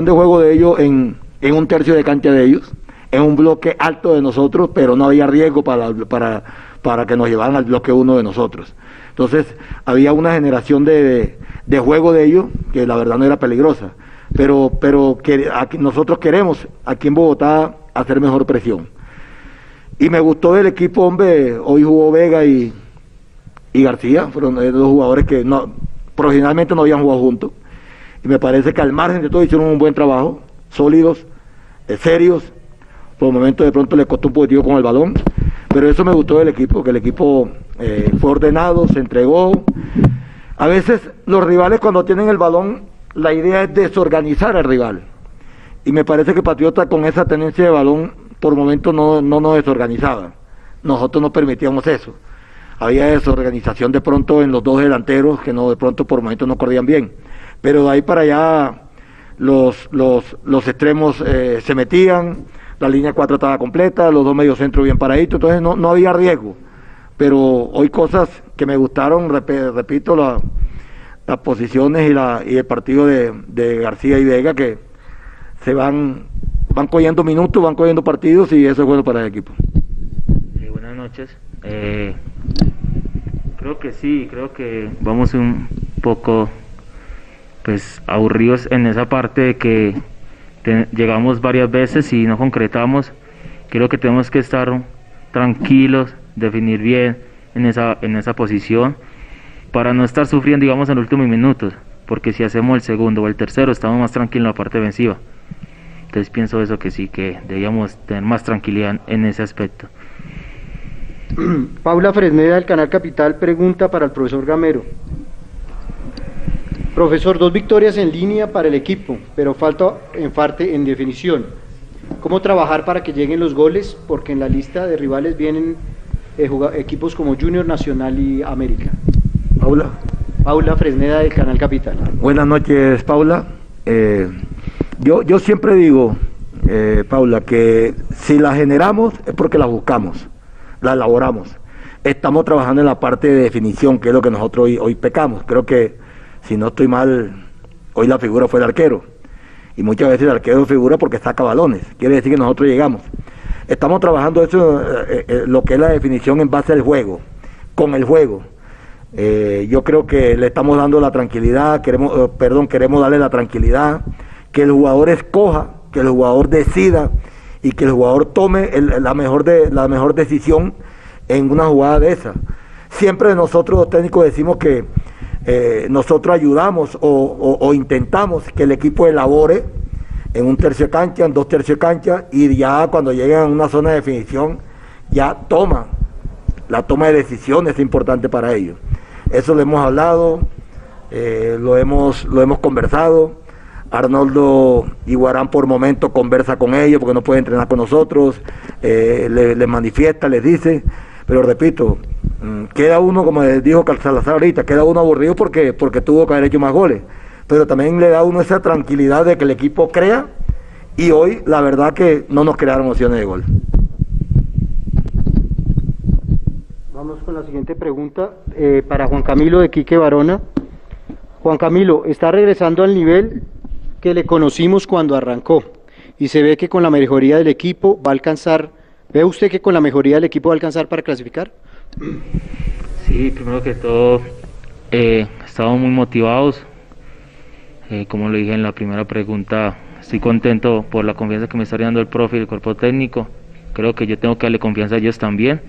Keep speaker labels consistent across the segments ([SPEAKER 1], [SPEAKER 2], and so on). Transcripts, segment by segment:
[SPEAKER 1] de juego de ellos en, en un tercio de cancha de ellos, en un bloque alto de nosotros, pero no había riesgo para, para, para que nos llevaran al bloque uno de nosotros. Entonces había una generación de, de, juego de ellos que la verdad no era peligrosa, pero, pero que nosotros queremos aquí en Bogotá hacer mejor presión. Y me gustó del equipo, hombre, hoy jugó Vega y, y García, fueron dos jugadores que no, originalmente no habían jugado juntos me parece que al margen de todo hicieron un buen trabajo, sólidos, eh, serios. Por el momento de pronto le costó un poquito con el balón, pero eso me gustó del equipo, que el equipo eh, fue ordenado, se entregó. A veces los rivales cuando tienen el balón, la idea es desorganizar al rival. Y me parece que Patriota con esa tenencia de balón por momento no, no nos desorganizaba. Nosotros no permitíamos eso. Había desorganización de pronto en los dos delanteros que no de pronto por momentos no corrían bien pero de ahí para allá los, los, los extremos eh, se metían, la línea 4 estaba completa, los dos mediocentros bien paraditos, entonces no, no había riesgo. Pero hoy cosas que me gustaron, repito, las posiciones y, la, y el partido de, de García y Vega que se van, van cogiendo minutos, van cogiendo partidos y eso es bueno para el equipo.
[SPEAKER 2] buenas noches. Eh, creo que sí, creo que vamos un poco pues aburridos en esa parte de que llegamos varias veces y no concretamos. Creo que tenemos que estar tranquilos, definir bien en esa, en esa posición para no estar sufriendo, digamos, en los últimos minutos, porque si hacemos el segundo o el tercero estamos más tranquilos en la parte defensiva. Entonces pienso eso que sí, que debíamos tener más tranquilidad en ese aspecto.
[SPEAKER 3] Paula Fresneda del Canal Capital pregunta para el profesor Gamero. Profesor, dos victorias en línea para el equipo, pero falta en parte en definición. ¿Cómo trabajar para que lleguen los goles? Porque en la lista de rivales vienen eh, equipos como Junior Nacional y América.
[SPEAKER 1] Paula.
[SPEAKER 3] Paula Fresneda del Canal Capital.
[SPEAKER 1] Buenas noches, Paula. Eh, yo, yo siempre digo, eh, Paula, que si la generamos es porque la buscamos, la elaboramos. Estamos trabajando en la parte de definición, que es lo que nosotros hoy, hoy pecamos. Creo que si no estoy mal, hoy la figura fue el arquero. Y muchas veces el arquero figura porque saca balones. Quiere decir que nosotros llegamos. Estamos trabajando eso, eh, eh, lo que es la definición en base al juego, con el juego. Eh, yo creo que le estamos dando la tranquilidad, queremos, perdón, queremos darle la tranquilidad, que el jugador escoja, que el jugador decida y que el jugador tome la, mejor de, la mejor decisión en una jugada de esa. Siempre nosotros los técnicos decimos que eh, nosotros ayudamos o, intentamos que el equipo elabore en un tercio cancha, en dos tercios de cancha, y ya cuando llegan a una zona de definición, ya toma, la toma de decisiones es importante para ellos. Eso lo hemos hablado, eh, lo, hemos, lo hemos conversado. Arnoldo Iguarán por momento conversa con ellos porque no puede entrenar con nosotros, eh, les manifiesta, les dice, pero repito, queda uno, como dijo Salazar ahorita, queda uno aburrido porque, porque tuvo que haber hecho más goles. Pero también le da uno esa tranquilidad de que el equipo crea y hoy la verdad que no nos crearon opciones de gol.
[SPEAKER 3] Vamos con la siguiente pregunta eh, para Juan Camilo de Quique Barona. Juan Camilo, está regresando al nivel que le conocimos cuando arrancó y se ve que con la mejoría del equipo va a alcanzar, ¿ve usted que con la mejoría del equipo va a alcanzar para clasificar?
[SPEAKER 2] Sí, primero que todo, eh, estamos muy motivados. Eh, como lo dije en la primera pregunta, estoy contento por la confianza que me está dando el profe y el cuerpo técnico. Creo que yo tengo que darle confianza a ellos también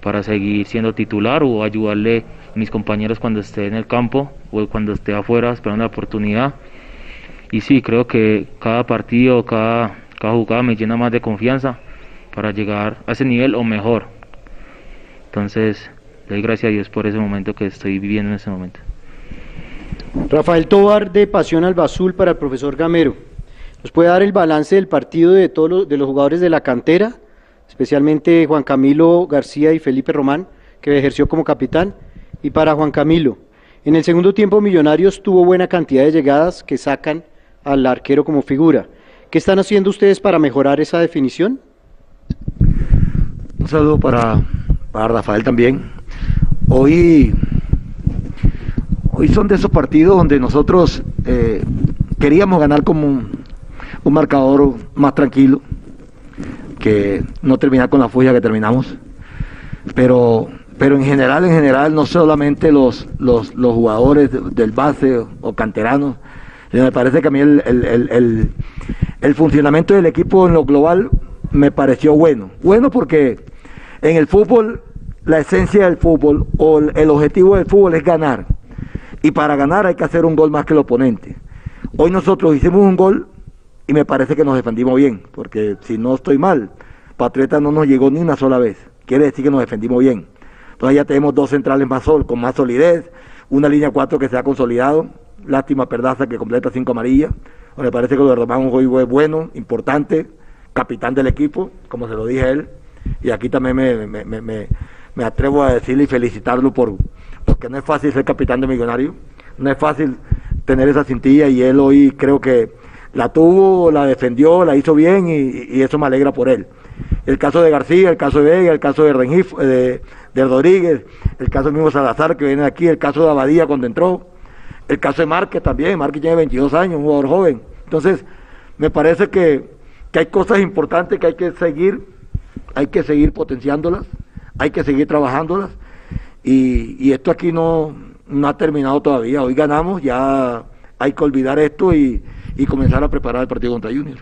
[SPEAKER 2] para seguir siendo titular o ayudarle a mis compañeros cuando esté en el campo o cuando esté afuera esperando la oportunidad. Y sí, creo que cada partido, cada, cada jugada me llena más de confianza para llegar a ese nivel o mejor. Entonces, doy gracias a Dios por ese momento que estoy viviendo en ese momento.
[SPEAKER 3] Rafael Tobar de Pasión al Azul para el profesor Gamero. ¿Nos puede dar el balance del partido de todos los, de los jugadores de la cantera, especialmente Juan Camilo García y Felipe Román, que ejerció como capitán? Y para Juan Camilo, en el segundo tiempo Millonarios tuvo buena cantidad de llegadas que sacan al arquero como figura. ¿Qué están haciendo ustedes para mejorar esa definición?
[SPEAKER 1] Un saludo para para Rafael también. Hoy, hoy son de esos partidos donde nosotros eh, queríamos ganar como, un marcador más tranquilo, que no terminar con la furia que terminamos. Pero, pero en general, en general, no solamente los, los, jugadores del base o canteranos, me parece que a mí el, el, el, funcionamiento del equipo en lo global me pareció bueno. Bueno porque en el fútbol, la esencia del fútbol o el objetivo del fútbol es ganar. Y para ganar hay que hacer un gol más que el oponente. Hoy nosotros hicimos un gol y me parece que nos defendimos bien, porque si no estoy mal, Patriota no nos llegó ni una sola vez. Quiere decir que nos defendimos bien. Entonces ya tenemos dos centrales más sol, con más solidez, una línea 4 que se ha consolidado, lástima Perdaza que completa cinco amarillas. Me parece que lo de Román hoy fue bueno, importante, capitán del equipo, como se lo dije a él. Y aquí también me, me, atrevo a decirle y felicitarlo por, porque no es fácil ser capitán de millonario, no es fácil tener esa cintilla y él hoy creo que la tuvo, la defendió, la hizo bien y, eso me alegra por él. El caso de García, el caso de Vega, el caso de Rengif, de, Rodríguez, el caso mismo Salazar que viene aquí, el caso de Abadía cuando entró, el caso de Márquez también, Márquez tiene 22 años, un jugador joven. Entonces, me parece que, hay cosas importantes que hay que seguir, hay que seguir potenciándolas, hay que seguir trabajándolas y, esto aquí no, no ha terminado todavía. Hoy ganamos, ya hay que olvidar esto y, y comenzar a preparar el partido contra Junior.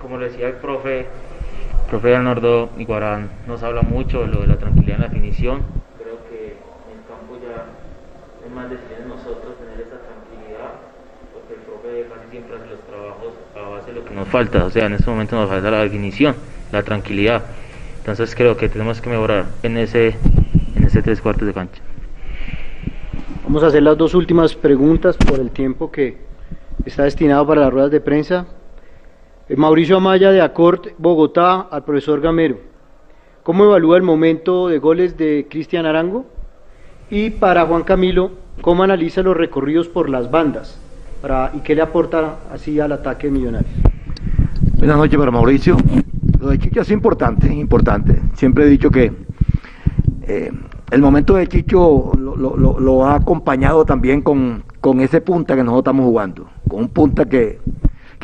[SPEAKER 2] Como le decía el profe, el profe Leonardo Iguarán nos habla mucho de lo de la tranquilidad en la definición. Creo que el campo ya es más decisión nosotros tener esa tranquilidad, porque el profe casi siempre hace los trabajos a base de lo que nos falta, o sea, en este momento nos falta la definición, la tranquilidad. Entonces creo que tenemos que mejorar en ese, en ese tres cuartos de cancha.
[SPEAKER 3] Vamos a hacer las dos últimas preguntas por el tiempo que está destinado para las ruedas de prensa. Eh, Mauricio Amaya de Acort, Bogotá, al profesor Gamero. ¿Cómo evalúa el momento de goles de Cristian Arango? Y para Juan Camilo, ¿cómo analiza los recorridos por las bandas? Para, ¿Y qué le aporta así al ataque millonario?
[SPEAKER 1] Buenas noches para Mauricio. Lo de Chicha es importante, importante. Siempre he dicho que eh, el momento de Chicho lo, ha acompañado también con, ese punta que nosotros estamos jugando, con un punta que,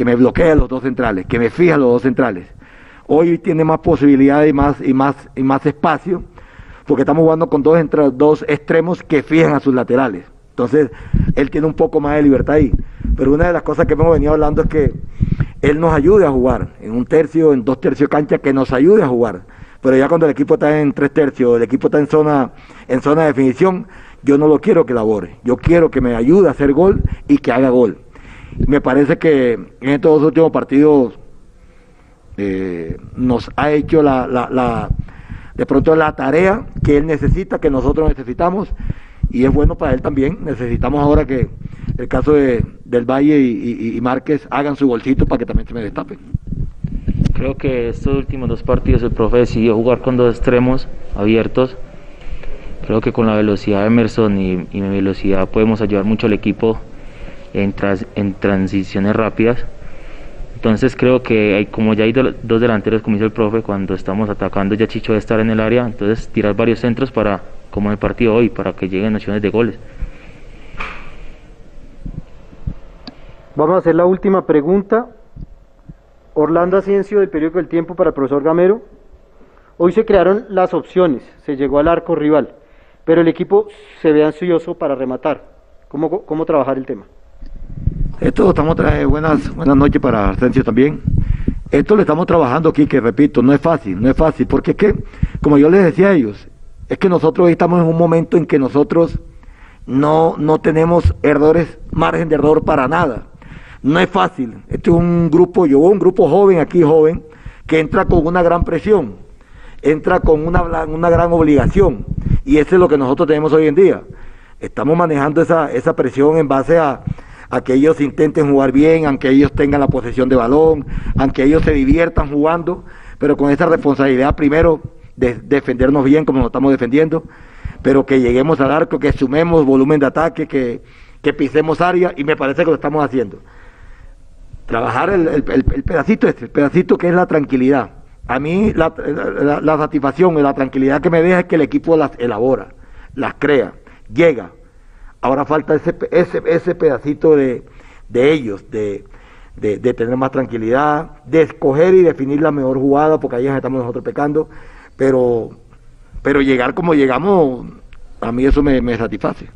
[SPEAKER 1] me bloquea los dos centrales, que me fija los dos centrales. Hoy tiene más posibilidades y más, y más, y más espacio, porque estamos jugando con dos, dos extremos que fijan a sus laterales. Entonces, él tiene un poco más de libertad ahí. Pero una de las cosas que hemos venido hablando es que él nos ayude a jugar en un tercio, en dos tercios cancha, que nos ayude a jugar pero ya cuando el equipo está en tres tercios, el equipo está en zona, en zona de definición, yo no lo quiero que labore, yo quiero que me ayude a hacer gol y que haga gol. Me parece que en estos dos últimos partidos eh, nos ha hecho la, la, de pronto la tarea que él necesita, que nosotros necesitamos, y es bueno para él también. Necesitamos ahora que el caso de, del Valle y, y Márquez hagan su golcito para que también se me destapen.
[SPEAKER 2] Creo que estos últimos dos partidos el profe decidió jugar con dos extremos abiertos. Creo que con la velocidad de Emerson y, mi velocidad podemos ayudar mucho al equipo en, en transiciones rápidas. Entonces creo que hay, como ya hay dos delanteros, como dice el profe, cuando estamos atacando ya Chicho debe estar en el área, entonces tirar varios centros para, como en el partido hoy, para que lleguen opciones de goles.
[SPEAKER 3] Vamos a hacer la última pregunta. Orlando Asensio del periódico El Tiempo para el profesor Gamero. Hoy se crearon las opciones, se llegó al arco rival, pero el equipo se ve ansioso para rematar. ¿Cómo, cómo trabajar el tema?
[SPEAKER 1] Esto estamos trayendo buenas, buenas noches para Asensio también. Esto lo estamos trabajando aquí, que repito, no es fácil, no es fácil, porque es que, como yo les decía a ellos, es que nosotros estamos en un momento en que nosotros no, no tenemos errores, margen de error para nada. No es fácil. Este es un grupo, yo un grupo joven aquí, joven, que entra con una gran presión, entra con una, una gran obligación. Y eso es lo que nosotros tenemos hoy en día. Estamos manejando esa, esa presión en base a, que ellos intenten jugar bien, aunque ellos tengan la posesión de balón, aunque ellos se diviertan jugando, pero con esa responsabilidad primero de defendernos bien como nos estamos defendiendo, pero que lleguemos al arco, que sumemos volumen de ataque, que, que pisemos área y me parece que lo estamos haciendo trabajar el, el, pedacito este, el pedacito que es la tranquilidad. A mí la, satisfacción y la tranquilidad que me deja es que el equipo las elabora, las crea, llega. Ahora falta ese, ese, ese pedacito de, ellos, de de, tener más tranquilidad, de escoger y definir la mejor jugada, porque ahí estamos nosotros pecando, pero, pero llegar como llegamos, a mí eso me, me satisface.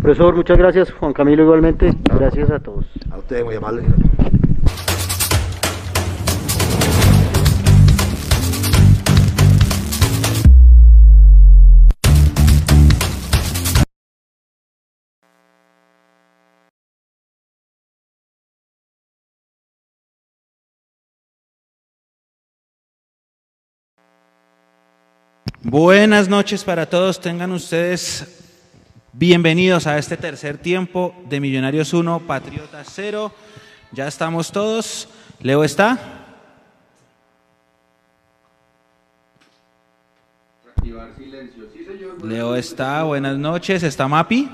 [SPEAKER 3] Profesor, muchas gracias. Juan Camilo, igualmente. Gracias a todos.
[SPEAKER 1] A ustedes, muy amables.
[SPEAKER 4] Buenas noches para todos. Tengan ustedes bienvenidos a este tercer tiempo de Millonarios 1, Patriotas 0. Ya estamos todos. Leo está. Leo está. Buenas noches. ¿Está Mapi?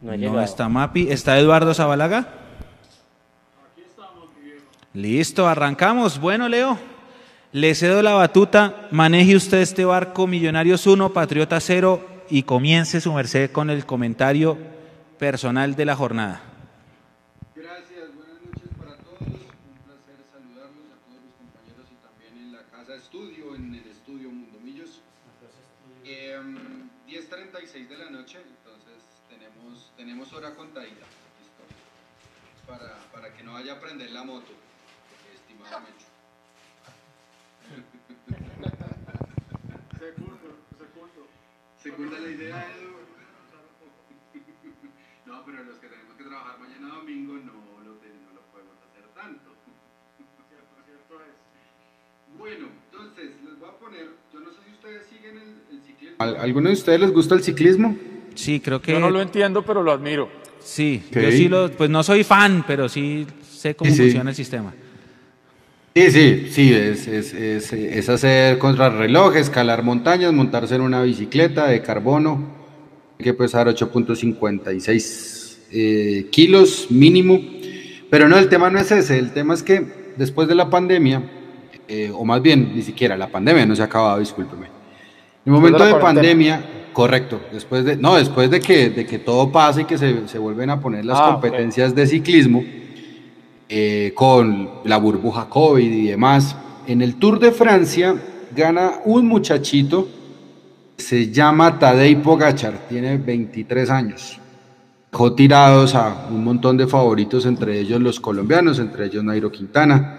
[SPEAKER 4] No, no está Mapi. ¿Está Eduardo Zabalaga? Aquí estamos, Listo, arrancamos. Bueno, Leo. Le cedo la batuta, maneje usted este barco Millonarios 1, Patriota 0 y comience su merced con el comentario personal de la jornada.
[SPEAKER 5] Gracias, buenas noches para todos. Un placer saludarlos a todos mis compañeros y también en la casa estudio, en el estudio Mundo Millos. 10.36 em, de la noche, entonces tenemos, tenemos hora contadita. Para, para que no vaya a prender la moto, estimado Segunda la idea, Edu. No, pero los que tenemos que trabajar mañana domingo no lo, no lo podemos hacer tanto. Cierto, cierto es. Bueno, entonces les voy a poner, yo no sé si ustedes siguen el, el ciclismo. ¿Alguno de ustedes les gusta el ciclismo?
[SPEAKER 4] Sí, creo que...
[SPEAKER 6] Yo no lo entiendo, pero lo admiro.
[SPEAKER 4] Sí, yo sí lo, pues no soy fan, pero sí sé cómo funciona el sistema.
[SPEAKER 5] Sí, sí, sí, es, es, es, es hacer contrarreloj, escalar montañas, montarse en una bicicleta de carbono, hay que pesar 8.56 eh, kilos mínimo, pero no, el tema no es ese, el tema es que después de la pandemia, eh, o más bien, ni siquiera, la pandemia no se ha acabado, discúlpeme. En el momento de, pandemia, correcto, después de, no, después de que, de que todo pase y que se, se vuelven a poner las ah, competencias de ciclismo, eh, con la burbuja COVID y demás. En el Tour de Francia gana un muchachito, se llama Tadej Pogachar, tiene 23 años. Dejó tirados a un montón de favoritos, entre ellos los colombianos, entre ellos Nairo Quintana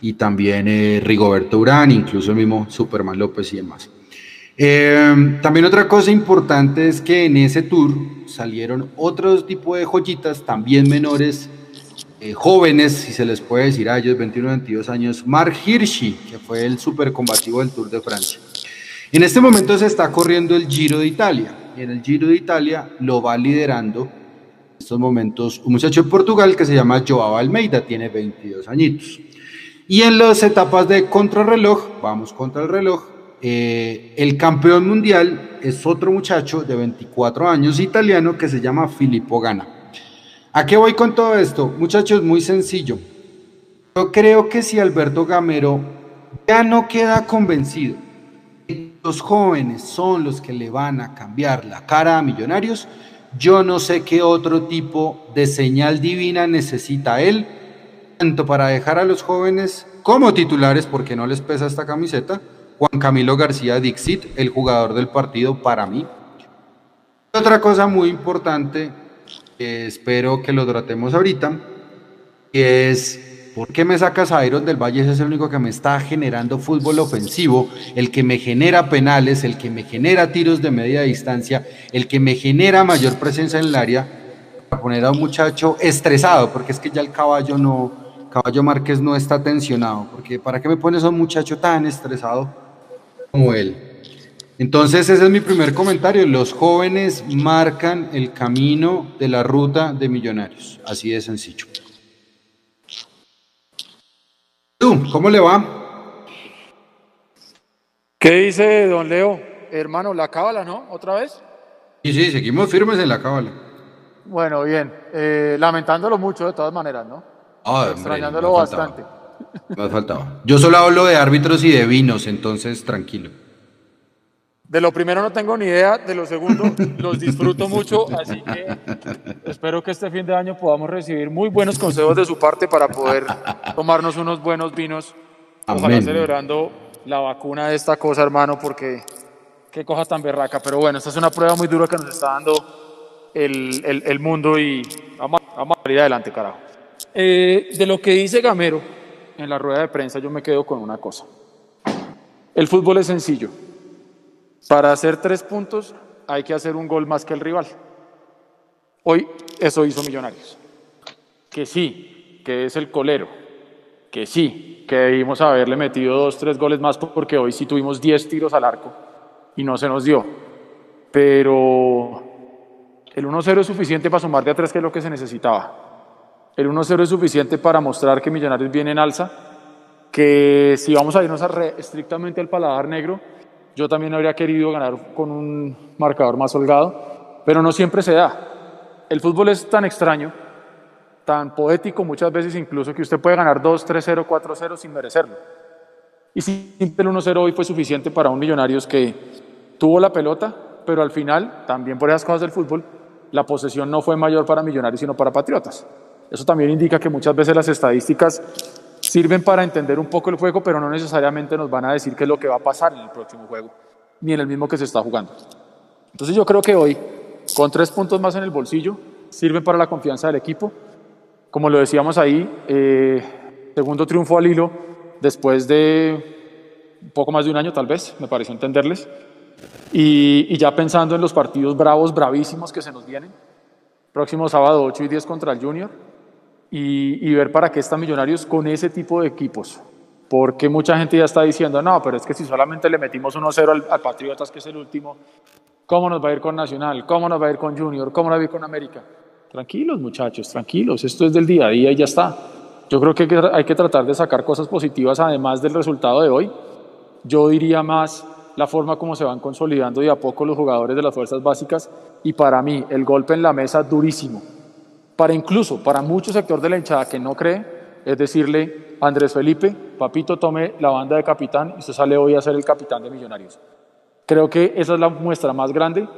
[SPEAKER 5] y también eh, Rigoberto Urán, incluso el mismo Superman López y demás. Eh, también otra cosa importante es que en ese tour salieron otros tipos de joyitas, también menores, eh, jóvenes, si se les puede decir a ellos, 21, 22 años, Mark Hirschi, que fue el super combativo del Tour de Francia. En este momento se está corriendo el Giro de Italia, y en el Giro de Italia lo va liderando en estos momentos un muchacho de Portugal que se llama Joao Almeida, tiene 22 añitos. Y en las etapas de contrarreloj, vamos contra el reloj, eh, el campeón mundial es otro muchacho de 24 años italiano que se llama Filippo Gana. ¿A qué voy con todo esto? Muchachos, muy sencillo. Yo creo que si Alberto Gamero ya no queda convencido que los jóvenes son los que le van a cambiar la cara a Millonarios, yo no sé qué otro tipo de señal divina necesita él, tanto para dejar a los jóvenes como titulares, porque no les pesa esta camiseta, Juan Camilo García Dixit, el jugador del partido para mí. Otra cosa muy importante espero que lo tratemos ahorita, es ¿por qué me sacas a Iron del Valle? Ese es el único que me está generando fútbol ofensivo, el que me genera penales, el que me genera tiros de media distancia, el que me genera mayor presencia en el área, para poner a un muchacho estresado, porque es que ya el caballo no, caballo Márquez no está tensionado, porque ¿para qué me pones a un muchacho tan estresado como él? Entonces ese es mi primer comentario. Los jóvenes marcan el camino de la ruta de millonarios. Así de sencillo. ¿Tú, cómo le va?
[SPEAKER 6] ¿Qué dice don Leo? Hermano, la cábala, ¿no? ¿Otra vez?
[SPEAKER 5] Sí, sí, seguimos firmes en la cábala.
[SPEAKER 6] Bueno, bien. Eh, lamentándolo mucho de todas maneras, ¿no?
[SPEAKER 5] Ah, Extrañándolo bastante. Me ha faltado. Yo solo hablo de árbitros y de vinos, entonces tranquilo.
[SPEAKER 6] De lo primero no tengo ni idea, de lo segundo los disfruto mucho, así que espero que este fin de año podamos recibir muy buenos consejos de su parte para poder tomarnos unos buenos vinos, ojalá celebrando la vacuna de esta cosa, hermano, porque qué cosa tan berraca. Pero bueno, esta es una prueba muy dura que nos está dando el, el, el mundo y vamos, vamos, a ir adelante, carajo. Eh, de lo que dice Gamero en la rueda de prensa, yo me quedo con una cosa. El fútbol es sencillo para hacer tres puntos hay que hacer un gol más que el rival. Hoy eso hizo Millonarios. Que sí, que es el colero. Que sí, que debimos haberle metido dos, tres goles más porque hoy sí tuvimos diez tiros al arco y no se nos dio. Pero el 1-0 es suficiente para sumar de a tres, que es lo que se necesitaba. El 1-0 es suficiente para mostrar que Millonarios viene en alza, que si vamos a irnos estrictamente al paladar negro, yo también habría querido ganar con un marcador más holgado, pero no siempre se da. El fútbol es tan extraño, tan poético muchas veces incluso que usted puede ganar 2, 3-0, 4-0 sin merecerlo. Y simple el 1-0 hoy fue suficiente para un Millonarios que tuvo la pelota, pero al final, también por esas cosas del fútbol, la posesión no fue mayor para Millonarios sino para Patriotas. Eso también indica que muchas veces las estadísticas sirven para entender un poco el juego, pero no necesariamente nos van a decir qué es lo que va a pasar en el próximo juego, ni en el mismo que se está jugando. Entonces yo creo que hoy, con tres puntos más en el bolsillo, sirven para la confianza del equipo. Como lo decíamos ahí, eh, segundo triunfo al hilo, después de un poco más de un año tal vez, me pareció entenderles, y, y ya pensando en los partidos bravos, bravísimos que se nos vienen, próximo sábado 8 y 10 contra el Junior, y, ver para qué están Millonarios con ese tipo de equipos. Porque mucha gente ya está diciendo, no, pero es que si solamente le metimos 1-0 al, Patriotas, que es el último, ¿cómo nos va a ir con Nacional? ¿Cómo nos va a ir con Junior? ¿Cómo nos va a ir con América? Tranquilos, muchachos, tranquilos. Esto es del día a día y ya está. Yo creo que hay que tratar de sacar cosas positivas además del resultado de hoy. Yo diría más la forma como se van consolidando y a poco los jugadores de las fuerzas básicas y para mí el golpe en la mesa durísimo para incluso para mucho sector de la hinchada que no cree, es decirle, Andrés Felipe, papito, tome la banda de capitán y usted sale hoy a ser el capitán de Millonarios. Creo que esa es la muestra más grande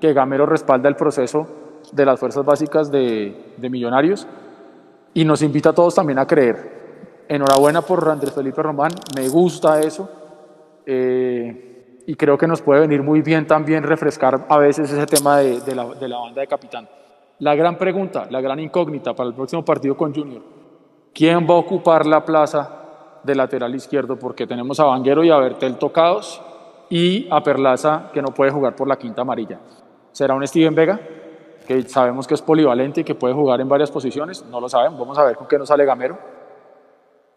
[SPEAKER 6] que Gamero respalda el proceso de las fuerzas básicas de, Millonarios y nos invita a todos también a creer. Enhorabuena por Andrés Felipe Román, me gusta eso eh, y creo que nos puede venir muy bien también refrescar a veces ese tema de la banda de capitán. La gran pregunta, la gran incógnita para el próximo partido con Junior, ¿quién va a ocupar la plaza de lateral izquierdo? Porque tenemos a Vanguero y a Bertel tocados y a Perlaza que no puede jugar por la quinta amarilla. ¿Será un Steven Vega? Que sabemos que es polivalente y que puede jugar en varias posiciones, no lo sabemos, vamos a ver con qué nos sale Gamero.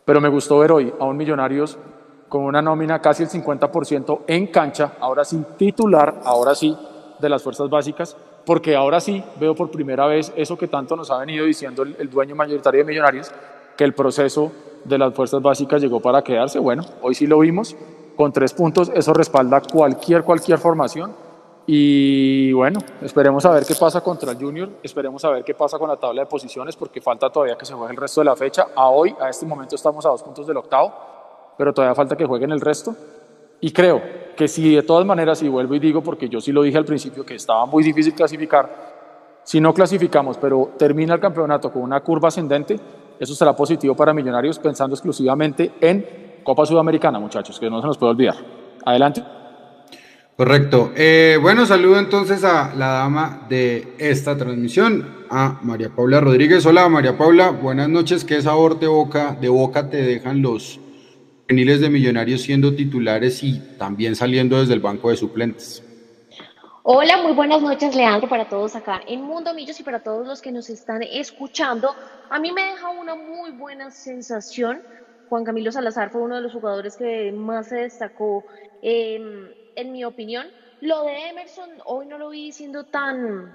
[SPEAKER 6] Pero me gustó ver hoy a un Millonarios con una nómina casi el 50% en cancha, ahora sin titular, ahora sí, de las fuerzas básicas, porque ahora sí veo por primera vez eso que tanto nos ha venido diciendo el, dueño mayoritario de Millonarios, que el proceso de las fuerzas básicas llegó para quedarse. Bueno, hoy sí lo vimos, con tres puntos, eso respalda cualquier, cualquier formación. Y bueno, esperemos a ver qué pasa contra el Junior, esperemos a ver qué pasa con la tabla de posiciones, porque falta todavía que se juegue el resto de la fecha. A hoy, a este momento, estamos a dos puntos del octavo, pero todavía falta que jueguen el resto. Y creo que si de todas maneras, y vuelvo y digo, porque yo sí lo dije al principio, que estaba muy difícil clasificar, si no clasificamos, pero termina el campeonato con una curva ascendente, eso será positivo para Millonarios pensando exclusivamente en Copa Sudamericana, muchachos, que no se nos puede olvidar. Adelante.
[SPEAKER 5] Correcto. Eh, bueno, saludo entonces a la dama de esta transmisión, a María Paula Rodríguez. Hola María Paula, buenas noches. ¿Qué sabor de boca, de boca te dejan los juveniles de Millonarios siendo titulares y también saliendo desde el banco de suplentes.
[SPEAKER 7] Hola, muy buenas noches, Leandro, para todos acá en Mundo Millos y para todos los que nos están escuchando. A mí me deja una muy buena sensación. Juan Camilo Salazar fue uno de los jugadores que más se destacó, em, en mi opinión. Lo de Emerson, hoy no lo vi siendo tan,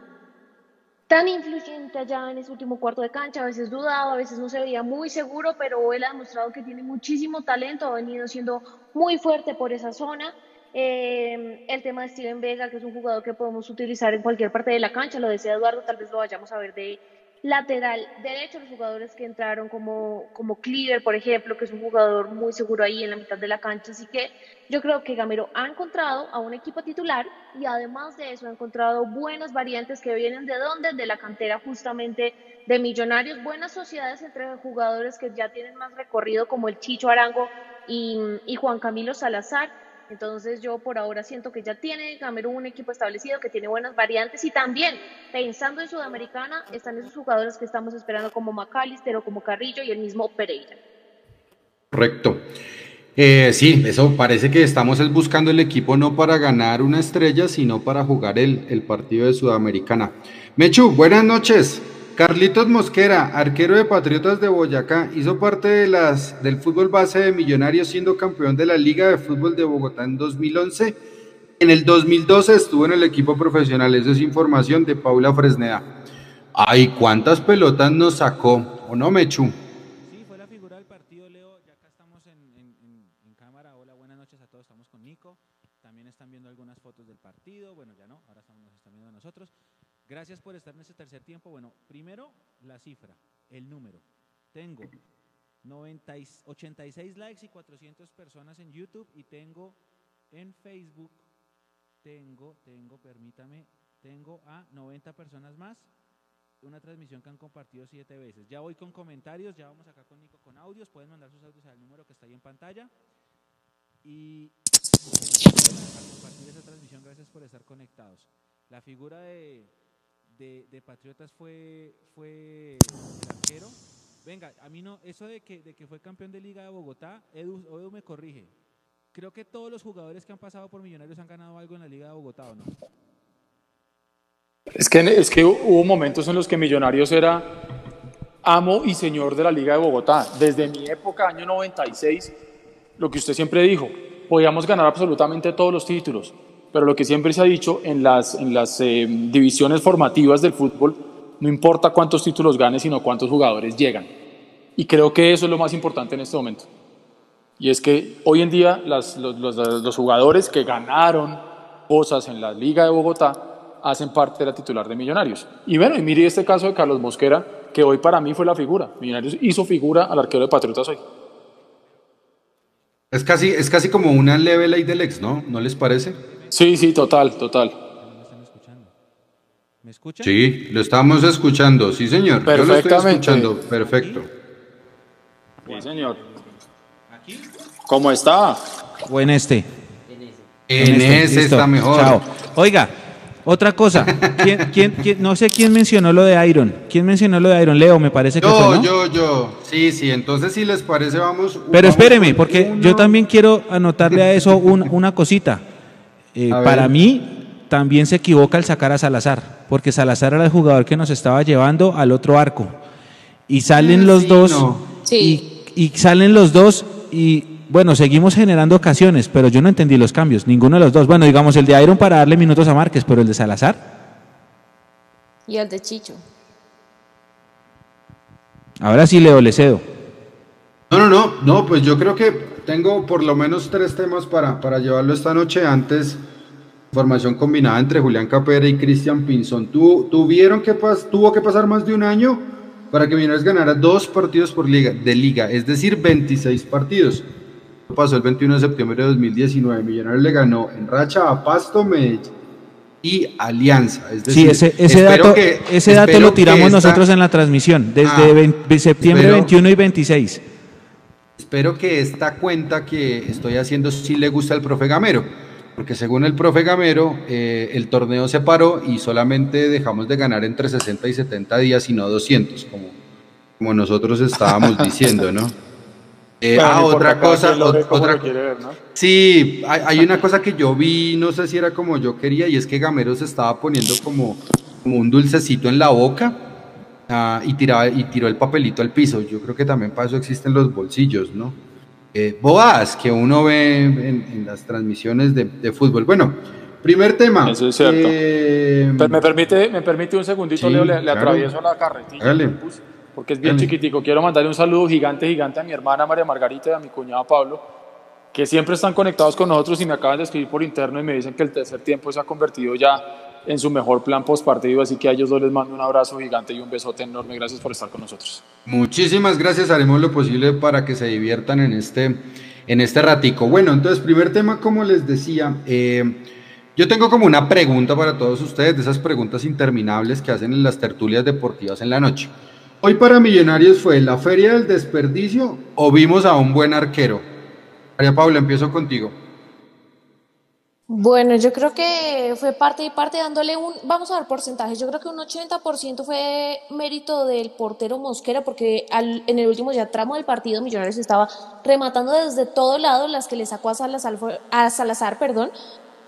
[SPEAKER 7] tan influyente allá en ese último cuarto de cancha, a veces dudado, a veces no se veía muy seguro, pero él ha demostrado que tiene muchísimo talento, ha venido siendo muy fuerte por esa zona. Eh, el tema de Steven Vega, que es un jugador que podemos utilizar en cualquier parte de la cancha, lo decía Eduardo, tal vez lo vayamos a ver de lateral derecho, los jugadores que entraron como, como Cleaver, por ejemplo, que es un jugador muy seguro ahí en la mitad de la cancha. Así que yo creo que Gamero ha encontrado a un equipo titular y además de eso ha encontrado buenas variantes que vienen de dónde, de la cantera justamente de Millonarios, buenas sociedades entre jugadores que ya tienen más recorrido como el Chicho Arango y, y Juan Camilo Salazar entonces yo por ahora siento que ya tiene Camerún un equipo establecido, que tiene buenas variantes y también pensando en Sudamericana están esos jugadores que estamos esperando como McAllister o como Carrillo y el mismo Pereira.
[SPEAKER 5] Correcto. Eh, sí, eso parece que estamos buscando el equipo no para ganar una estrella, sino para jugar el, el partido de Sudamericana. Mechu, buenas noches. Carlitos Mosquera, arquero de Patriotas de Boyacá, hizo parte de las, del fútbol base de Millonarios siendo campeón de la Liga de Fútbol de Bogotá en 2011. En el 2012 estuvo en el equipo profesional. Esa es información de Paula Fresneda. Ay, ¿cuántas pelotas nos sacó? ¿O no, Mechu?
[SPEAKER 4] Sí, fue la figura del partido, Leo. Ya acá estamos en, en cámara. Hola, buenas noches a todos. Estamos con Nico. También están viendo algunas fotos del partido. Bueno, ya no, ahora estamos, nos están viendo a nosotros. Gracias por estar en este tercer tiempo. Bueno, primero la cifra, el número. Tengo 90, 86 likes y 400 personas en YouTube y tengo en Facebook, tengo, tengo, permítame, tengo a 90 personas más. Una transmisión que han compartido siete veces. Ya voy con comentarios, ya vamos acá con Nico con audios. Pueden mandar sus audios al número que está ahí en pantalla. Y a compartir esa transmisión, gracias por estar conectados. La figura de, de, Patriotas fue, fue arquero. Venga, a mí no, eso de que, de que fue campeón de Liga de Bogotá, Edu, Edu me corrige. Creo que todos los jugadores que han pasado por Millonarios han ganado algo en la Liga de Bogotá, ¿o no?
[SPEAKER 6] Es que, es que hubo momentos en los que Millonarios era amo y señor de la Liga de Bogotá. Desde mi época, año 96, lo que usted siempre dijo, podíamos ganar absolutamente todos los títulos pero lo que siempre se ha dicho en las, en las eh, divisiones formativas del fútbol, no importa cuántos títulos gane, sino cuántos jugadores llegan. Y creo que eso es lo más importante en este momento. Y es que hoy en día las, los, los, los, jugadores que ganaron cosas en la Liga de Bogotá hacen parte de la titular de Millonarios. Y bueno, y mire este caso de Carlos Mosquera, que hoy para mí fue la figura. Millonarios hizo figura al arquero de Patriotas hoy.
[SPEAKER 5] Es casi, es casi como una leve ley del ex, ¿no? ¿No les parece?
[SPEAKER 6] Sí, sí, total, total.
[SPEAKER 5] ¿Me escuchan? Sí, lo estamos escuchando, sí, señor. Yo lo estoy escuchando, perfecto.
[SPEAKER 6] Sí, señor. ¿Aquí? ¿Cómo está?
[SPEAKER 4] O en este.
[SPEAKER 5] En, este, ese está mejor. Chao.
[SPEAKER 4] Oiga, otra cosa, ¿Quién, quién, no sé quién mencionó lo de Iron. ¿Quién mencionó lo de Iron? Leo, me parece que
[SPEAKER 5] yo,
[SPEAKER 4] fue, ¿no?
[SPEAKER 5] Yo, yo, Sí, sí, entonces si les parece vamos...
[SPEAKER 4] Pero espéreme, porque yo también quiero anotarle a eso una cosita. Eh, para mí también se equivoca al sacar a Salazar, porque Salazar era el jugador que nos estaba llevando al otro arco. Y salen los dos, y, salen los dos, y bueno, seguimos generando ocasiones, pero yo no entendí los cambios, ninguno de los dos. Bueno, digamos el de Iron para darle minutos a Márquez, pero el de Salazar.
[SPEAKER 7] Y el de Chicho.
[SPEAKER 4] Ahora sí, Leo, le cedo.
[SPEAKER 5] No, no, no, no, pues yo creo que tengo por lo menos tres temas para, para llevarlo esta noche. Antes, formación combinada entre Julián Capera y Cristian Pinzón. ¿Tu, ¿Tuvieron que tuvo que pasar más de un año para que Millonarios ganara dos partidos por liga, de liga, es decir, 26 partidos. Pasó el 21 de septiembre de 2019. Millonarios le ganó en racha a Pasto, Medellín y Alianza. Es
[SPEAKER 4] decir, sí, ese, dato, ese dato lo tiramos nosotros en la transmisión, desde ah, septiembre 21 y 26.
[SPEAKER 5] Espero que esta cuenta que estoy haciendo sí le gusta al profe Gamero, porque según el profe Gamero, eh, el torneo se paró y solamente dejamos de ganar entre 60 y 70 días y no 200, como, como nosotros estábamos diciendo, ¿no? Eh, ah, otra cosa, otra, ver, ¿no? sí, hay, hay, una cosa que yo vi, no sé si era como yo quería, y es que Gamero se estaba poniendo como, como un dulcecito en la boca, Ah, y, tiraba, y tiró el papelito al piso. Yo creo que también para eso existen los bolsillos, ¿no? Eh, boas que uno ve en, las transmisiones de, fútbol. Bueno, primer tema.
[SPEAKER 6] Eso es cierto. Eh, me, permite, me permite un segundito, Leo, le, atravieso la carretilla. Porque es bien chiquitico. Quiero mandarle un saludo gigante, gigante a mi hermana María Margarita y a mi cuñado Pablo, que siempre están conectados con nosotros y me acaban de escribir por interno y me dicen que el tercer tiempo se ha convertido ya en su mejor plan post partido. Así que a ellos dos les mando un abrazo gigante y un besote enorme. Gracias por estar con nosotros.
[SPEAKER 5] Muchísimas gracias. Haremos lo posible para que se diviertan en este, en este ratico. Bueno, entonces, primer tema, como les decía, eh, yo tengo como una pregunta para todos ustedes, de esas preguntas interminables que hacen en las tertulias deportivas en la noche. Hoy para Millonarios fue la feria del desperdicio o vimos a un buen arquero. María Paula, empiezo contigo.
[SPEAKER 7] Bueno, yo creo que fue parte y parte dándole un, vamos a ver porcentajes, yo creo que un 80% fue mérito del portero Mosquera porque en el último ya tramo del partido Millonarios estaba rematando desde todo lado las que le sacó a Salazar, a Salazar perdón,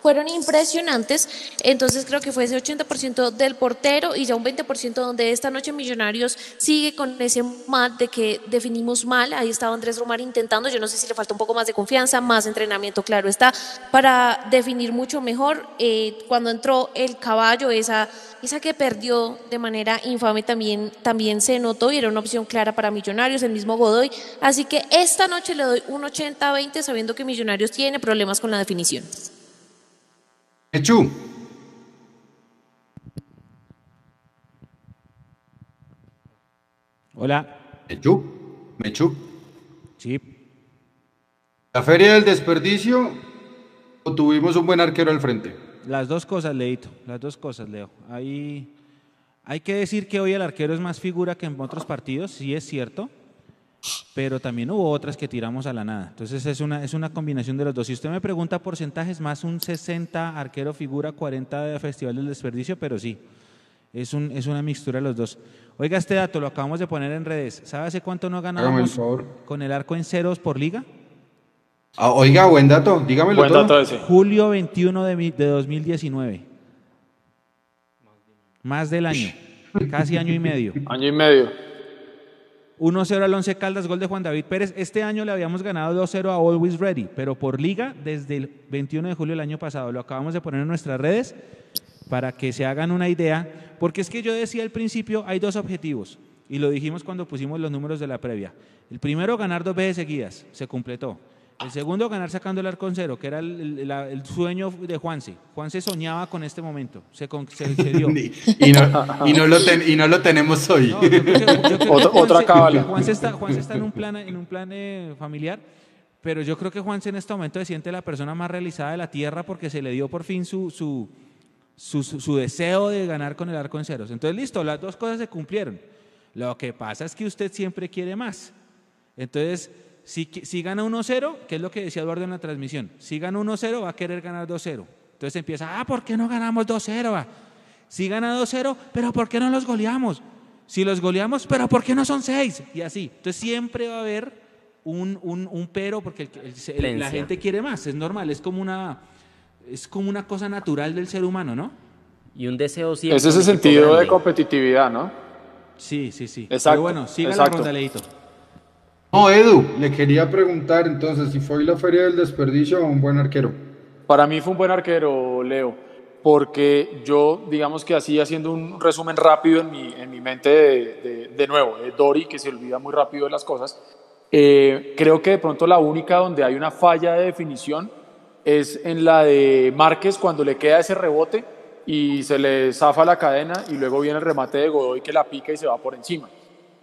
[SPEAKER 7] fueron impresionantes. Entonces creo que fue ese 80% del portero y ya un 20% donde esta noche Millonarios sigue con ese mal de que definimos mal. Ahí estaba Andrés Romar intentando, yo no sé si le falta un poco más de confianza, más entrenamiento, claro está, para definir mucho mejor. Eh, cuando entró el caballo, esa, esa que perdió de manera infame también, también se notó y era una opción clara para Millonarios, el mismo Godoy. Así que esta noche le doy un 80-20 sabiendo que Millonarios tiene problemas con la definición.
[SPEAKER 5] Mechu.
[SPEAKER 4] Hola.
[SPEAKER 5] Mechu. Mechu.
[SPEAKER 4] Sí.
[SPEAKER 5] ¿La feria del desperdicio o tuvimos un buen arquero al frente?
[SPEAKER 4] Las dos cosas, Leito. Las dos cosas, Leo. Hay, hay que decir que hoy el arquero es más figura que en otros partidos, sí es cierto pero también hubo otras que tiramos a la nada. Entonces es una, es una combinación de los dos. Si usted me pregunta porcentajes, más un 60 arquero figura, 40 de Festival del Desperdicio, pero sí, es, un, es una mixtura de los dos. Oiga, este dato lo acabamos de poner en redes. ¿Sabe hace cuánto no ganábamos con el arco en ceros por liga?
[SPEAKER 5] Ah, oiga, buen dato, dígamelo
[SPEAKER 6] buen Dato ese.
[SPEAKER 4] Julio 21 de, de 2019. Más del año, casi año y medio.
[SPEAKER 6] Año y medio.
[SPEAKER 4] 1-0 al 11 Caldas, gol de Juan David Pérez. Este año le habíamos ganado 2-0 a Always Ready, pero por liga desde el 21 de julio del año pasado. Lo acabamos de poner en nuestras redes para que se hagan una idea, porque es que yo decía al principio, hay dos objetivos, y lo dijimos cuando pusimos los números de la previa. El primero, ganar dos veces seguidas, se completó. El segundo, ganar sacando el arco en cero, que era el, sueño de Juanse. Juanse soñaba con este momento, se, dio.
[SPEAKER 5] y, no, lo tenemos hoy.
[SPEAKER 6] Otra cábala.
[SPEAKER 4] Juanse está, está en un plan, en un plan eh, familiar, pero yo creo que Juanse en este momento se siente la persona más realizada de la tierra porque se le dio por fin su, su, su, su deseo de ganar con el arco en ceros. Entonces, listo, las dos cosas se cumplieron. Lo que pasa es que usted siempre quiere más. Entonces, si, si gana 1-0, que es lo que decía Eduardo en la transmisión, si gana 1-0 va a querer ganar 2-0. Entonces empieza, ah, ¿por qué no ganamos 2-0? Si gana 2-0, pero ¿por qué no los goleamos? Si los goleamos, pero ¿por qué no son 6? Y así. Entonces siempre va a haber un, un, un pero porque la gente quiere más, es normal, es como, una, es como una cosa natural del ser humano, ¿no?
[SPEAKER 8] Y un deseo siempre.
[SPEAKER 6] Es ese sentido de competitividad, ¿no?
[SPEAKER 4] Sí, sí, sí.
[SPEAKER 6] Exacto. Pero
[SPEAKER 4] bueno, siga la ronda, Leito.
[SPEAKER 5] No, Edu, le quería preguntar entonces si fue la feria del desperdicio o un buen arquero.
[SPEAKER 6] Para mí fue un buen arquero, Leo, porque yo, digamos que así, haciendo un resumen rápido en mi, en mi mente de, de, nuevo, de Dori, que se olvida muy rápido de las cosas, eh, creo que de pronto la única donde hay una falla de definición es en la de Márquez cuando le queda ese rebote y se le zafa la cadena y luego viene el remate de Godoy que la pica y se va por encima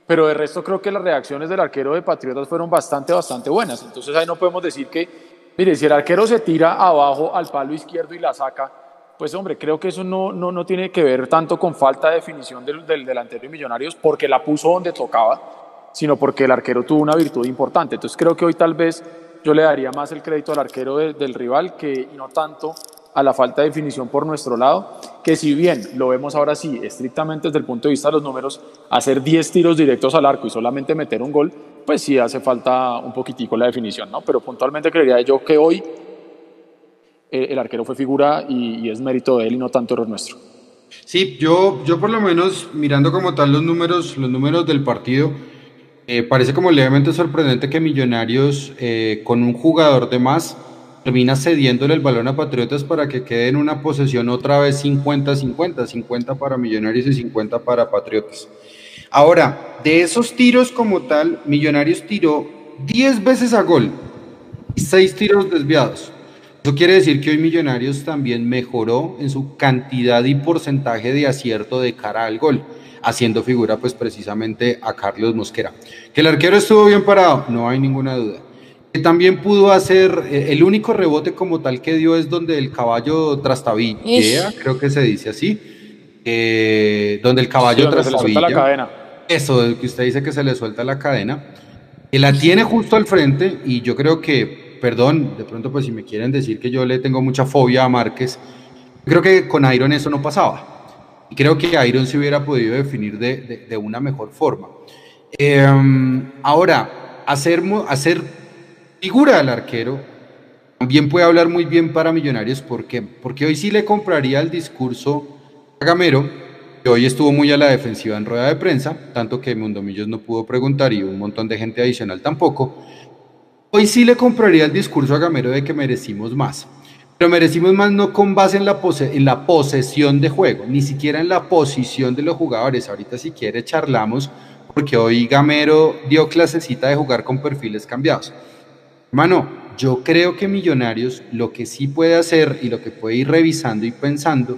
[SPEAKER 6] pero de resto creo que las reacciones del arquero de Patriotas fueron bastante, bastante buenas. Entonces ahí no podemos decir que, mire, si el arquero se tira abajo al palo izquierdo y la saca, pues hombre, creo que eso no, no, no tiene que ver tanto con falta de definición del, del delantero de Millonarios, porque la puso donde tocaba, sino porque el arquero tuvo una virtud importante. Entonces creo que hoy tal vez yo le daría más el crédito al arquero del rival que no tanto a la falta de definición por nuestro lado, que si bien lo vemos ahora sí, estrictamente desde el punto de vista de los números, hacer 10 tiros directos al arco y solamente meter un gol, pues sí hace falta un poquitico la definición, ¿no? Pero puntualmente creería yo que hoy eh, el arquero fue figura y, es mérito de él y no tanto error nuestro.
[SPEAKER 5] Sí, yo, yo por lo menos mirando como tal los números, los números del partido, eh, parece como levemente sorprendente que Millonarios eh, con un jugador de más termina cediéndole el balón a Patriotas para que quede en una posesión otra vez 50-50, 50 para Millonarios y 50 para Patriotas. Ahora, de esos tiros como tal, Millonarios tiró 10 veces a gol y 6 tiros desviados. Eso quiere decir que hoy Millonarios también mejoró en su cantidad y porcentaje de acierto de cara al gol, haciendo figura pues precisamente a Carlos Mosquera. Que el arquero estuvo bien parado, no hay ninguna duda. Que también pudo hacer, eh, el único rebote como tal que dio es donde el caballo trastabilla, creo que se dice así, eh, donde el caballo trastabilla. la cadena. Eso, que usted dice que se le suelta la cadena. Que la tiene justo al frente y yo creo que perdón, de pronto pues si me quieren decir que yo le tengo mucha fobia a Márquez, creo que con Iron eso no pasaba. Y creo que Iron se hubiera podido definir de, una mejor forma. Em, ahora, hacer, hacer figura del arquero también puede hablar muy bien para Millonarios. ¿Por qué? Porque hoy sí le compraría el discurso a Gamero, que hoy estuvo muy a la defensiva en rueda de prensa, tanto que Mundomillos no pudo preguntar y un montón de gente adicional tampoco. Hoy sí le compraría el discurso a Gamero de que merecimos más. Pero merecimos más no con base en la, en la posesión de juego, ni siquiera en la posición de los jugadores. Ahorita si quiere charlamos, porque hoy Gamero dio clasecita de jugar con perfiles cambiados. Hermano, yo creo que Millonarios lo que sí puede hacer y lo que puede ir revisando y pensando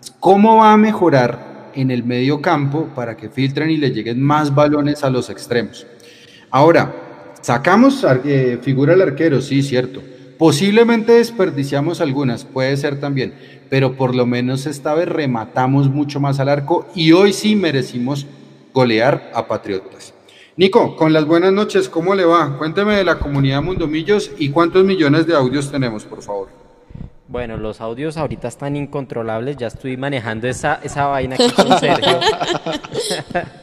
[SPEAKER 5] es cómo va a mejorar en el medio campo para que filtren y le lleguen más balones a los extremos. Ahora, Sacamos eh, figura del arquero, sí, cierto. Posiblemente desperdiciamos algunas, puede ser también, pero por lo menos esta vez rematamos mucho más al arco y hoy sí merecimos golear a Patriotas. Nico, con las buenas noches, ¿cómo le va? Cuénteme de la comunidad Mundomillos y cuántos millones de audios tenemos, por favor.
[SPEAKER 8] Bueno, los audios ahorita están incontrolables, ya estoy manejando esa, esa vaina aquí con Sergio.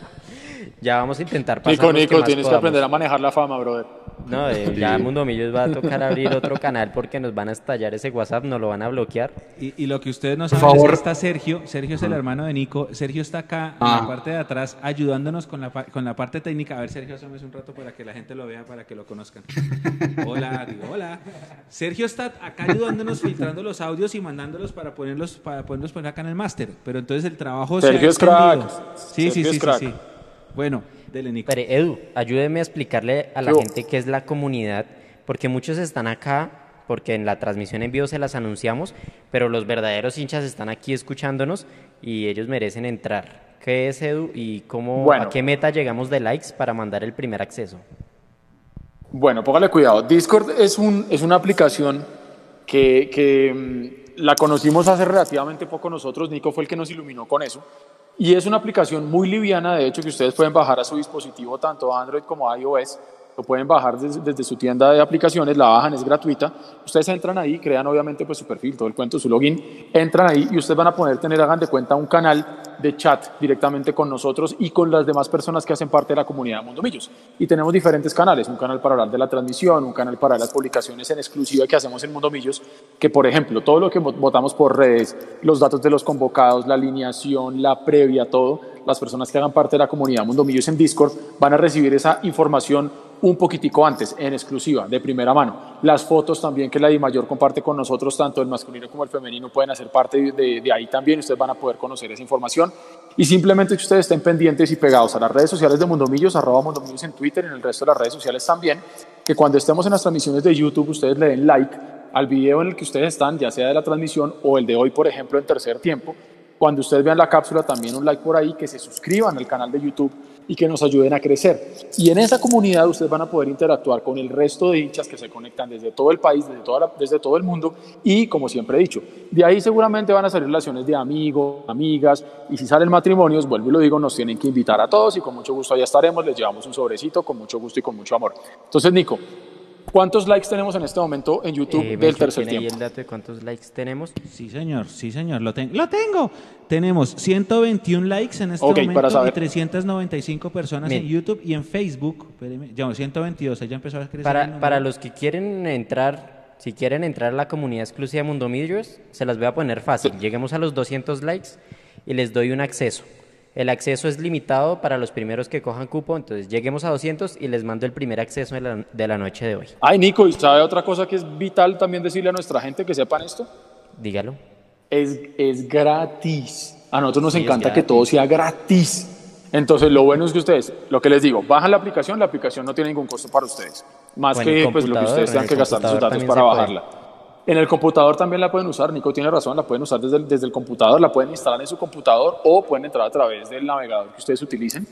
[SPEAKER 8] Ya vamos a intentar
[SPEAKER 6] pasar. Nico, Nico, tienes que aprender a manejar la fama, brother.
[SPEAKER 8] No, eh, ya Mundo Millos va a tocar abrir otro canal porque nos van a estallar ese WhatsApp, nos lo van a bloquear.
[SPEAKER 4] Y, lo que ustedes no saben es que está Sergio, Sergio es el hermano de Nico, Sergio está acá en la ah. parte de atrás ayudándonos con la, con la parte técnica. A ver, Sergio, asómese un rato para que la gente lo vea, para que lo conozcan. hola, digo, hola. Sergio está acá ayudándonos, filtrando los audios y mandándolos para ponerlos, para ponerlos poner acá en el máster. Pero entonces el trabajo
[SPEAKER 6] Sergio es crack.
[SPEAKER 4] Sí, sí, sí, sí, sí. Bueno,
[SPEAKER 8] Pero Edu, ayúdeme a explicarle a la gente qué es la comunidad, porque muchos están acá, porque en la transmisión en vivo se las anunciamos, pero los verdaderos hinchas están aquí escuchándonos y ellos merecen entrar. ¿Qué es Edu y cómo, a qué meta llegamos de likes para mandar el primer acceso?
[SPEAKER 6] Bueno, póngale cuidado. Discord es, un, es una aplicación que, que mm, la conocimos hace relativamente poco nosotros. Nico fue el que nos iluminó con eso. Y es una aplicación muy liviana, de hecho, que ustedes pueden bajar a su dispositivo, tanto Android como iOS. Lo pueden bajar desde, su tienda de aplicaciones, la bajan, es gratuita. Ustedes entran ahí, crean obviamente pues su perfil, todo el cuento, su login, entran ahí y ustedes van a poder tener, hagan de cuenta, un canal de chat directamente con nosotros y con las demás personas que hacen parte de la comunidad Mundo Millos. Y tenemos diferentes canales, un canal para hablar de la transmisión, un canal para las publicaciones en exclusiva que hacemos en Mundo Millos, que por ejemplo, todo lo que votamos por redes, los datos de los convocados, la alineación, la previa, todo, las personas que hagan parte de la comunidad Mundo Millos en Discord van a recibir esa información un poquitico antes, en exclusiva, de primera mano. Las fotos también que la mayor comparte con nosotros, tanto el masculino como el femenino, pueden hacer parte de, ahí también. Ustedes van a poder conocer esa información. Y simplemente que ustedes estén pendientes y pegados a las redes sociales de Mundomillos, arroba Mundomillos en Twitter en el resto de las redes sociales también, que cuando estemos en las transmisiones de YouTube, ustedes le den like al video en el que ustedes están, ya sea de la transmisión o el de hoy, por ejemplo, en tercer tiempo. Cuando ustedes vean la cápsula, también un like por ahí, que se suscriban al canal de YouTube y que nos ayuden a crecer. Y en esa comunidad ustedes van a poder interactuar con el resto de hinchas que se conectan desde todo el país, desde, toda desde todo el mundo y como siempre he dicho, de ahí seguramente van a salir relaciones de amigos, amigas y si salen matrimonios, vuelvo y lo digo, nos tienen que invitar a todos y con mucho gusto allá estaremos, les llevamos un sobrecito con mucho gusto y con mucho amor. Entonces Nico, ¿Cuántos likes tenemos en este momento en YouTube eh, del tercer tiempo?
[SPEAKER 8] el dato de cuántos likes tenemos?
[SPEAKER 4] Sí, señor, sí, señor, lo, tengo. ¡Lo tengo! Tenemos 121 likes en este momento y 395 personas en YouTube y en Facebook. ya 122, ya empezó a crecer.
[SPEAKER 8] Para, para los que quieren entrar, si quieren entrar a la comunidad exclusiva Mundo Millos, se las voy a poner fácil. Lleguemos a los 200 likes y les doy un acceso. El acceso es limitado para los primeros que cojan cupo, entonces lleguemos a 200 y les mando el primer acceso de la, noche de hoy.
[SPEAKER 6] Ay, Nico, ¿y sabe otra cosa que es vital también decirle a nuestra gente que sepan esto?
[SPEAKER 8] Dígalo.
[SPEAKER 6] Es, es gratis. A nosotros nos encanta que todo sea gratis. Entonces, lo bueno es que ustedes, lo que les digo, bajan la aplicación, la aplicación no tiene ningún costo para ustedes. Más que pues, lo que ustedes tengan que gastar sus datos para bajarla. En el computador también la pueden usar, Nico tiene razón, la pueden usar desde el, desde el computador, la pueden instalar en su computador o pueden entrar a través del navegador que ustedes utilicen.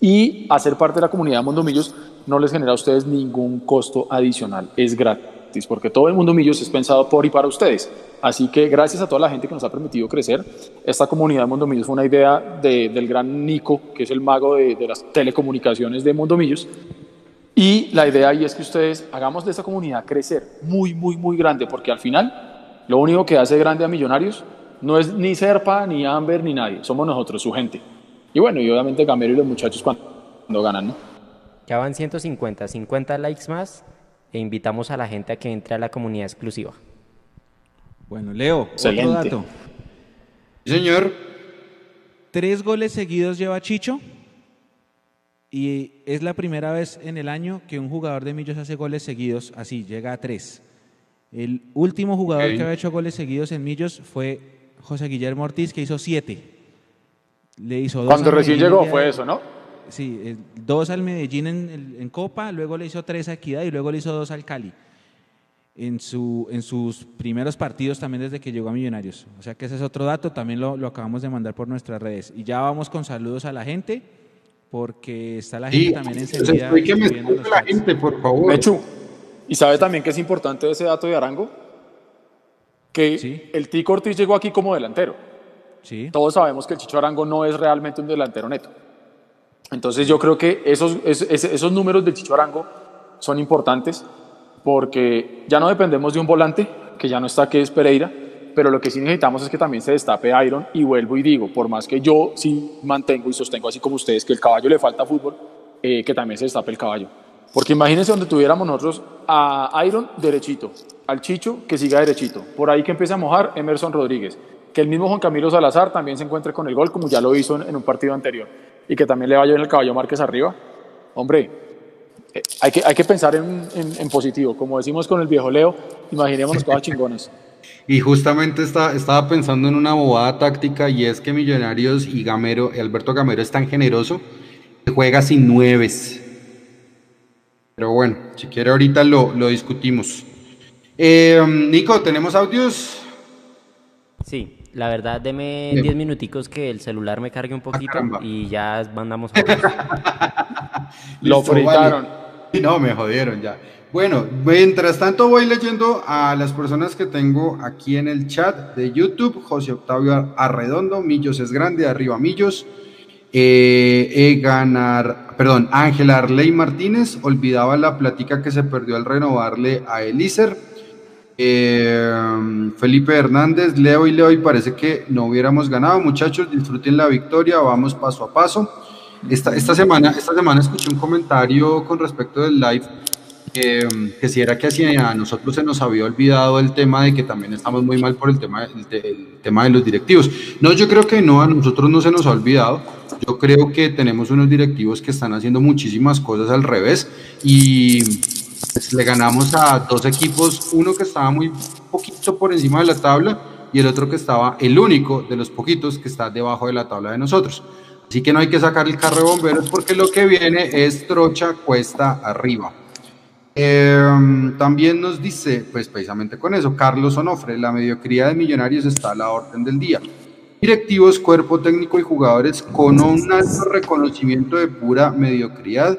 [SPEAKER 6] Y hacer parte de la comunidad de Mondomillos no les genera a ustedes ningún costo adicional, es gratis, porque todo el Mundo Millos es pensado por y para ustedes. Así que gracias a toda la gente que nos ha permitido crecer, esta comunidad de Mundo Millos fue una idea del gran Nico, que es el mago de, de las telecomunicaciones de Mundo Millos, y la idea ahí es que ustedes hagamos de esta comunidad crecer muy, muy, muy grande, porque al final lo único que hace grande a Millonarios no es ni Serpa, ni Amber, ni nadie, somos nosotros, su gente. Y bueno, y obviamente Gamero y los muchachos cuando, ganan, ¿no?
[SPEAKER 8] Ya van 150, 50 likes más e invitamos a la gente a que entre a la comunidad exclusiva.
[SPEAKER 4] Bueno, Leo, otro dato.
[SPEAKER 5] señor.
[SPEAKER 4] Tres goles seguidos lleva Chicho y es la primera vez en el año que un jugador de Millos hace goles seguidos, así, llega a tres. El último jugador que había hecho goles seguidos en Millos fue José Guillermo Ortiz, que hizo siete.
[SPEAKER 6] Le hizo dos Cuando recién llegó fue eso, ¿no?
[SPEAKER 4] Sí, dos al Medellín en, en, Copa, luego le hizo tres a Equidad y luego le hizo dos al Cali. En, su, en sus primeros partidos también desde que llegó a Millonarios. O sea que ese es otro dato, también lo, lo acabamos de mandar por nuestras redes. Y ya vamos con saludos a la gente porque está la gente también encendida.
[SPEAKER 5] Que la gente, por favor.
[SPEAKER 6] Mechu, ¿y sabe también que es importante ese dato de Arango? Que el Tico Ortiz llegó aquí como delantero.
[SPEAKER 4] Sí.
[SPEAKER 6] Todos sabemos que el Chicho Arango no es realmente un delantero neto. Entonces yo creo que esos, esos, esos números del Chicho Arango son importantes porque ya no dependemos de un volante, que ya no está, que es Pereira, pero lo que sí necesitamos es que también se destape Iron y vuelvo y digo, por más que yo sí mantengo y sostengo así como ustedes que el caballo le falta fútbol, eh, que también se destape el caballo. Porque imagínense donde tuviéramos nosotros a Iron derechito, al Chicho que siga derechito, por ahí que empiece a mojar Emerson Rodríguez, que el mismo Juan Camilo Salazar también se encuentre con el gol como ya lo hizo en, un partido anterior y que también le vaya el caballo Márquez arriba. Hombre, eh, hay, que, hay que pensar en, en, positivo, como decimos con el viejo Leo, imaginémonos cosas chingonas.
[SPEAKER 5] Y justamente está, estaba pensando en una bobada táctica y es que Millonarios y Gamero, Alberto Gamero es tan generoso que juega sin nueves. Pero bueno, si quiere ahorita lo, lo discutimos. Eh, Nico, ¿tenemos audios?
[SPEAKER 8] Sí, la verdad, deme 10 minuticos que el celular me cargue un ah, poquito y ya mandamos
[SPEAKER 5] Lo fritaron. No, me jodieron ya. Bueno, mientras tanto voy leyendo a las personas que tengo aquí en el chat de YouTube. José Octavio Arredondo, Millos es grande, arriba Millos. Eh, perdón, Ángela Arley Martínez, olvidaba la plática que se perdió al renovarle a Elíser. Eh, Felipe Hernández, Leo y Leo, y parece que no hubiéramos ganado. Muchachos, disfruten la victoria, vamos paso a paso. Esta, esta, semana, esta semana escuché un comentario con respecto del live que si era que a nosotros se nos había olvidado el tema de que también estamos muy mal por el tema, el, tema de los directivos. No, yo creo que no, a nosotros no se nos ha olvidado. Yo creo que tenemos unos directivos que están haciendo muchísimas cosas al revés y pues, le ganamos a dos equipos, uno que estaba muy poquito por encima de la tabla y el otro que estaba, el único de los poquitos que está debajo de la tabla de nosotros. Así que no hay que sacar el carro de bomberos porque lo que viene es trocha cuesta arriba. Em, también nos dice, pues precisamente con eso, Carlos Onofre, la mediocridad de Millonarios está a la orden del día. Directivos, cuerpo técnico y jugadores con un alto reconocimiento de pura mediocridad.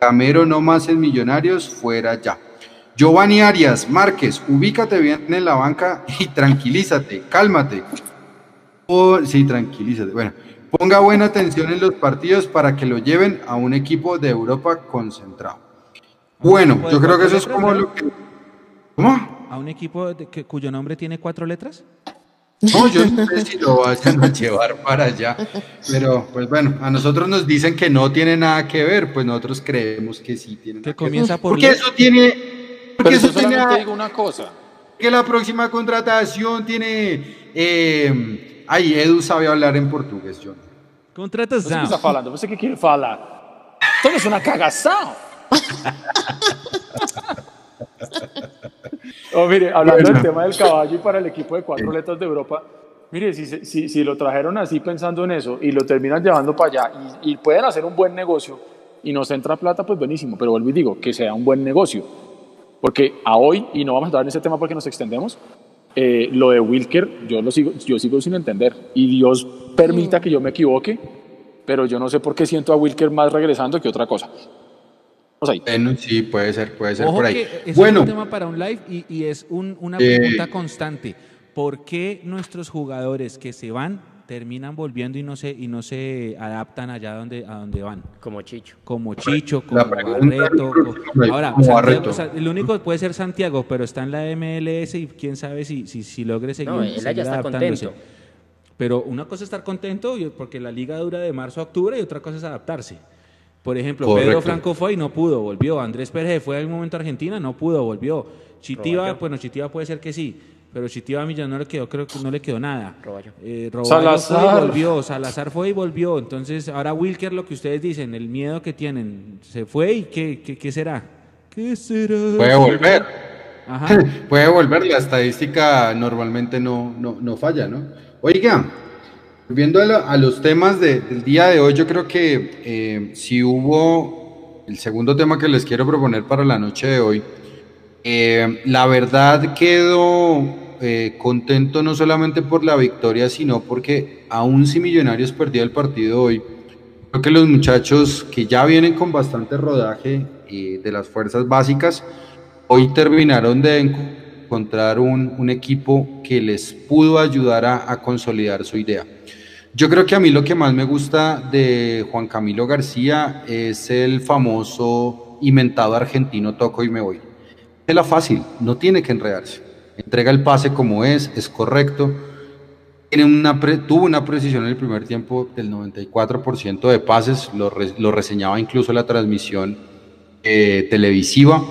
[SPEAKER 5] Camero no más en Millonarios, fuera ya. Giovanni Arias, Márquez, ubícate bien en la banca y tranquilízate, cálmate. sí, tranquilízate. Bueno, ponga buena atención en los partidos para que lo lleven a un equipo de Europa concentrado. Bueno, yo creo que eso es como lo que...
[SPEAKER 4] ¿Cómo? ¿A un equipo cuyo nombre tiene cuatro letras?
[SPEAKER 5] No, yo no sé si lo vayan a llevar para allá, pero pues bueno, a nosotros nos dicen que no tiene nada que ver, pues nosotros creemos que sí tiene.
[SPEAKER 4] Que comienza por.
[SPEAKER 5] Porque eso tiene.
[SPEAKER 6] Porque eso tiene. digo una cosa.
[SPEAKER 5] Que la próxima contratación tiene. Eh, ay, Edu sabe hablar en portugués, John.
[SPEAKER 4] Contratación.
[SPEAKER 6] ¿Qué está hablando? ¿Você que quiere falar? Esto es una cagação. Oh, mire, hablando del tema del caballo y para el equipo de cuatro letras de Europa, mire, si, si, si, lo trajeron así pensando en eso y lo terminan llevando para allá y, pueden hacer un buen negocio y nos entra plata, pues buenísimo, pero vuelvo y digo, que sea un buen negocio. Porque a hoy, y no vamos a entrar en ese tema porque nos extendemos, eh, lo de Wilker, yo lo sigo, yo sigo sin entender. Y Dios permita que yo me equivoque, pero yo no sé por qué siento a Wilker más regresando que otra cosa.
[SPEAKER 5] Bueno, sí, puede ser, puede ser por ahí.
[SPEAKER 4] bueno. Es un tema para un live y, es una eh, pregunta constante. ¿Por qué nuestros jugadores que se van terminan volviendo y no se y no se adaptan allá donde a donde van?
[SPEAKER 8] Como Chicho.
[SPEAKER 4] Como Chicho, como Barreto. ahora, Santiago, el único puede ser Santiago, pero está en la MLS y quién sabe si si, si logre seguir,
[SPEAKER 8] no, él ya está Contento.
[SPEAKER 4] Pero una cosa es estar contento porque la liga dura de marzo a octubre y otra cosa es adaptarse. Por ejemplo, Pedro Franco fue y no pudo, volvió. Andrés Pérez fue en un momento a Argentina, no pudo, volvió. Chitiva, bueno, Chitiva puede ser que sí, pero Chitiva a Millán no le quedó, creo que no le quedó nada. Eh, Salazar. Fue y volvió, Salazar fue y volvió. Entonces, ahora Wilker, lo que ustedes dicen, el miedo que tienen, se fue y qué, qué, será. ¿Qué será?
[SPEAKER 5] Puede volver. Puede volver, la estadística normalmente no, no, no falla, ¿no? Oiga, Volviendo a, los temas del día de hoy, yo creo que eh, si hubo el segundo tema que les quiero proponer para la noche de hoy, eh, la verdad quedo eh, contento no solamente por la victoria, sino porque aún si Millonarios perdió el partido hoy, creo que los muchachos que ya vienen con bastante rodaje de las fuerzas básicas, hoy terminaron de encontrar un, equipo que les pudo ayudar a consolidar su idea. Yo creo que a mí lo que más me gusta de Juan Camilo García es el famoso inventado argentino toco y me voy. Es la fácil, no tiene que enredarse. Entrega el pase como es, es correcto. Tiene una tuvo una precisión en el primer tiempo del 94% de pases, lo, lo, reseñaba incluso la transmisión eh, televisiva.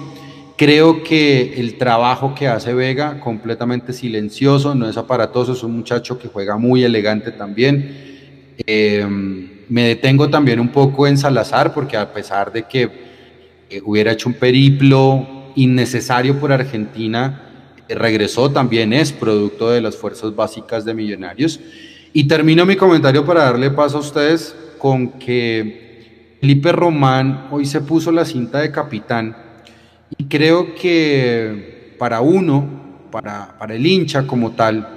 [SPEAKER 5] Creo que el trabajo que hace Vega, completamente silencioso, no es aparatoso, es un muchacho que juega muy elegante también. Eh, me detengo también un poco en Salazar, porque a pesar de que eh, hubiera hecho un periplo innecesario por Argentina, eh, regresó también, es producto de las fuerzas básicas de Millonarios. Y termino mi comentario para darle paso a ustedes con que Felipe Román hoy se puso la cinta de capitán y creo que para uno, para, para el hincha como tal,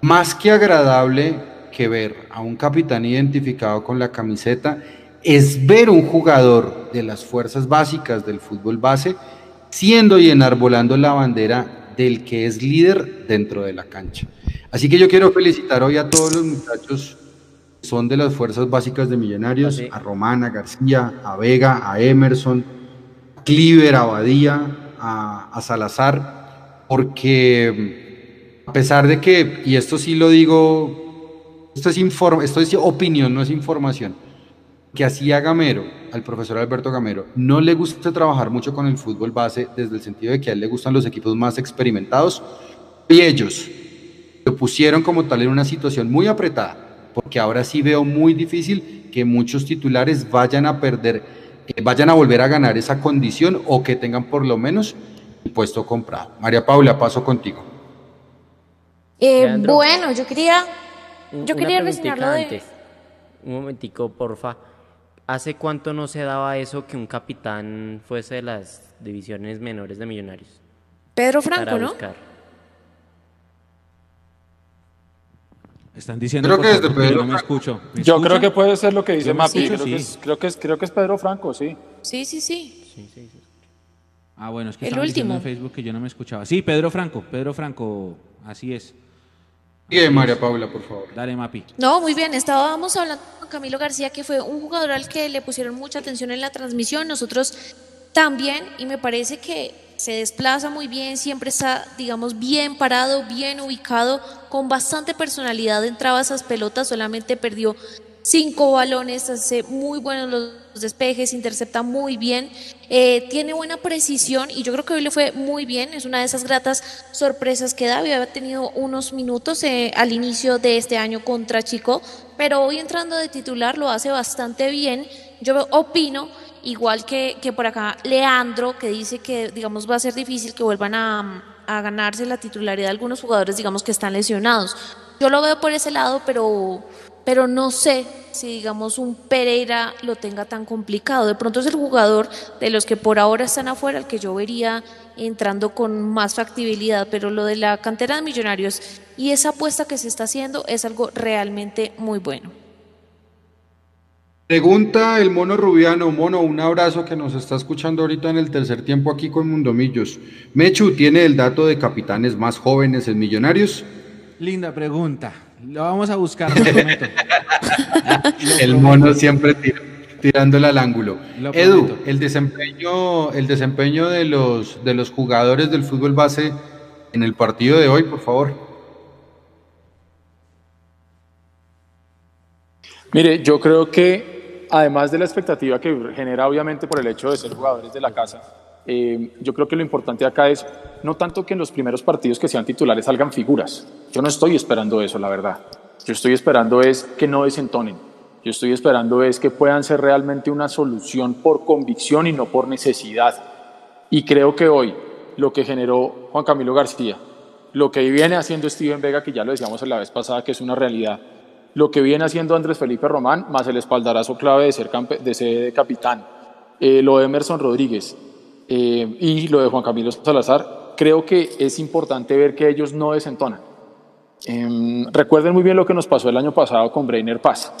[SPEAKER 5] más que agradable que ver a un capitán identificado con la camiseta, es ver un jugador de las fuerzas básicas del fútbol base siendo y enarbolando la bandera del que es líder dentro de la cancha. Así que yo quiero felicitar hoy a todos los muchachos que son de las fuerzas básicas de Millonarios, a Romana, García, a Vega, a Emerson, Cliver, Abadía, a, Salazar, porque a pesar de que, y esto sí lo digo, esto es, esto es opinión, no es información, que así a Gamero, al profesor Alberto Gamero, no le gusta trabajar mucho con el fútbol base desde el sentido de que a él le gustan los equipos más experimentados, y ellos lo pusieron como tal en una situación muy apretada, porque ahora sí veo muy difícil que muchos titulares vayan a perder vayan a volver a ganar esa condición o que tengan por lo menos el puesto comprado. María Paula, paso contigo.
[SPEAKER 7] Eh, bueno, yo quería, yo quería reseñarlo de...
[SPEAKER 8] Un momentico, porfa. ¿Hace cuánto no se daba eso que un capitán fuese de las divisiones menores de Millonarios?
[SPEAKER 7] Pedro Franco, ¿no?
[SPEAKER 4] Están diciendo creo que, Pedro no me escucho.
[SPEAKER 6] Yo creo que puede ser lo que dice Mapi. creo, que es, creo, que es, creo que es Pedro Franco, sí.
[SPEAKER 7] Sí, sí, sí.
[SPEAKER 4] ah, bueno, es que El último. en Facebook que yo no me escuchaba. Sí, Pedro Franco, Pedro Franco, así es.
[SPEAKER 5] Y María Paula, por favor.
[SPEAKER 4] Dale, Mapi.
[SPEAKER 7] No, muy bien. Estábamos hablando con Camilo García, que fue un jugador al que le pusieron mucha atención en la transmisión. Nosotros también, y me parece que se desplaza muy bien, siempre está, digamos, bien parado, bien ubicado, con bastante personalidad entraba esas pelotas, solamente perdió cinco balones, hace muy buenos los despejes, intercepta muy bien, eh, tiene buena precisión y yo creo que hoy le fue muy bien, es una de esas gratas sorpresas que da, había tenido unos minutos eh, al inicio de este año contra Chico, pero hoy entrando de titular lo hace bastante bien, yo opino igual que, que por acá Leandro, que dice que, digamos, va a ser difícil que vuelvan a, a ganarse la titularidad de algunos jugadores, digamos, que están lesionados. Yo lo veo por ese lado, pero pero no sé si digamos un Pereira lo tenga tan complicado. De pronto es el jugador de los que por ahora están afuera el que yo vería entrando con más factibilidad, pero lo de la cantera de millonarios y esa apuesta que se está haciendo es algo realmente muy bueno.
[SPEAKER 5] Pregunta el mono Rubiano, mono, un abrazo que nos está escuchando ahorita en el tercer tiempo aquí con Mundomillos. Mechu, ¿tiene el dato de capitanes más jóvenes en Millonarios?
[SPEAKER 4] Linda pregunta. Lo vamos a buscar, lo prometo.
[SPEAKER 5] el mono siempre tirándole al ángulo. Edu, el desempeño, el desempeño de los, de los jugadores del fútbol base en el partido de hoy, por favor.
[SPEAKER 6] Mire, yo creo que además de la expectativa que genera obviamente por el hecho de ser jugadores de la casa, eh, yo creo que lo importante acá es no tanto que en los primeros partidos que sean titulares salgan figuras. Yo no estoy esperando eso, la verdad. Yo estoy esperando es que no desentonen. Yo estoy esperando es que puedan ser realmente una solución por convicción y no por necesidad. Y creo que hoy lo que generó Juan Camilo García, lo que viene haciendo Steven Vega, que ya lo decíamos la vez pasada, que es una realidad, lo que viene haciendo Andrés Felipe Román, más el espaldarazo clave de ser, de ser capitán, eh, lo de Emerson Rodríguez eh, y lo de Juan Camilo Salazar, creo que es importante ver que ellos no desentonan. Em, recuerden muy bien lo que nos pasó el año pasado con Brainer Paz,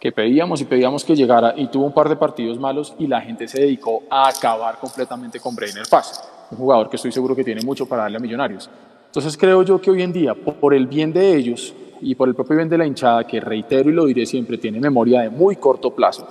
[SPEAKER 6] que pedíamos y pedíamos que llegara y tuvo un par de partidos malos y la gente se dedicó a acabar completamente con Brainer Paz, un jugador que estoy seguro que tiene mucho para darle a Millonarios. Entonces creo yo que hoy en día, por el bien de ellos y por el propio bien de la hinchada, que reitero y lo diré siempre, tiene memoria de muy corto plazo,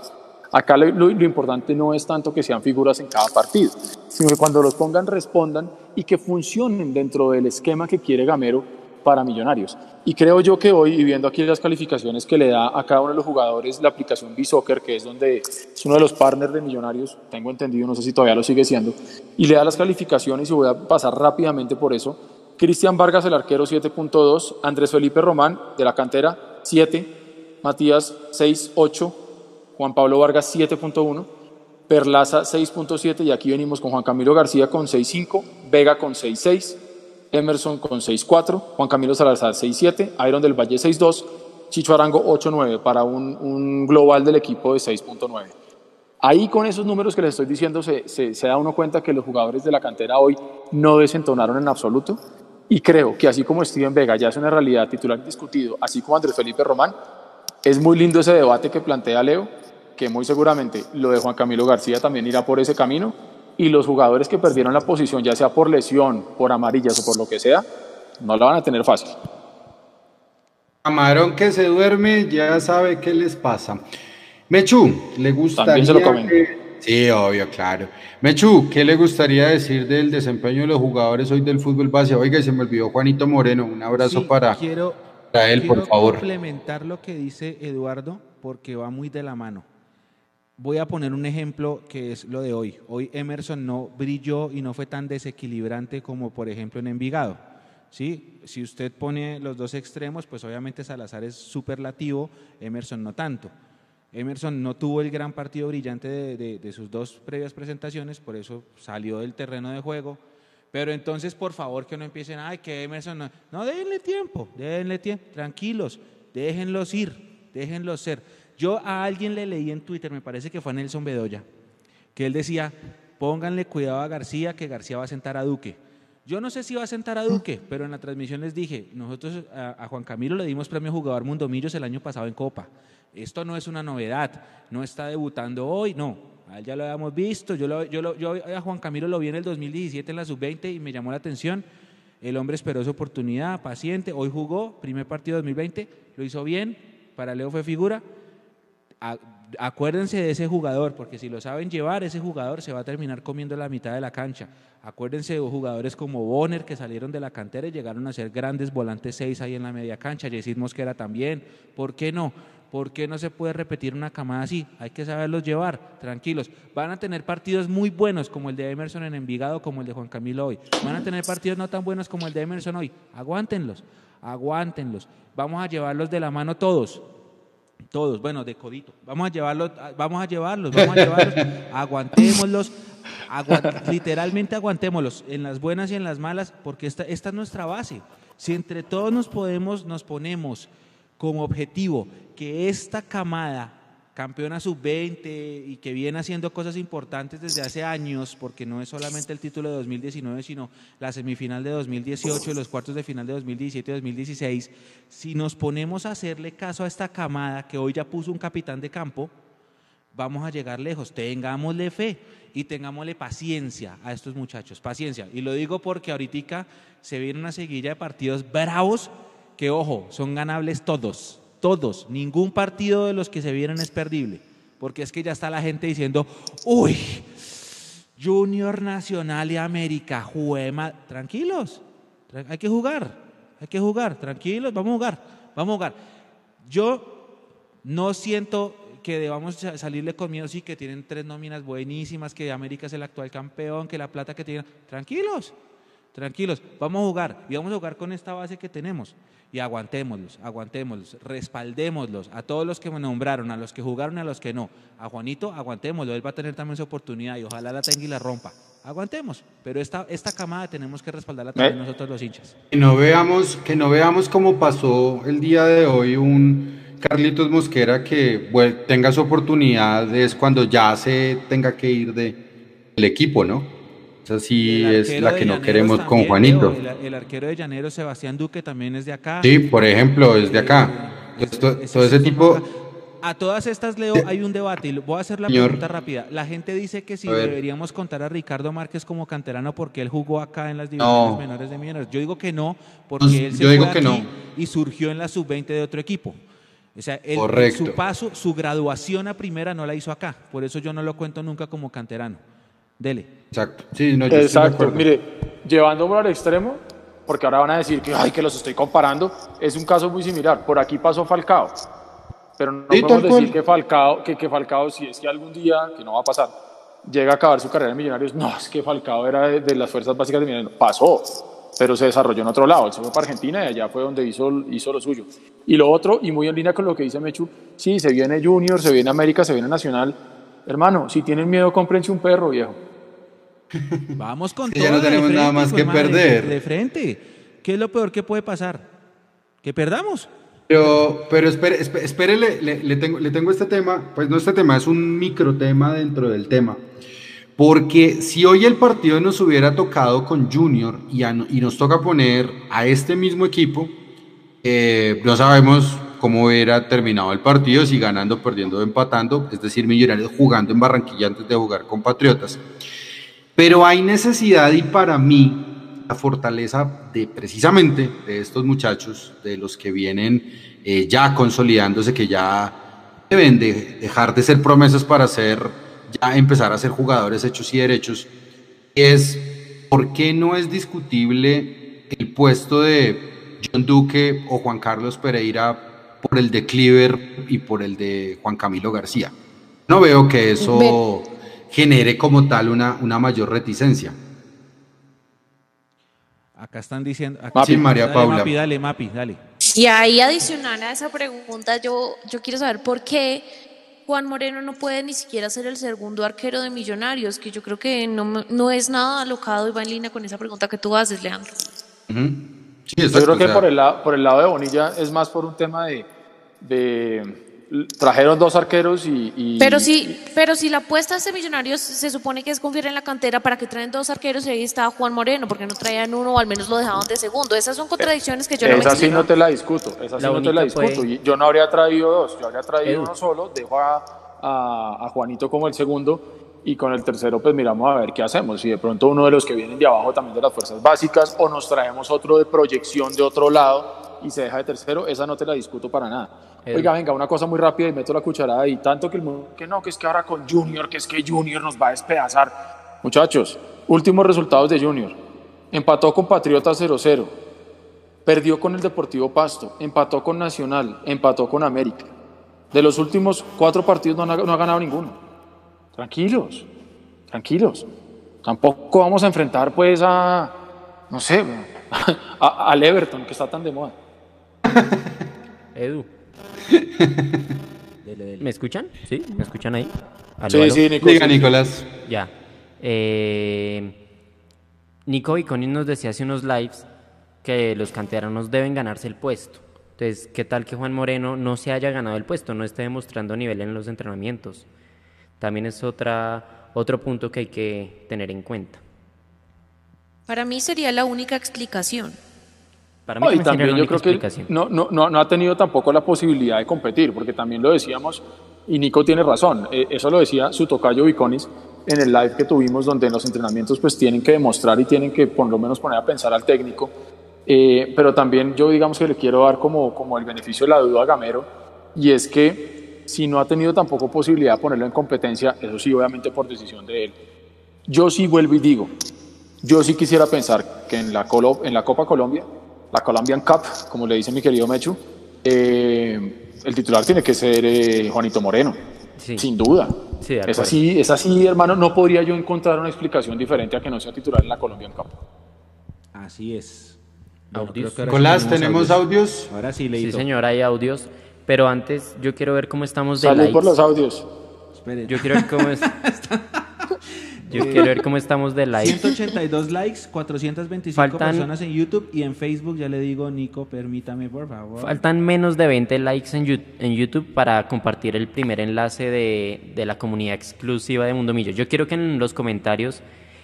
[SPEAKER 6] Acá lo, importante no es tanto que sean figuras en cada partido, sino que cuando los pongan respondan y que funcionen dentro del esquema que quiere Gamero para Millonarios. Y creo yo que hoy, y viendo aquí las calificaciones que le da a cada uno de los jugadores la aplicación B-Soccer, que es donde es uno de los partners de Millonarios, tengo entendido, no sé si todavía lo sigue siendo, y le da las calificaciones y voy a pasar rápidamente por eso. Cristian Vargas, el arquero 7.2, Andrés Felipe Román, de la cantera 7, Matías 6.8, Juan Pablo Vargas 7.1, Perlaza 6.7 y aquí venimos con Juan Camilo García con 6.5, Vega con 6.6, Emerson con 6.4, Juan Camilo Salazar 6.7, Iron del Valle 6.2, Chicho Arango 8.9 para un, global del equipo de 6.9. Ahí con esos números que les estoy diciendo se, se, da uno cuenta que los jugadores de la cantera hoy no desentonaron en absoluto y creo que así como Steven Vega ya es una realidad titular discutido, así como Andrés Felipe Román, es muy lindo ese debate que plantea Leo que muy seguramente lo de Juan Camilo García también irá por ese camino y los jugadores que perdieron la posición, ya sea por lesión, por amarillas o por lo que sea, no la van a tener fácil.
[SPEAKER 5] Camarón que se duerme ya sabe qué les pasa. Mechu, ¿le gustaría
[SPEAKER 6] También se lo
[SPEAKER 5] Sí, obvio, claro. Mechu, ¿qué le gustaría decir del desempeño de los jugadores hoy del fútbol base? Oiga, y se me olvidó Juanito Moreno. Un abrazo para,
[SPEAKER 4] quiero,
[SPEAKER 5] él, por favor.
[SPEAKER 4] complementar lo que dice Eduardo porque va muy de la mano. Voy a poner un ejemplo que es lo de hoy. Hoy Emerson no brilló y no fue tan desequilibrante como por ejemplo en Envigado. ¿sí? Si usted pone los dos extremos, pues obviamente Salazar es superlativo, Emerson no tanto. Emerson no tuvo el gran partido brillante de, sus dos previas presentaciones, por eso salió del terreno de juego. Pero entonces, por favor, que no empiecen, ay, que Emerson no. No, déjenle tiempo, déjenle tiempo, tranquilos, déjenlos ir, déjenlos ser. Yo a alguien le leí en Twitter, me parece que fue a Nelson Bedoya, que él decía, pónganle cuidado a García, que García va a sentar a Duque. Yo no sé si va a sentar a Duque, pero en la transmisión les dije, nosotros a, Juan Camilo le dimos premio jugador Mundo Millos el año pasado en Copa. Esto no es una novedad, no está debutando hoy, no. A él ya lo habíamos visto, yo, yo, yo a Juan Camilo lo vi en el 2017 en la sub-20 y me llamó la atención. El hombre esperó su oportunidad, paciente, hoy jugó, primer partido 2020, lo hizo bien, para Leo fue figura acuérdense de ese jugador, porque si lo saben llevar, ese jugador se va a terminar comiendo la mitad de la cancha. Acuérdense de jugadores como Bonner, que salieron de la cantera y llegaron a ser grandes volantes seis ahí en la media cancha. Yesid Mosquera también. ¿Por qué no? ¿Por qué no se puede repetir una camada así? Hay que saberlos llevar, tranquilos. Van a tener partidos muy buenos como el de Emerson en Envigado, como el de Juan Camilo hoy. Van a tener partidos no tan buenos como el de Emerson hoy. Aguántenlos, aguántenlos. Vamos a llevarlos de la mano todos todos, bueno, de codito. Vamos a llevarlos, vamos a llevarlos, vamos a llevarlos, aguantémoslos, literalmente aguantémoslos, en las buenas y en las malas, porque esta, esta es nuestra base. Si entre todos nos podemos, nos ponemos como objetivo que esta camada campeona sub-20 y que viene haciendo cosas importantes desde hace años, porque no es solamente el título de 2019, sino la semifinal de 2018 y los cuartos de final de 2017 y 2016, si nos ponemos a hacerle caso a esta camada que hoy ya puso un capitán de campo, vamos a llegar lejos. Tengámosle fe y tengámosle paciencia a estos muchachos, paciencia. Y lo digo porque ahorita se viene una seguilla de partidos bravos que, ojo, son ganables todos todos, ningún partido de los que se vienen es perdible, porque es que ya está la gente diciendo, uy, Junior Nacional y América, juema, tranquilos, hay que jugar, hay que jugar, tranquilos, vamos a jugar, vamos a jugar. Yo no siento que debamos salirle con miedo, sí, que tienen tres nóminas buenísimas, que América es el actual campeón, que la plata que tienen, tranquilos, tranquilos, vamos a jugar y vamos a jugar con esta base que tenemos y aguantémoslos, aguantémoslos, respaldémoslos a todos los que me nombraron, a los que jugaron y a los que no. A Juanito, aguantémoslo, él va a tener también su oportunidad y ojalá la tenga y la rompa. Aguantemos, pero esta, esta camada tenemos que respaldarla también eh, nosotros los hinchas.
[SPEAKER 5] Que no veamos, que no veamos cómo pasó el día de hoy un Carlitos Mosquera que tenga su oportunidad es cuando ya se tenga que ir de, del equipo, ¿no? Esa sí es la que no queremos con Juanito.
[SPEAKER 4] El, arquero de Llanero, Sebastián Duque, también es de acá.
[SPEAKER 5] Sí, por ejemplo, es de acá. todo ese tipo...
[SPEAKER 4] A todas estas, Leo, hay un debate y voy a hacer la pregunta rápida. La gente dice que si deberíamos contar a Ricardo Márquez como canterano porque él jugó acá en las divisiones menores de Millonarios. Yo digo que no, porque él se
[SPEAKER 5] yo digo que no.
[SPEAKER 4] y surgió en la sub-20 de otro equipo. O sea, su paso, su graduación a primera no la hizo acá. Por eso yo no lo cuento nunca como canterano. Dele.
[SPEAKER 5] Exacto. Sí, no,
[SPEAKER 6] Exacto. Mire, llevándolo al extremo, porque ahora van a decir que, ay, que los estoy comparando, es un caso muy similar. Por aquí pasó Falcao. Pero no podemos decir que Falcao, que, que Falcao, si es que algún día, que no va a pasar, llega a acabar su carrera en Millonarios, no, es que Falcao era de, las fuerzas básicas de Millonarios. Pasó, pero se desarrolló en otro lado. Él se fue para Argentina y allá fue donde hizo, hizo lo suyo. Y lo otro, y muy en línea con lo que dice Mechu, sí, se viene Junior, se viene América, se viene Nacional. Hermano, si tienen miedo, cómprense un perro, viejo.
[SPEAKER 4] Vamos con
[SPEAKER 5] todo. Ya no tenemos nada más que perder.
[SPEAKER 4] De frente. ¿Qué es lo peor que puede pasar? Que perdamos.
[SPEAKER 5] Pero, pero espere, espere, le, tengo, le tengo este tema, pues no este tema, es un micro tema dentro del tema. Porque si hoy el partido nos hubiera tocado con Junior y, y nos toca poner a este mismo equipo, eh, no sabemos cómo hubiera terminado el partido, si ganando, perdiendo o empatando, es decir, Millonarios jugando en Barranquilla antes de jugar con Patriotas. Pero hay necesidad y para mí la fortaleza de precisamente de estos muchachos, de los que vienen eh, ya consolidándose, que ya deben de dejar de ser promesas para ser, ya empezar a ser jugadores hechos y derechos, es por qué no es discutible el puesto de John Duque o Juan Carlos Pereira por el de Cleaver y por el de Juan Camilo García. No veo que eso genere como tal una, una mayor reticencia.
[SPEAKER 4] Acá están diciendo.
[SPEAKER 5] sí, María
[SPEAKER 4] dale,
[SPEAKER 5] Paula.
[SPEAKER 4] Mapi, dale, Mapi, dale.
[SPEAKER 7] Y ahí adicional a esa pregunta, yo, yo quiero saber por qué Juan Moreno no puede ni siquiera ser el segundo arquero de Millonarios, que yo creo que no, no es nada alocado y va en línea con esa pregunta que tú haces, Leandro.
[SPEAKER 6] sí, yo creo que por, el lado, por el lado de Bonilla es más por un tema de, de trajeron dos arqueros y,
[SPEAKER 7] pero sí pero si la apuesta de Millonarios se supone que es confiar en la cantera para que traen dos arqueros y ahí está Juan Moreno porque no traían uno o al menos lo dejaban de segundo esas son contradicciones que yo no
[SPEAKER 6] esa sí no te la discuto esa sí no te la discuto. yo no habría traído dos yo habría traído uno solo dejo a, a, Juanito como el segundo y con el tercero pues miramos a ver qué hacemos. Si de pronto uno de los que vienen de abajo también de las fuerzas básicas o nos traemos otro de proyección de otro lado y se deja de tercero, esa no te la discuto para nada. Oiga, venga, una cosa muy rápida y meto la cucharada y tanto que el mundo, que no, que es que ahora con Junior, que es que Junior nos va a despedazar. Muchachos, últimos resultados de Junior. Empató con Patriota 0-0, perdió con el Deportivo Pasto, empató con Nacional, empató con América. De los últimos cuatro partidos no ha, no ha ganado ninguno. Tranquilos, tranquilos. Tampoco vamos a enfrentar pues a, no sé, al Everton que está tan de moda.
[SPEAKER 8] Edu. ¿Me escuchan? ¿Sí? ¿Me escuchan ahí?
[SPEAKER 5] sí, sí, Diga, Nicolás.
[SPEAKER 8] Ya. Eh, Nico Iconin nos decía hace unos lives que los canteranos deben ganarse el puesto. Entonces, ¿qué tal que Juan Moreno no se haya ganado el puesto, no esté demostrando nivel en los entrenamientos? También es otra, otro punto que hay que tener en cuenta.
[SPEAKER 7] Para mí sería la única explicación.
[SPEAKER 6] Para mí también yo creo que no, no, no, ha tenido tampoco la posibilidad de competir, porque también lo decíamos, y Nico tiene razón, eh, eso lo decía su tocayo Viconis en el live que tuvimos, donde en los entrenamientos pues tienen que demostrar y tienen que por lo menos poner a pensar al técnico, eh, pero también yo digamos que le quiero dar como, como el beneficio de la duda a Gamero, y es que si no ha tenido tampoco posibilidad de ponerlo en competencia, eso sí obviamente por decisión de él, yo sí vuelvo y digo, yo sí quisiera pensar que en la, en la Copa Colombia, la Colombian Cup, como le dice mi querido Mechu, eh, el titular tiene que ser eh, Juanito Moreno, sin duda. es, así, es así, hermano, no podría yo encontrar una explicación diferente a que no sea titular en la Colombian Cup.
[SPEAKER 4] Así es.
[SPEAKER 5] Colás, ¿tenemos audios?
[SPEAKER 8] Ahora sí, Sí, señor, hay audios. Pero antes, yo quiero ver cómo estamos de Salud
[SPEAKER 6] por los audios.
[SPEAKER 8] Yo quiero ver cómo es... Yo quiero ver cómo estamos de likes.
[SPEAKER 4] 182 likes, 425 personas en YouTube y en Facebook ya le digo, Nico, permítame por favor.
[SPEAKER 8] Faltan menos de 20 likes en, YouTube para compartir el primer enlace de, de la comunidad exclusiva de Mundo Millo. Yo quiero que en los comentarios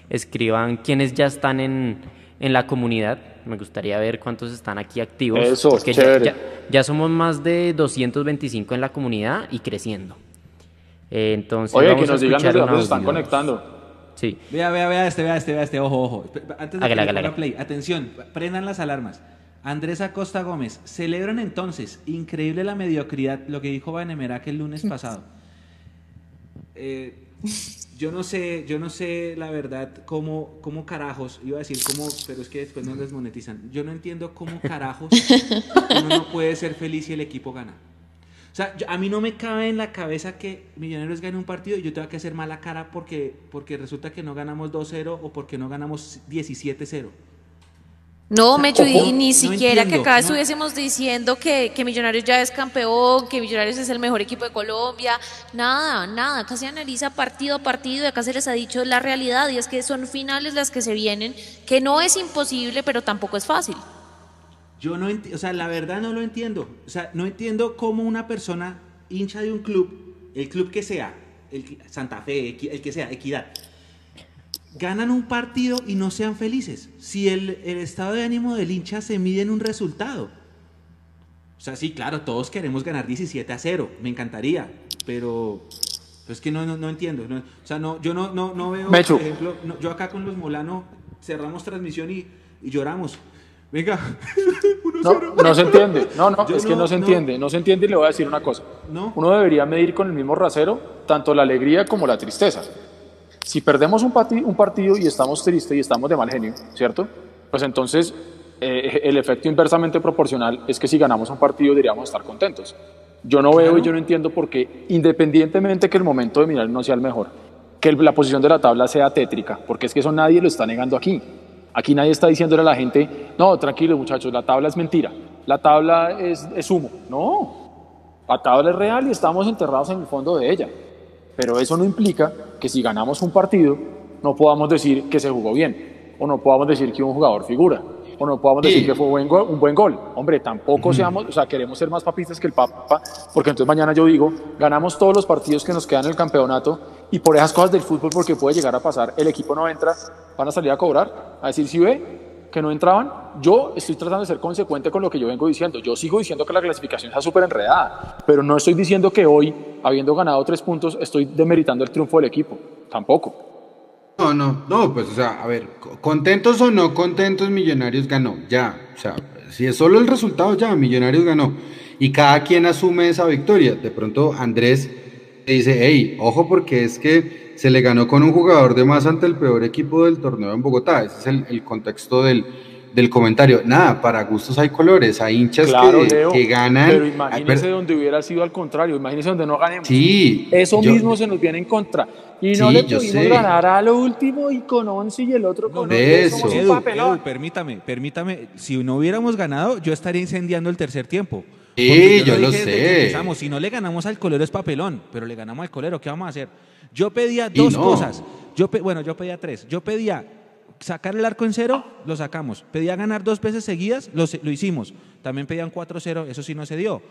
[SPEAKER 8] escriban quiénes ya están en, en la comunidad. Me gustaría ver cuántos están aquí activos.
[SPEAKER 6] Eso,
[SPEAKER 8] porque ya, ya, somos más de 225 en la comunidad y creciendo. Eh, entonces,
[SPEAKER 6] Oye, que nos digan desde dónde se están conectando.
[SPEAKER 4] Sí. Vea, vea, vea este, vea este, vea este, ojo, ojo. Antes de que play, atención, prendan las alarmas. Andrés Acosta Gómez, celebran entonces, increíble la mediocridad, lo que dijo que el lunes pasado. Eh, yo no sé, yo no sé la verdad cómo, cómo carajos, iba a decir cómo, pero es que después nos desmonetizan. Yo no entiendo cómo carajos uno no puede ser feliz si el equipo gana. O sea, a mí no me cabe en la cabeza que Millonarios gane un partido y yo tenga que hacer mala cara porque, porque resulta que no ganamos 2-0 o porque no ganamos 17-0.
[SPEAKER 7] No, Mecho, y ni siquiera que acá estuviésemos diciendo que, que, Millonarios ya es campeón, que Millonarios es el mejor equipo de Colombia. Nada, nada. Acá se analiza partido a partido y acá se les ha dicho la realidad y es que son finales las que se vienen, que no es imposible, pero tampoco es fácil.
[SPEAKER 4] Yo no entiendo, o sea, la verdad no lo entiendo. O sea, no entiendo cómo una persona hincha de un club, el club que sea, el Santa Fe, el que sea, Equidad, ganan un partido y no sean felices. Si el, estado de ánimo del hincha se mide en un resultado. O sea, sí, claro, todos queremos ganar 17 a 0, me encantaría, pero es que no, no, entiendo. o sea, no, yo no, no, no veo, por ejemplo, yo acá con los Molano cerramos transmisión y, y lloramos. Venga.
[SPEAKER 6] no, no se entiende. No, no, es que no, se entiende. No se entiende y le voy a decir una cosa. Uno debería medir con el mismo rasero tanto la alegría como la tristeza. Si perdemos un, un partido y estamos tristes y estamos de mal genio, ¿cierto? Pues entonces eh, el efecto inversamente proporcional es que si ganamos un partido deberíamos estar contentos. Yo no veo y yo no entiendo por qué, independientemente que el momento de mirar no sea el mejor, que la posición de la tabla sea tétrica, porque es que eso nadie lo está negando aquí. Aquí nadie está diciéndole a la gente, no, tranquilo muchachos, la tabla es mentira, la tabla es, es humo. No, la tabla es real y estamos enterrados en el fondo de ella. Pero eso no implica que si ganamos un partido no podamos decir que se jugó bien o no podamos decir que un jugador figura o no podamos decir que fue un buen, gol, Hombre, tampoco seamos, o sea, queremos ser más papistas que el Papa, porque entonces mañana yo digo, ganamos todos los partidos que nos quedan en el campeonato y por esas cosas del fútbol, porque puede llegar a pasar, el equipo no entra, van a salir a cobrar, a decir si ve que no entraban. Yo estoy tratando de ser consecuente con lo que yo vengo diciendo. Yo sigo diciendo que la clasificación está súper enredada, pero no estoy diciendo que hoy, habiendo ganado tres puntos, estoy demeritando el triunfo del equipo. Tampoco.
[SPEAKER 5] No, no, no, pues o sea, a ver, contentos o no contentos, Millonarios ganó, ya, o sea, si es solo el resultado, ya, Millonarios ganó. Y cada quien asume esa victoria. De pronto Andrés dice, hey, ojo porque es que se le ganó con un jugador de más ante el peor equipo del torneo en Bogotá. Ese es el contexto del, del comentario. Nada, para gustos hay colores, hay hinchas que, ganan.
[SPEAKER 6] Pero imagínese donde hubiera sido al contrario, imagínese donde no ganemos.
[SPEAKER 5] Sí.
[SPEAKER 6] Eso mismo se nos viene en contra. Y no le pudimos ganar a lo último y con 11 y el otro con
[SPEAKER 4] eso. permítame, permítame. Si no hubiéramos ganado, yo estaría incendiando el tercer tiempo.
[SPEAKER 5] Sí, yo, lo, sé.
[SPEAKER 4] Si no le ganamos al colero es papelón, pero le ganamos al colero, ¿qué vamos a hacer? Yo pedía dos cosas. Yo bueno, yo pedía tres. Yo pedía sacar el arco en cero, lo sacamos. Pedía ganar dos veces seguidas, lo, lo hicimos. También pedían 4-0, eso sí no se dio.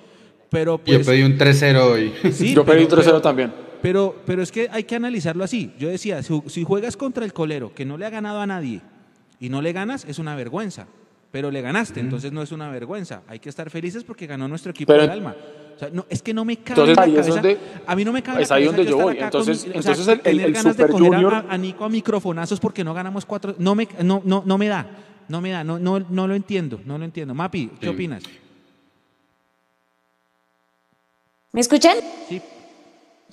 [SPEAKER 4] Pero
[SPEAKER 5] Yo pues pedí un 3-0 hoy.
[SPEAKER 6] Sí, Yo pedí un 3-0 también.
[SPEAKER 4] Pero, pero es que hay que analizarlo así. Yo decía, si, juegas contra el colero, que no le ha ganado a nadie, y no le ganas, es una vergüenza. Pero le ganaste, entonces no es una vergüenza. Hay que estar felices porque ganó nuestro equipo de alma. O sea, no, es que no me cabe
[SPEAKER 6] entonces,
[SPEAKER 4] ahí
[SPEAKER 6] es donde,
[SPEAKER 4] a mí no me cabe
[SPEAKER 6] es ahí donde yo voy. Entonces, entonces el, el, el ganas Super de Junior
[SPEAKER 4] a, a, Nico a microfonazos porque no ganamos cuatro, no me, no, no, no me da, no me da, no, no, no lo entiendo, no lo entiendo. Mapi, ¿qué sí. opinas?
[SPEAKER 7] ¿Me escuchan?
[SPEAKER 4] Sí.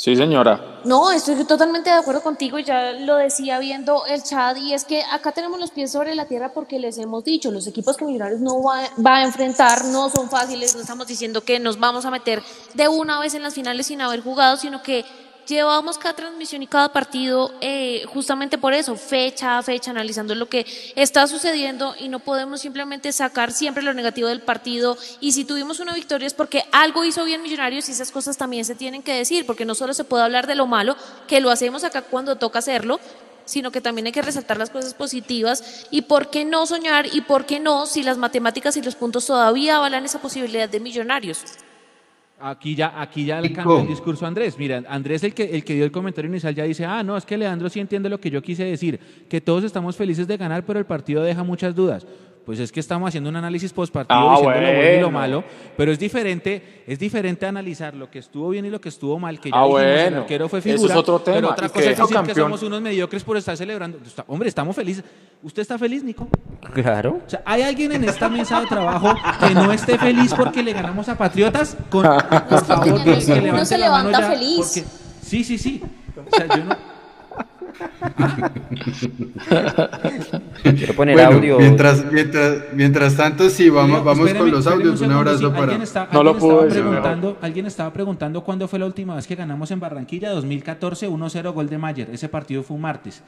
[SPEAKER 6] Sí, señora.
[SPEAKER 7] No, estoy totalmente de acuerdo contigo, ya lo decía viendo el chat, y es que acá tenemos los pies sobre la tierra porque les hemos dicho, los equipos que Millonarios no va, va, a enfrentar no son fáciles, no estamos diciendo que nos vamos a meter de una vez en las finales sin haber jugado, sino que llevamos cada transmisión y cada partido eh, justamente por eso, fecha a fecha, analizando lo que está sucediendo y no podemos simplemente sacar siempre lo negativo del partido. Y si tuvimos una victoria es porque algo hizo bien Millonarios y esas cosas también se tienen que decir, porque no solo se puede hablar de lo malo, que lo hacemos acá cuando toca hacerlo, sino que también hay que resaltar las cosas positivas y por qué no soñar y por qué no si las matemáticas y los puntos todavía avalan esa posibilidad de Millonarios.
[SPEAKER 4] Aquí ya, aquí ya le cambió el discurso a Andrés. Mira, Andrés, el que, el que dio el comentario inicial, ya dice, ah, no, es que Leandro sí entiende lo que yo quise decir, que todos estamos felices de ganar, pero el partido deja muchas dudas. Pues es que estamos haciendo un análisis postpartido
[SPEAKER 6] Ah,
[SPEAKER 4] diciendo lo bueno y lo malo, pero es diferente, es diferente analizar lo que estuvo bien y lo que estuvo mal, que ya
[SPEAKER 6] Ah,
[SPEAKER 4] dijimos, el
[SPEAKER 6] bueno.
[SPEAKER 4] arquero fue
[SPEAKER 6] Eso es
[SPEAKER 4] figura,
[SPEAKER 6] otro tema,
[SPEAKER 4] pero otra cosa es decir que somos unos mediocres por estar celebrando. Hombre, estamos felices. ¿Usted está feliz, Nico?
[SPEAKER 8] Claro.
[SPEAKER 4] O sea, ¿hay alguien en esta mesa de trabajo que no esté feliz porque le ganamos a Patriotas? Con, por favor, que, que
[SPEAKER 7] se
[SPEAKER 4] levante la mano
[SPEAKER 7] levanta
[SPEAKER 4] ya,
[SPEAKER 7] feliz.
[SPEAKER 4] porque- sí, sí, sí. O sea, yo no...
[SPEAKER 8] Quiero poner
[SPEAKER 5] Bueno,
[SPEAKER 8] audio.
[SPEAKER 5] mientras, mientras, mientras tanto, sí, vamos, vamos con los audios. Un,
[SPEAKER 4] segundo,
[SPEAKER 5] abrazo
[SPEAKER 4] sí,
[SPEAKER 5] para.
[SPEAKER 4] Alguien, está-
[SPEAKER 6] No
[SPEAKER 4] alguien
[SPEAKER 6] lo pudo
[SPEAKER 4] estaba
[SPEAKER 6] decir,
[SPEAKER 4] preguntando, alguien estaba preguntando cuándo fue la última vez que ganamos en Barranquilla, 2014, 1-0 gol de Mayer. Ese partido fue un martes.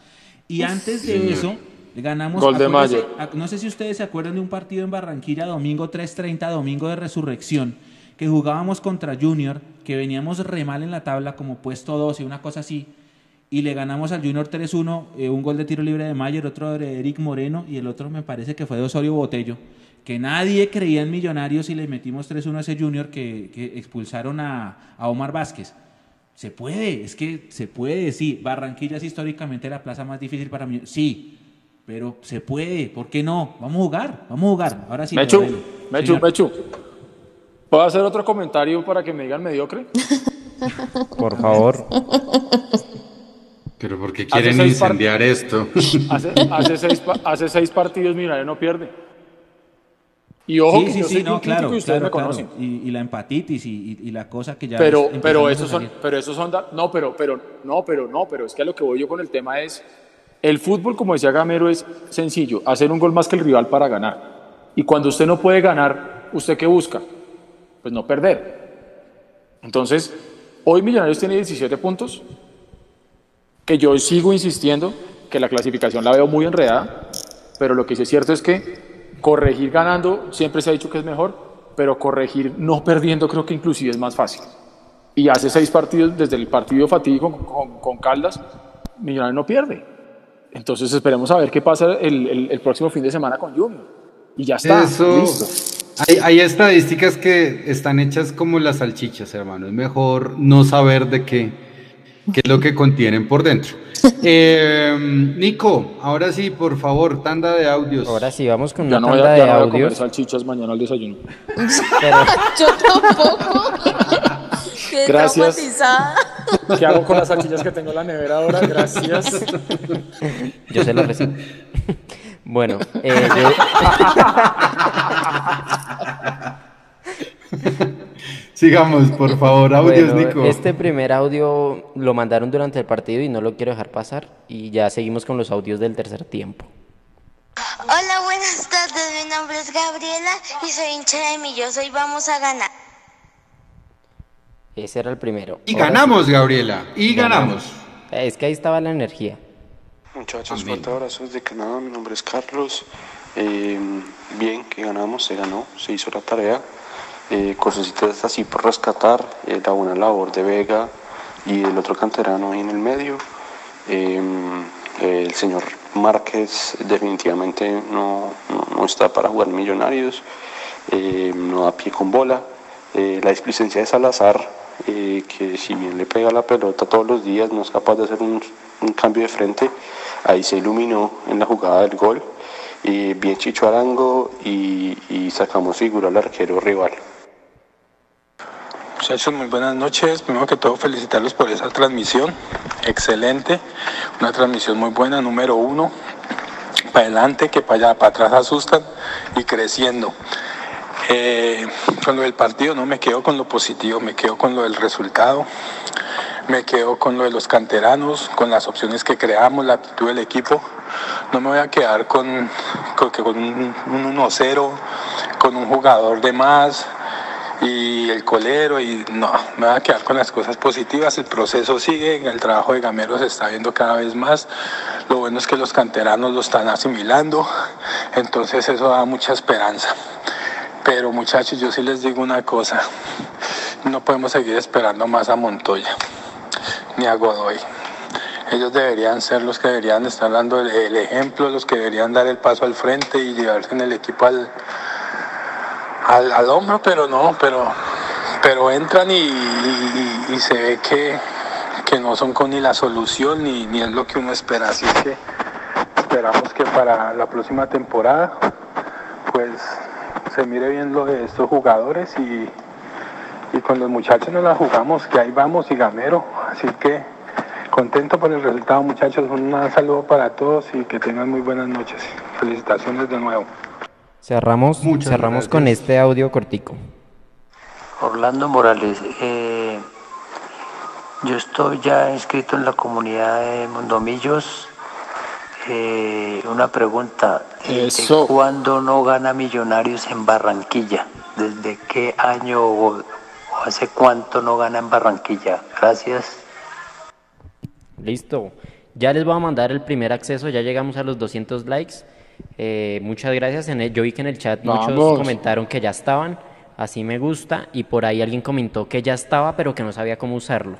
[SPEAKER 4] Y antes de eso, ganamos.
[SPEAKER 6] Gol de Mayer.
[SPEAKER 4] No sé si ustedes se acuerdan de un partido en Barranquilla, domingo 3:30, domingo de resurrección, que jugábamos contra Junior, que veníamos re mal en la tabla, como puesto 12, una cosa así. Y le ganamos al Junior 3-1, eh, un gol de tiro libre de Mayer, otro de Eric Moreno y el otro me parece que fue de Osorio Botello. Que nadie creía en Millonarios y le metimos 3-1 a ese Junior que, que expulsaron a, a Omar Vázquez. Se puede, es que se puede, sí. Barranquilla es históricamente la plaza más difícil para mí. Sí, pero se puede, ¿por qué no? Vamos a jugar, vamos a jugar. Ahora sí.
[SPEAKER 6] Mechu. Mechu. Mechu. ¿Puedo hacer otro comentario para que me digan mediocre?
[SPEAKER 8] Por favor.
[SPEAKER 5] Pero porque quieren incendiar esto.
[SPEAKER 6] Hace, hace, seis, hace seis partidos Millonarios no pierde. Y ojo
[SPEAKER 4] Sí,
[SPEAKER 6] que
[SPEAKER 4] sí,
[SPEAKER 6] yo
[SPEAKER 4] sí,
[SPEAKER 6] soy
[SPEAKER 4] no, claro,
[SPEAKER 6] y ustedes
[SPEAKER 4] claro,
[SPEAKER 6] me
[SPEAKER 4] claro.
[SPEAKER 6] conocen.
[SPEAKER 4] Y, y la empatitis y, y- y la cosa que ya
[SPEAKER 6] Pero, pero
[SPEAKER 4] a
[SPEAKER 6] esos son, pero esos son, da- no, pero, pero, no, pero, no, pero es que a lo que voy yo con el tema es, el fútbol, como decía Gamero, es sencillo, hacer un gol más que el rival para ganar. Y cuando usted no puede ganar, ¿usted qué busca? Pues no perder. Entonces, hoy Millonarios tiene 17 puntos, que yo sigo insistiendo que la clasificación la veo muy enredada, pero lo que sí es cierto es que corregir ganando siempre se ha dicho que es mejor, pero corregir no perdiendo creo que inclusive es más fácil. Y hace seis partidos, desde el partido fatídico con, con, con Caldas, Millonarios no pierde. Entonces esperemos a ver qué pasa el, el- el próximo fin de semana con Junior. Y ya está,
[SPEAKER 5] Eso.
[SPEAKER 6] listo.
[SPEAKER 5] Hay, hay estadísticas que están hechas como las salchichas, hermano. Es mejor no saber de qué, qué es lo que contienen por dentro. Eh, Nico, ahora sí, por favor, tanda de audios.
[SPEAKER 8] Ahora sí, vamos con una
[SPEAKER 6] no voy
[SPEAKER 8] tanda
[SPEAKER 6] a,
[SPEAKER 8] de
[SPEAKER 6] no voy a comer
[SPEAKER 8] audios.
[SPEAKER 6] salchichas mañana al desayuno.
[SPEAKER 8] Pero
[SPEAKER 7] Yo tampoco. Quedé
[SPEAKER 6] Gracias.
[SPEAKER 7] traumatizada.
[SPEAKER 6] ¿Qué hago con las salchichas que tengo en la nevera ahora? Gracias.
[SPEAKER 8] yo se lo recibo. Bueno, eh, yo-
[SPEAKER 5] Sigamos, por favor, audios,
[SPEAKER 8] bueno,
[SPEAKER 5] Nico.
[SPEAKER 8] este primer audio lo mandaron durante el partido y no lo quiero dejar pasar. Y ya seguimos con los audios del tercer tiempo.
[SPEAKER 9] Hola, buenas tardes. Mi nombre es Gabriela y soy hincha de Millos. Hoy vamos a ganar.
[SPEAKER 8] Ese era el primero.
[SPEAKER 5] Y
[SPEAKER 8] Ahora
[SPEAKER 5] ganamos, Gabriela. Y ganamos.
[SPEAKER 8] sí. Es que ahí estaba la energía.
[SPEAKER 10] Muchachos, fuerte abrazo desde Canadá. Mi nombre es Carlos. Eh, bien, que ganamos, se ganó, se hizo la tarea. Eh, cosecitas así por rescatar. eh, la buena labor de Vega y el otro canterano ahí en el medio. Eh, el señor Márquez definitivamente no, está para jugar Millonarios, eh, no da pie con bola. Eh, la displicencia de Salazar, que si bien le pega la pelota todos los días, no es capaz de hacer un, cambio de frente, ahí se iluminó en la jugada del gol. bien Chicho Arango y sacamos figura al arquero rival.
[SPEAKER 11] Muchachos, muy buenas noches. Primero que todo, felicitarlos por esa transmisión. Excelente. Una transmisión muy buena, número uno. Para adelante, que para allá, para atrás asustan y creciendo. Eh, con lo del partido no me quedo con lo positivo, me quedo con lo del resultado, me quedo con lo de los canteranos, con las opciones que creamos, la actitud del equipo. No me voy a quedar con, con un 1-0, con un jugador de más, y el colero y no, me voy a quedar con las cosas positivas, el proceso sigue, el trabajo de Gamero se está viendo cada vez más, lo bueno es que los canteranos lo están asimilando, entonces eso da mucha esperanza. Pero muchachos, yo sí les digo una cosa, no podemos seguir esperando más a Montoya ni a Godoy. Ellos deberían ser los que deberían estar dando el, ejemplo, los que deberían dar el paso al frente y llevarse en el equipo al, al, hombro, pero no, pero, pero entran y, se ve que, que, no son con ni la solución ni, ni es lo que uno espera. Así que esperamos que para la próxima temporada pues se mire bien lo de estos jugadores y, y con los muchachos nos la jugamos, que ahí vamos y gamero. Así que contento por el resultado muchachos, un saludo para todos y que tengan muy buenas noches. Felicitaciones de nuevo.
[SPEAKER 8] Cerramos, cerramos con este audio cortico.
[SPEAKER 12] Orlando Morales, eh, yo estoy ya inscrito en la comunidad de Mondomillos. Eh, una pregunta, ¿desde cuándo no gana Millonarios en Barranquilla? ¿Desde qué año o, hace cuánto no gana en Barranquilla? Gracias.
[SPEAKER 8] Listo. Ya les voy a mandar el primer acceso, ya llegamos a los 200 likes. Eh, muchas gracias. En yo vi que en el chat muchos comentaron que ya estaban, así me gusta, y por ahí alguien comentó que ya estaba, pero que no sabía cómo usarlo.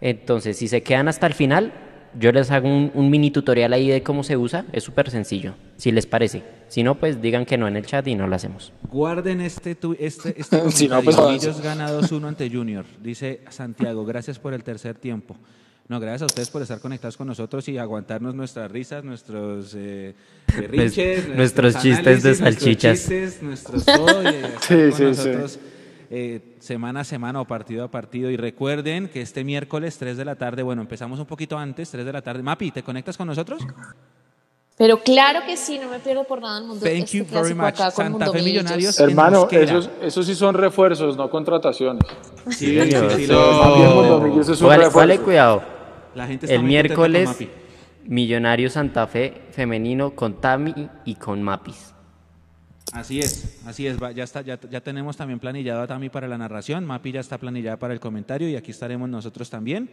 [SPEAKER 8] Entonces, si se quedan hasta el final, yo les hago un, mini tutorial ahí de cómo se usa, es súper sencillo, si les parece. Si no, pues digan que no en el chat y no lo hacemos.
[SPEAKER 4] Guarden este, este, este si no, pues, Ellos gana 2-1 ante Junior, dice Santiago, gracias por el tercer tiempo. No, gracias a ustedes por estar conectados con nosotros y aguantarnos nuestras risas, nuestros eh,
[SPEAKER 8] nuestros, chistes de salchichas.
[SPEAKER 4] Nuestros chistes, nuestros eh, semana a semana o partido a partido. Y recuerden que este miércoles 3 de la tarde, bueno, empezamos un poquito antes, 3 de la tarde. Mapi, ¿te conectas con nosotros?
[SPEAKER 7] Pero claro que sí, no me pierdo por nada el mundo.
[SPEAKER 4] Thank este you very much. Santa Fe Millonarios.
[SPEAKER 6] Hermano, esos, esos, sí son refuerzos, no contrataciones.
[SPEAKER 8] Sí, sí, sí, sí, Vale, cuidado. La gente está el miércoles, Millonario Santa Fe femenino con Tami y con Mapis.
[SPEAKER 4] Así es, así es. Ya, está, ya, ya, tenemos también planillado a Tami para la narración, Mapi ya está planillada para el comentario y aquí estaremos nosotros también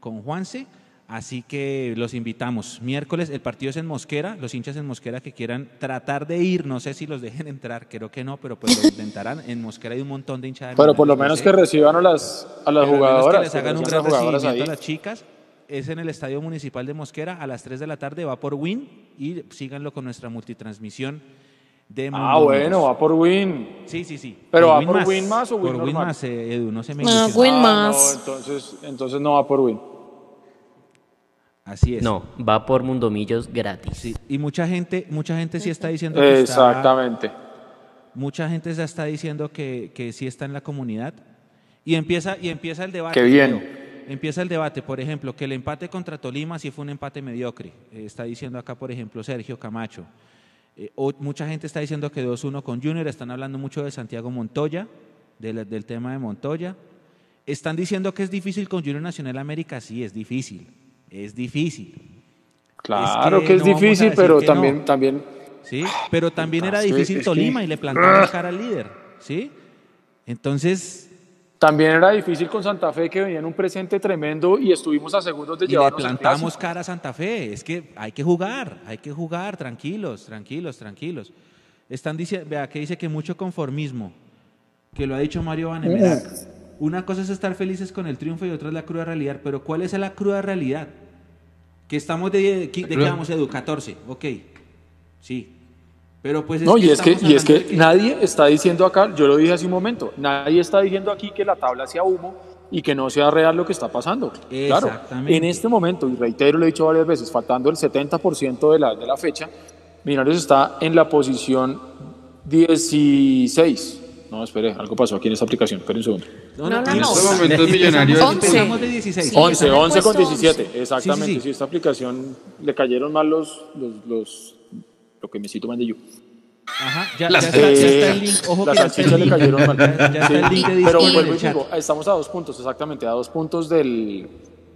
[SPEAKER 4] con Juanse. Así que los invitamos. Miércoles, el partido es en Mosquera. Los hinchas en Mosquera que quieran tratar de ir, no sé si los dejen entrar, creo que no, pero pues lo intentarán. En Mosquera hay un montón de hinchas.
[SPEAKER 6] Pero por lo menos que reciban a las, a las jugadoras.
[SPEAKER 4] Que les hagan un gran recibimiento a las chicas es en el Estadio Municipal de Mosquera a las 3 de la tarde, va por Win y síganlo con nuestra multitransmisión de
[SPEAKER 6] Ah, bueno, va por Win.
[SPEAKER 4] Sí, sí, sí.
[SPEAKER 6] ¿Pero va por Win más o Win
[SPEAKER 4] Por Win más, eh, Edu, no se me
[SPEAKER 7] No, Win ah, más.
[SPEAKER 6] No, entonces, entonces no va por Win.
[SPEAKER 4] Así es.
[SPEAKER 8] No, va por Mundomillos gratis.
[SPEAKER 4] Sí, y mucha gente, mucha gente sí está diciendo
[SPEAKER 6] que Exactamente.
[SPEAKER 4] mucha gente ya está diciendo que, que sí está en la comunidad. Y empieza, y empieza el debate.
[SPEAKER 6] Qué bien
[SPEAKER 4] empieza el debate, por ejemplo, que el empate contra Tolima sí fue un empate mediocre. Eh, está diciendo acá, por ejemplo, Sergio Camacho. Eh, mucha gente está diciendo que 2-1 con Junior, están hablando mucho de Santiago Montoya, del, tema de Montoya. Están diciendo que es difícil con Junior Nacional América, sí, es difícil, es difícil.
[SPEAKER 6] Claro que, es difícil, pero también, también...
[SPEAKER 4] Sí, pero también era difícil Tolima y le plantaron cara al líder, ¿sí? Entonces,
[SPEAKER 6] también era difícil con Santa Fe que venía en un presente tremendo y estuvimos a segundos de llevarnos
[SPEAKER 4] Y le plantamos cara a Santa Fe. Es que hay que jugar, hay que jugar, tranquilos, tranquilos, tranquilos. Están diciendo, vea, que dice que mucho conformismo, que lo ha dicho Mario Vanemerac. Una cosa es estar felices con el triunfo y otra es la cruda realidad. Pero ¿cuál es la cruda realidad? Que estamos de, de, vamos, Edu? 14, ok. Sí. Pero pues
[SPEAKER 6] no, y es que, y es que, nadie está diciendo acá, yo lo dije hace un momento, nadie está diciendo aquí que la tabla sea humo y que no sea real lo que está pasando. Claro, en este momento, y reitero, lo he dicho varias veces, faltando el 70% de la, de la fecha, Millonarios está en la posición 16. No, espere, algo pasó aquí en esta aplicación. Espere un segundo.
[SPEAKER 5] No, no, no. En este momento Millonarios.
[SPEAKER 6] 11. 11, 11 con 17. Exactamente. Sí, sí, esta aplicación le cayeron mal los, los, los lo que me cito más de yo.
[SPEAKER 4] Ajá, ya, ya, está, ya, está, el link. Ojo
[SPEAKER 6] las salchichas le cayeron mal. Ya, está el link de Pero vuelvo y digo, estamos a dos puntos, exactamente, a dos puntos del,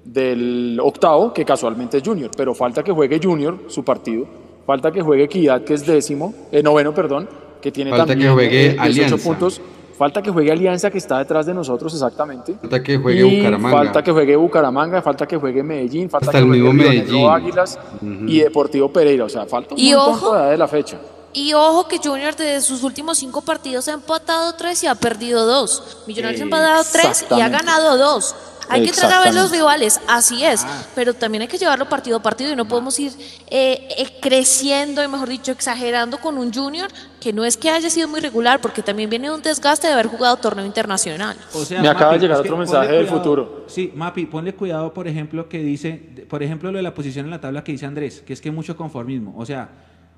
[SPEAKER 6] del octavo, que casualmente es Junior. Pero falta que juegue Junior su partido. Falta que juegue Equidad, que es décimo, eh, noveno, perdón, que tiene
[SPEAKER 5] falta
[SPEAKER 6] también
[SPEAKER 5] que juegue 18 Alianza.
[SPEAKER 6] puntos. Falta que juegue Alianza, que está detrás de nosotros exactamente.
[SPEAKER 5] Falta que juegue Bucaramanga.
[SPEAKER 6] Falta que juegue Bucaramanga, falta que juegue Medellín, falta que juegue Medellín. Águilas y Deportivo Pereira. O sea, falta un y montón ojo, de la fecha.
[SPEAKER 7] Y ojo que Junior de sus últimos cinco partidos ha empatado tres y ha perdido dos. Millonarios ha empatado tres y ha ganado dos. Hay que tratar a ver los rivales, así es, ah. pero también hay que llevarlo partido a partido y no podemos ir eh, eh, creciendo y, mejor dicho, exagerando con un junior que no es que haya sido muy regular, porque también viene un desgaste de haber jugado torneo internacional.
[SPEAKER 6] Me acaba de llegar otro mensaje del futuro.
[SPEAKER 4] Sí, Mapi, ponle cuidado, por ejemplo, que dice, por ejemplo, lo de la posición en la tabla que dice Andrés, que es que mucho conformismo. O sea,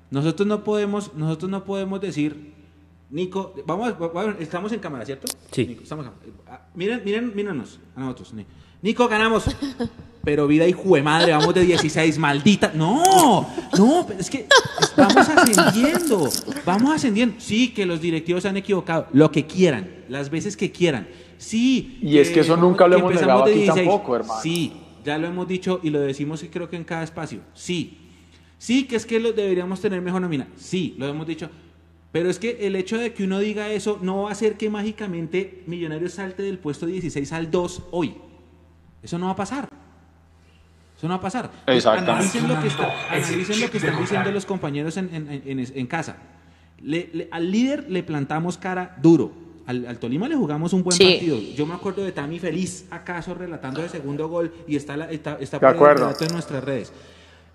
[SPEAKER 4] nosotros no podemos, nosotros no podemos decir Nico, vamos, estamos en cámara, ¿cierto?
[SPEAKER 8] Sí.
[SPEAKER 4] estamos ah, miren, miren, mírenos a nosotros. Nico, ganamos. Pero vida y madre, vamos de 16, maldita. No, no, es que vamos ascendiendo. Vamos ascendiendo. Sí, que los directivos se han equivocado. Lo que quieran, las veces que quieran. Sí.
[SPEAKER 6] Y es que eso nunca lo hemos negado aquí tampoco, hermano.
[SPEAKER 4] Sí, ya lo hemos dicho y lo decimos y creo que en cada espacio. Sí. Sí, que es que lo deberíamos tener mejor nómina. Sí, lo hemos dicho. Pero es que el hecho de que uno diga eso no va a hacer que mágicamente Millonarios salte del puesto 16 al 2 hoy. Eso no va a pasar. Eso no va a pasar.
[SPEAKER 6] Exactamente.
[SPEAKER 4] Analicen lo que, lo que están diciendo los compañeros en, casa. al líder le plantamos cara duro. Al, Tolima le jugamos un buen partido. Yo me acuerdo de Tami feliz acaso relatando el segundo gol y está, está, está
[SPEAKER 6] por
[SPEAKER 4] en nuestras redes.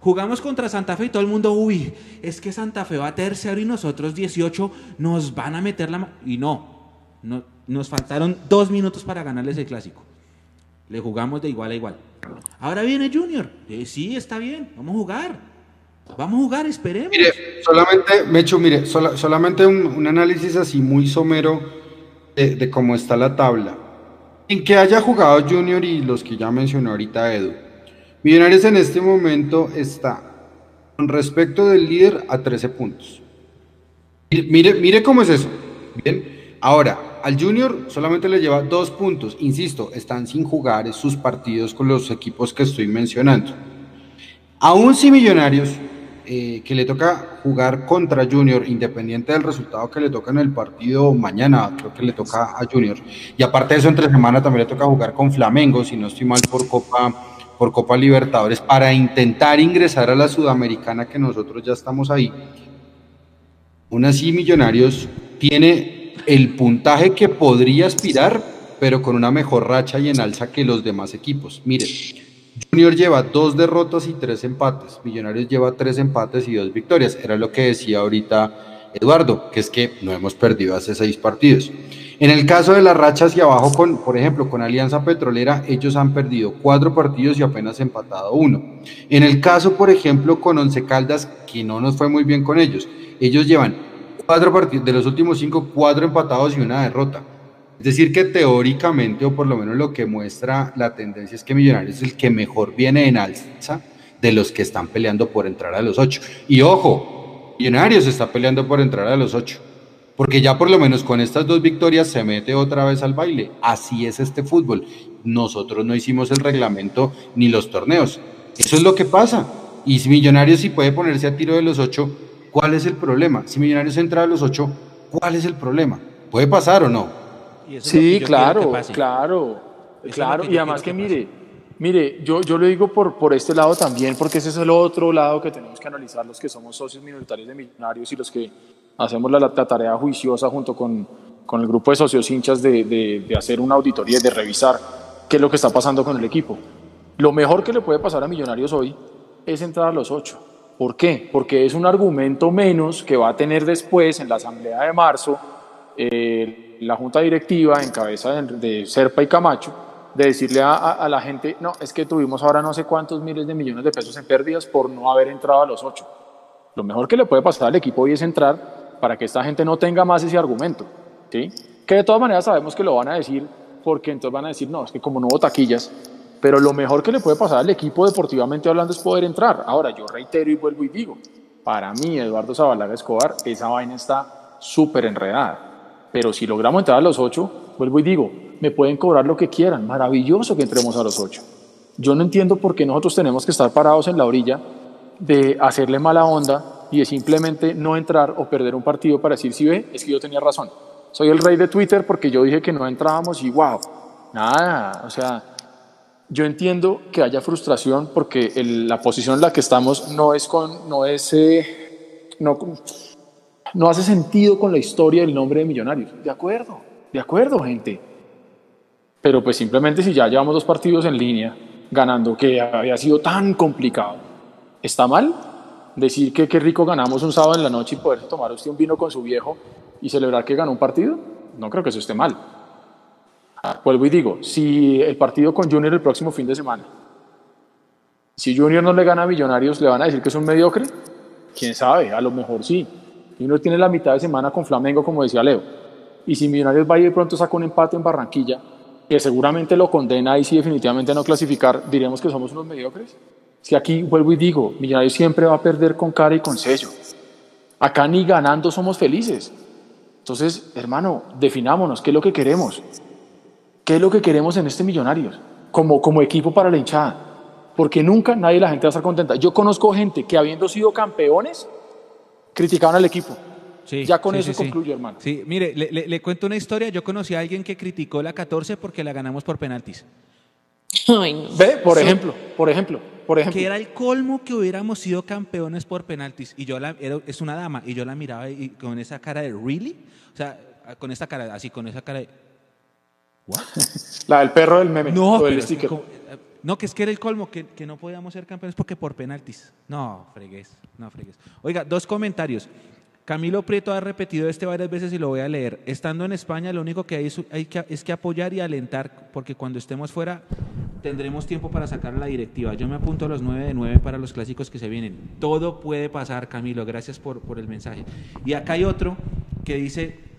[SPEAKER 4] Jugamos contra Santa Fe y todo el mundo, uy, es que Santa Fe va a tercero y nosotros 18 nos van a meter la... Y no, no, nos faltaron dos minutos para ganarles el clásico. Le jugamos de igual a igual. Ahora viene Junior. Eh, sí, está bien, vamos a jugar. Vamos a jugar, esperemos.
[SPEAKER 5] Mire, solamente, Mecho, mire, solamente un, análisis así muy somero de cómo está la tabla. En que haya jugado Junior y los que ya mencionó ahorita Edu Millonarios en este momento está con respecto del líder a 13 puntos. Mire, mire cómo es eso. Bien, ahora al Junior solamente le lleva dos puntos. Insisto, están sin jugar sus partidos con los equipos que estoy mencionando. Aún si Millonarios, eh, que le toca jugar contra Junior, independiente del resultado que le toca en el partido mañana, creo que le toca a Junior. Y aparte de eso, entre semana también le toca jugar con Flamengo, si no estoy mal por Copa por Copa Libertadores para intentar ingresar a la Sudamericana que nosotros ya estamos ahí. Aún así, Millonarios tiene el puntaje que podría aspirar, pero con una mejor racha y en alza que los demás equipos. Mire, Junior lleva dos derrotas y tres empates. Millonarios lleva tres empates y dos victorias. Era lo que decía ahorita Eduardo, que es que no hemos perdido hace seis partidos. En el caso de la racha hacia abajo, con, por ejemplo, con Alianza Petrolera, ellos han perdido cuatro partidos y apenas empatado uno. En el caso, por ejemplo, con Once Caldas, que no nos fue muy bien con ellos, ellos llevan cuatro partidos, de los últimos cinco, cuatro empatados y una derrota. Es decir, que teóricamente, o por lo menos lo que muestra la tendencia, es que Millonarios es el que mejor viene en alza de los que están peleando por entrar a los ocho. Y ojo, Millonarios está peleando por entrar a los ocho. Porque ya por lo menos con estas dos victorias se mete otra vez al baile. Así es este fútbol. Nosotros no hicimos el reglamento ni los torneos. Eso es lo que pasa. Y si Millonarios sí puede ponerse a tiro de los ocho, ¿cuál es el problema? Si Millonarios entra a los ocho, ¿cuál es el problema? ¿Puede pasar o no?
[SPEAKER 6] Sí, claro, claro, claro. Y además que mire, mire, yo, yo lo digo por, por este lado también, porque ese es el otro lado que tenemos que analizar los que somos socios minoritarios de Millonarios y los que hacemos la, tarea juiciosa junto con, con, el grupo de socios hinchas de, de, hacer una auditoría y de revisar qué es lo que está pasando con el equipo. Lo mejor que le puede pasar a Millonarios hoy es entrar a los ocho. ¿Por qué? Porque es un argumento menos que va a tener después en la asamblea de marzo eh, la junta directiva en cabeza de, de, Serpa y Camacho de decirle a, a, a, la gente, no, es que tuvimos ahora no sé cuántos miles de millones de pesos en pérdidas por no haber entrado a los ocho. Lo mejor que le puede pasar al equipo hoy es entrar para que esta gente no tenga más ese argumento. ¿sí? Que de todas maneras sabemos que lo van a decir porque entonces van a decir, no, es que como no hubo taquillas, pero lo mejor que le puede pasar al equipo deportivamente hablando es poder entrar. Ahora, yo reitero y vuelvo y digo, para mí, Eduardo Zabalaga Escobar, esa vaina está súper enredada. Pero si logramos entrar a los ocho, vuelvo y digo, me pueden cobrar lo que quieran, maravilloso que entremos a los ocho. Yo no entiendo por qué nosotros tenemos que estar parados en la orilla de hacerle mala onda y de simplemente no entrar o perder un partido para decir, si ve, es que yo tenía razón. Soy el rey de Twitter porque yo dije que no entrábamos y wow, nada, o sea, yo entiendo que haya frustración porque el, la posición en la que estamos no es con, no es, eh, no, no hace sentido con la historia del nombre de Millonarios. De acuerdo, de acuerdo, gente. Pero pues simplemente si ya llevamos dos partidos en línea ganando que había sido tan complicado, ¿está mal? Decir que qué rico ganamos un sábado en la noche y poder tomar usted un vino con su viejo y celebrar que ganó un partido, no creo que eso esté mal. Vuelvo y digo, si el partido con Junior el próximo fin de semana, si Junior no le gana a Millonarios, ¿le van a decir que es un mediocre? ¿Quién sabe? A lo mejor sí. Junior tiene la mitad de semana con Flamengo, como decía Leo. Y si Millonarios va y de pronto saca un empate en Barranquilla, que seguramente lo condena y si definitivamente no clasificar, diremos que somos unos mediocres. Si aquí vuelvo y digo, Millonarios siempre va a perder con cara y con sello. Acá ni ganando somos felices. Entonces, hermano, definámonos, ¿qué es lo que queremos? ¿Qué es lo que queremos en este Millonarios? Como, como equipo para la hinchada. Porque nunca nadie la gente va a estar contenta. Yo conozco gente que habiendo sido campeones, criticaban al equipo.
[SPEAKER 4] Sí,
[SPEAKER 6] ya con
[SPEAKER 4] sí,
[SPEAKER 6] eso
[SPEAKER 4] sí,
[SPEAKER 6] concluyo, hermano.
[SPEAKER 4] Sí, mire, le, le, le, cuento una historia. Yo conocí a alguien que criticó la 14 porque la ganamos por penaltis.
[SPEAKER 7] Ay, no.
[SPEAKER 6] Ve, por ejemplo, por ejemplo, por ejemplo.
[SPEAKER 4] Que era el colmo que hubiéramos sido campeones por penaltis. Y yo la, era, es una dama, y yo la miraba y, con esa cara de ¿really? O sea, con esa cara, así, con esa cara de ¿what?
[SPEAKER 6] La del perro del meme.
[SPEAKER 4] No,
[SPEAKER 6] o del
[SPEAKER 4] pero,
[SPEAKER 6] sticker.
[SPEAKER 4] como, no, que es que era el colmo, que, que, no podíamos ser campeones porque por penaltis. No, fregues, no fregues. Oiga, dos comentarios. Camilo Prieto ha repetido este varias veces y lo voy a leer. Estando en España, lo único que hay, es, que, apoyar y alentar, porque cuando estemos fuera tendremos tiempo para sacar la directiva. Yo me apunto a los 9 de 9 para los clásicos que se vienen. Todo puede pasar, Camilo. Gracias por el mensaje. Y acá hay otro que dice,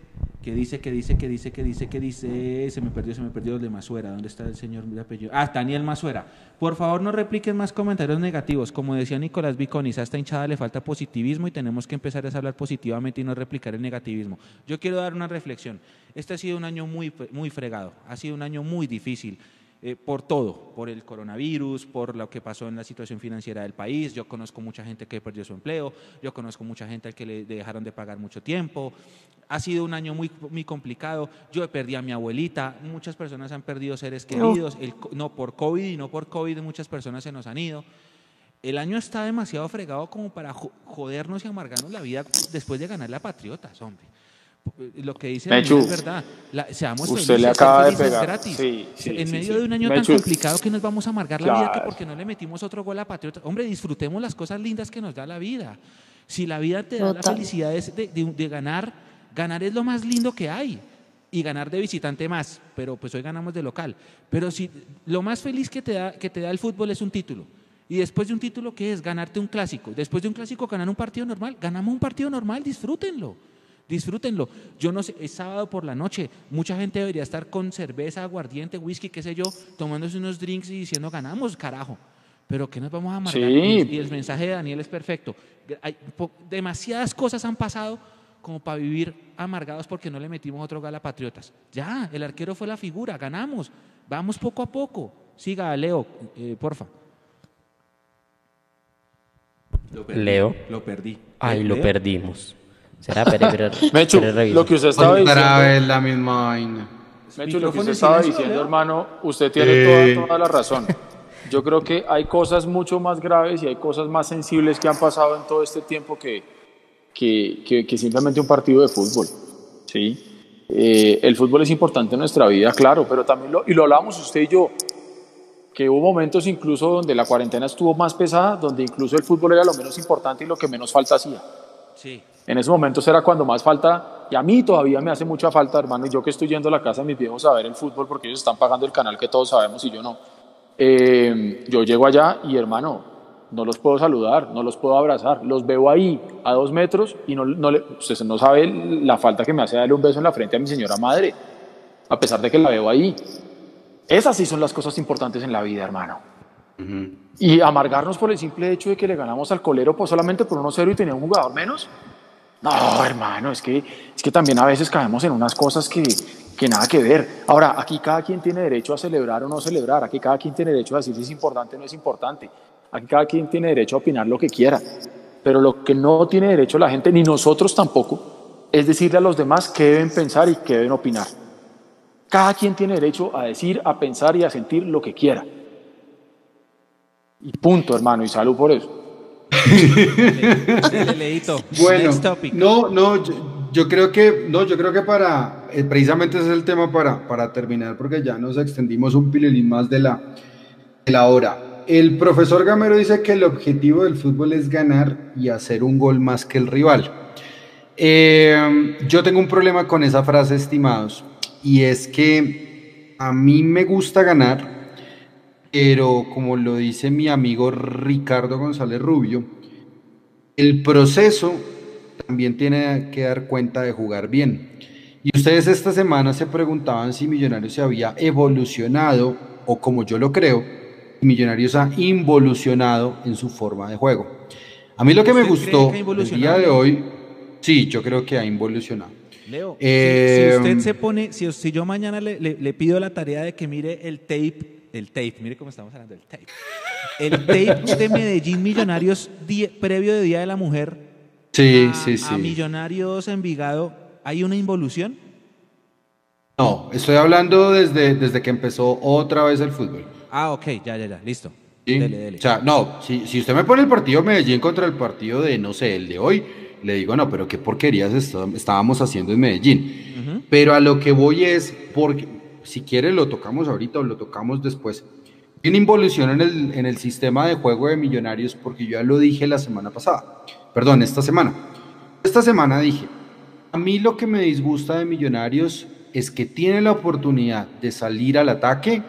[SPEAKER 4] que dice, que dice, que dice, que dice, que dice, se me perdió, se me perdió el de Masuera. ¿Dónde está el señor de apellido? Ah, Daniel Masuera. Por favor, no repliquen más comentarios negativos. Como decía Nicolás Viconis, a esta hinchada le falta positivismo y tenemos que empezar a hablar positivamente y no replicar el negativismo. Yo quiero dar una reflexión. Este ha sido un año muy, muy fregado, ha sido un año muy difícil. Eh, por todo, por el coronavirus, por lo que pasó en la situación financiera del país. Yo conozco mucha gente que perdió su empleo, yo conozco mucha gente al que le dejaron de pagar mucho tiempo. Ha sido un año muy, muy complicado. Yo perdí a mi abuelita, muchas personas han perdido seres queridos, el, no por COVID y no por COVID, muchas personas se nos han ido. El año está demasiado fregado como para jodernos y amargarnos la vida después de ganar la Patriotas, hombre lo que dice
[SPEAKER 6] Mechu,
[SPEAKER 4] es verdad. La, seamos
[SPEAKER 6] usted
[SPEAKER 4] felices,
[SPEAKER 6] le acaba de pegar.
[SPEAKER 4] gratis.
[SPEAKER 6] Sí, sí,
[SPEAKER 4] en
[SPEAKER 6] sí,
[SPEAKER 4] medio
[SPEAKER 6] sí.
[SPEAKER 4] de un año
[SPEAKER 6] Mechu,
[SPEAKER 4] tan complicado que nos vamos a amargar la vida que porque no le metimos otro gol a Patriota. Hombre, disfrutemos las cosas lindas que nos da la vida. Si la vida te da la felicidad de, de- de- de ganar, ganar es lo más lindo que hay. Y ganar de visitante más, pero pues hoy ganamos de local. Pero si lo más feliz que te da, que te da el fútbol es un título. Y después de un título, ¿qué es? Ganarte un clásico. Después de un clásico, ganar un partido normal. Ganamos un partido normal, disfrútenlo. Disfrútenlo. Yo no sé, es sábado por la noche. Mucha gente debería estar con cerveza, aguardiente, whisky, qué sé yo, tomándose unos drinks y diciendo ganamos, carajo. Pero ¿qué nos vamos a amargar?
[SPEAKER 6] Sí.
[SPEAKER 4] Y, el mensaje de Daniel es perfecto. Hay demasiadas cosas han pasado como para vivir amargados porque no le metimos otro gol a Patriotas. Ya, el arquero fue la figura, ganamos. Vamos poco a poco. Siga, Leo, eh, porfa. Lo perdí,
[SPEAKER 8] Leo.
[SPEAKER 4] Lo perdí.
[SPEAKER 8] Ay, lo
[SPEAKER 4] Leo.
[SPEAKER 8] perdimos. Será, pero, pero,
[SPEAKER 6] Mechu,
[SPEAKER 8] pero
[SPEAKER 6] lo que usted estaba
[SPEAKER 5] Otra
[SPEAKER 6] diciendo,
[SPEAKER 5] vez la misma vaina.
[SPEAKER 6] Mechu, lo que usted estaba diciendo, hermano, usted tiene
[SPEAKER 5] Eh.
[SPEAKER 6] toda, toda la razón. Yo creo que hay cosas mucho más graves y hay cosas más sensibles que han pasado en todo este tiempo que, que, que- que simplemente un partido de fútbol. ¿sí? Eh, el fútbol es importante en nuestra vida, claro, pero también lo, y lo hablamos usted y yo. que hubo momentos incluso donde la cuarentena estuvo más pesada, donde incluso el fútbol era lo menos importante y lo que menos falta hacía.
[SPEAKER 4] Sí.
[SPEAKER 6] En esos momentos era cuando más falta, y a mí todavía me hace mucha falta, hermano, y yo que estoy yendo a la casa de mis viejos a ver el fútbol porque ellos están pagando el canal que todos sabemos y yo no. Eh, yo llego allá y hermano, no los puedo saludar, no los puedo abrazar, los veo ahí a dos metros y no, no le, usted no sabe la falta que me hace darle un beso en la frente a mi señora madre, a pesar de que la veo ahí. Esas sí son las cosas importantes en la vida, hermano. Y amargarnos por el simple hecho de que le ganamos al colero pues solamente por 1-0 y tenía un jugador menos. No, hermano, es que, es que también a veces caemos en unas cosas que, que nada que ver. Ahora, aquí cada quien tiene derecho a celebrar o no celebrar, aquí cada quien tiene derecho a decir si es importante o no es importante, aquí cada quien tiene derecho a opinar lo que quiera, pero lo que no tiene derecho la gente, ni nosotros tampoco, es decirle a los demás qué deben pensar y qué deben opinar. Cada quien tiene derecho a decir, a pensar y a sentir lo que quiera. Y punto, hermano, y salud por eso.
[SPEAKER 5] bueno, no, no, yo, creo que, no, yo creo que para, eh, precisamente ese es el tema para, para terminar, porque ya nos extendimos un pililín más de la, de la hora. El profesor Gamero dice que el objetivo del fútbol es ganar y hacer un gol más que el rival. Eh, yo tengo un problema con esa frase, estimados y es que a mí me gusta ganar, pero como lo dice mi amigo Ricardo González Rubio, el proceso también tiene que dar cuenta de jugar bien. Y ustedes esta semana se preguntaban si Millonarios se había evolucionado o como yo lo creo, Millonarios ha involucionado en su forma de juego. A mí lo que me gustó el día de hoy, sí, yo creo que ha involucionado.
[SPEAKER 4] Leo, si, eh, usted se pone, si, si yo mañana le, le, pido la tarea de que mire el tape, el tape, mire cómo estamos hablando del tape, el tape de Medellín Millonarios previo de Día de la Mujer
[SPEAKER 5] sí, sí, sí.
[SPEAKER 4] a Millonarios Envigado, ¿hay una involución?
[SPEAKER 5] No, estoy hablando desde, desde que empezó otra vez el fútbol.
[SPEAKER 4] Ah, ok, ya, ya, ya, listo.
[SPEAKER 5] Dele, dele. O sea, no, si, si usted me pone el partido Medellín contra el partido de, no sé, el de hoy, le digo, no, pero qué porquerías estábamos haciendo en Medellín. Pero a lo que voy es, porque si quiere lo tocamos ahorita o lo tocamos después. Hay una involución en el, en el sistema de juego de Millonarios, porque yo ya lo dije la semana pasada, perdón, esta semana. Esta semana dije, a mí lo que me disgusta de Millonarios es que tiene la oportunidad de salir al ataque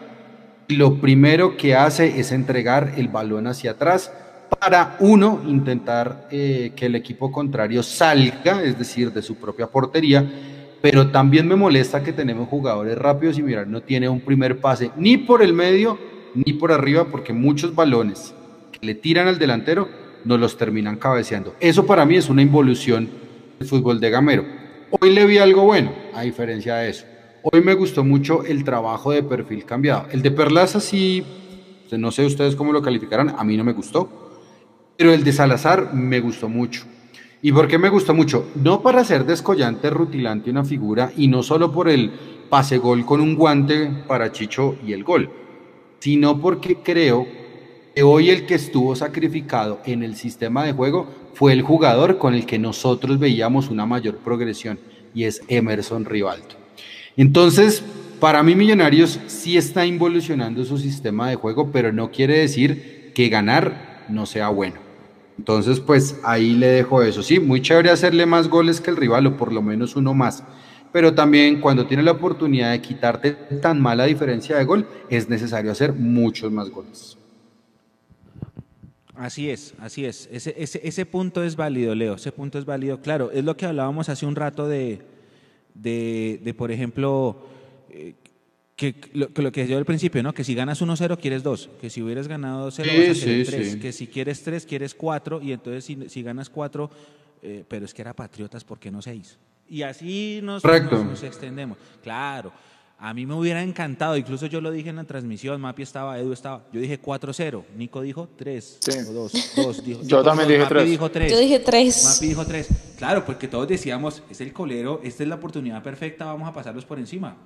[SPEAKER 5] y lo primero que hace es entregar el balón hacia atrás para uno intentar eh, que el equipo contrario salga, es decir, de su propia portería, pero también me molesta que tenemos jugadores rápidos y mirar, no tiene un primer pase ni por el medio ni por arriba, porque muchos balones que le tiran al delantero no los terminan cabeceando. Eso para mí es una involución del fútbol de Gamero. Hoy le vi algo bueno, a diferencia de eso. Hoy me gustó mucho el trabajo de perfil cambiado. El de Perlaza sí, no sé ustedes cómo lo calificarán, a mí no me gustó pero el de Salazar me gustó mucho. ¿Y por qué me gustó mucho? No para ser descollante, rutilante una figura y no solo por el pase gol con un guante para Chicho y el gol, sino porque creo que hoy el que estuvo sacrificado en el sistema de juego fue el jugador con el que nosotros veíamos una mayor progresión y es Emerson Rivaldo. Entonces, para mí Millonarios sí está involucionando su sistema de juego, pero no quiere decir que ganar no sea bueno. Entonces, pues ahí le dejo eso. Sí, muy chévere hacerle más goles que el rival o por lo menos uno más. Pero también cuando tiene la oportunidad de quitarte tan mala diferencia de gol, es necesario hacer muchos más goles.
[SPEAKER 4] Así es, así es. Ese, ese, punto es válido, Leo. Ese punto es válido. Claro, es lo que hablábamos hace un rato de, de, de por ejemplo, eh, que lo, que lo que yo al principio, ¿no? Que si ganas 1-0 quieres 2, que si hubieras ganado 0 vas a querer 3, que si quieres 3 quieres 4 y entonces si, si ganas 4, eh, pero es que era Patriotas, ¿por qué no 6? Y así nos, nos, extendemos. Claro, a mí me hubiera encantado, incluso yo lo dije en la transmisión, Mapi estaba, Edu estaba, yo dije 4-0, Nico dijo 3 o 2, 2 dijo,
[SPEAKER 6] yo también dije 3.
[SPEAKER 4] Dijo 3.
[SPEAKER 13] Yo dije 3.
[SPEAKER 4] Mapi dijo 3. Claro, porque todos decíamos, es el colero, esta es la oportunidad perfecta, vamos a pasarlos por encima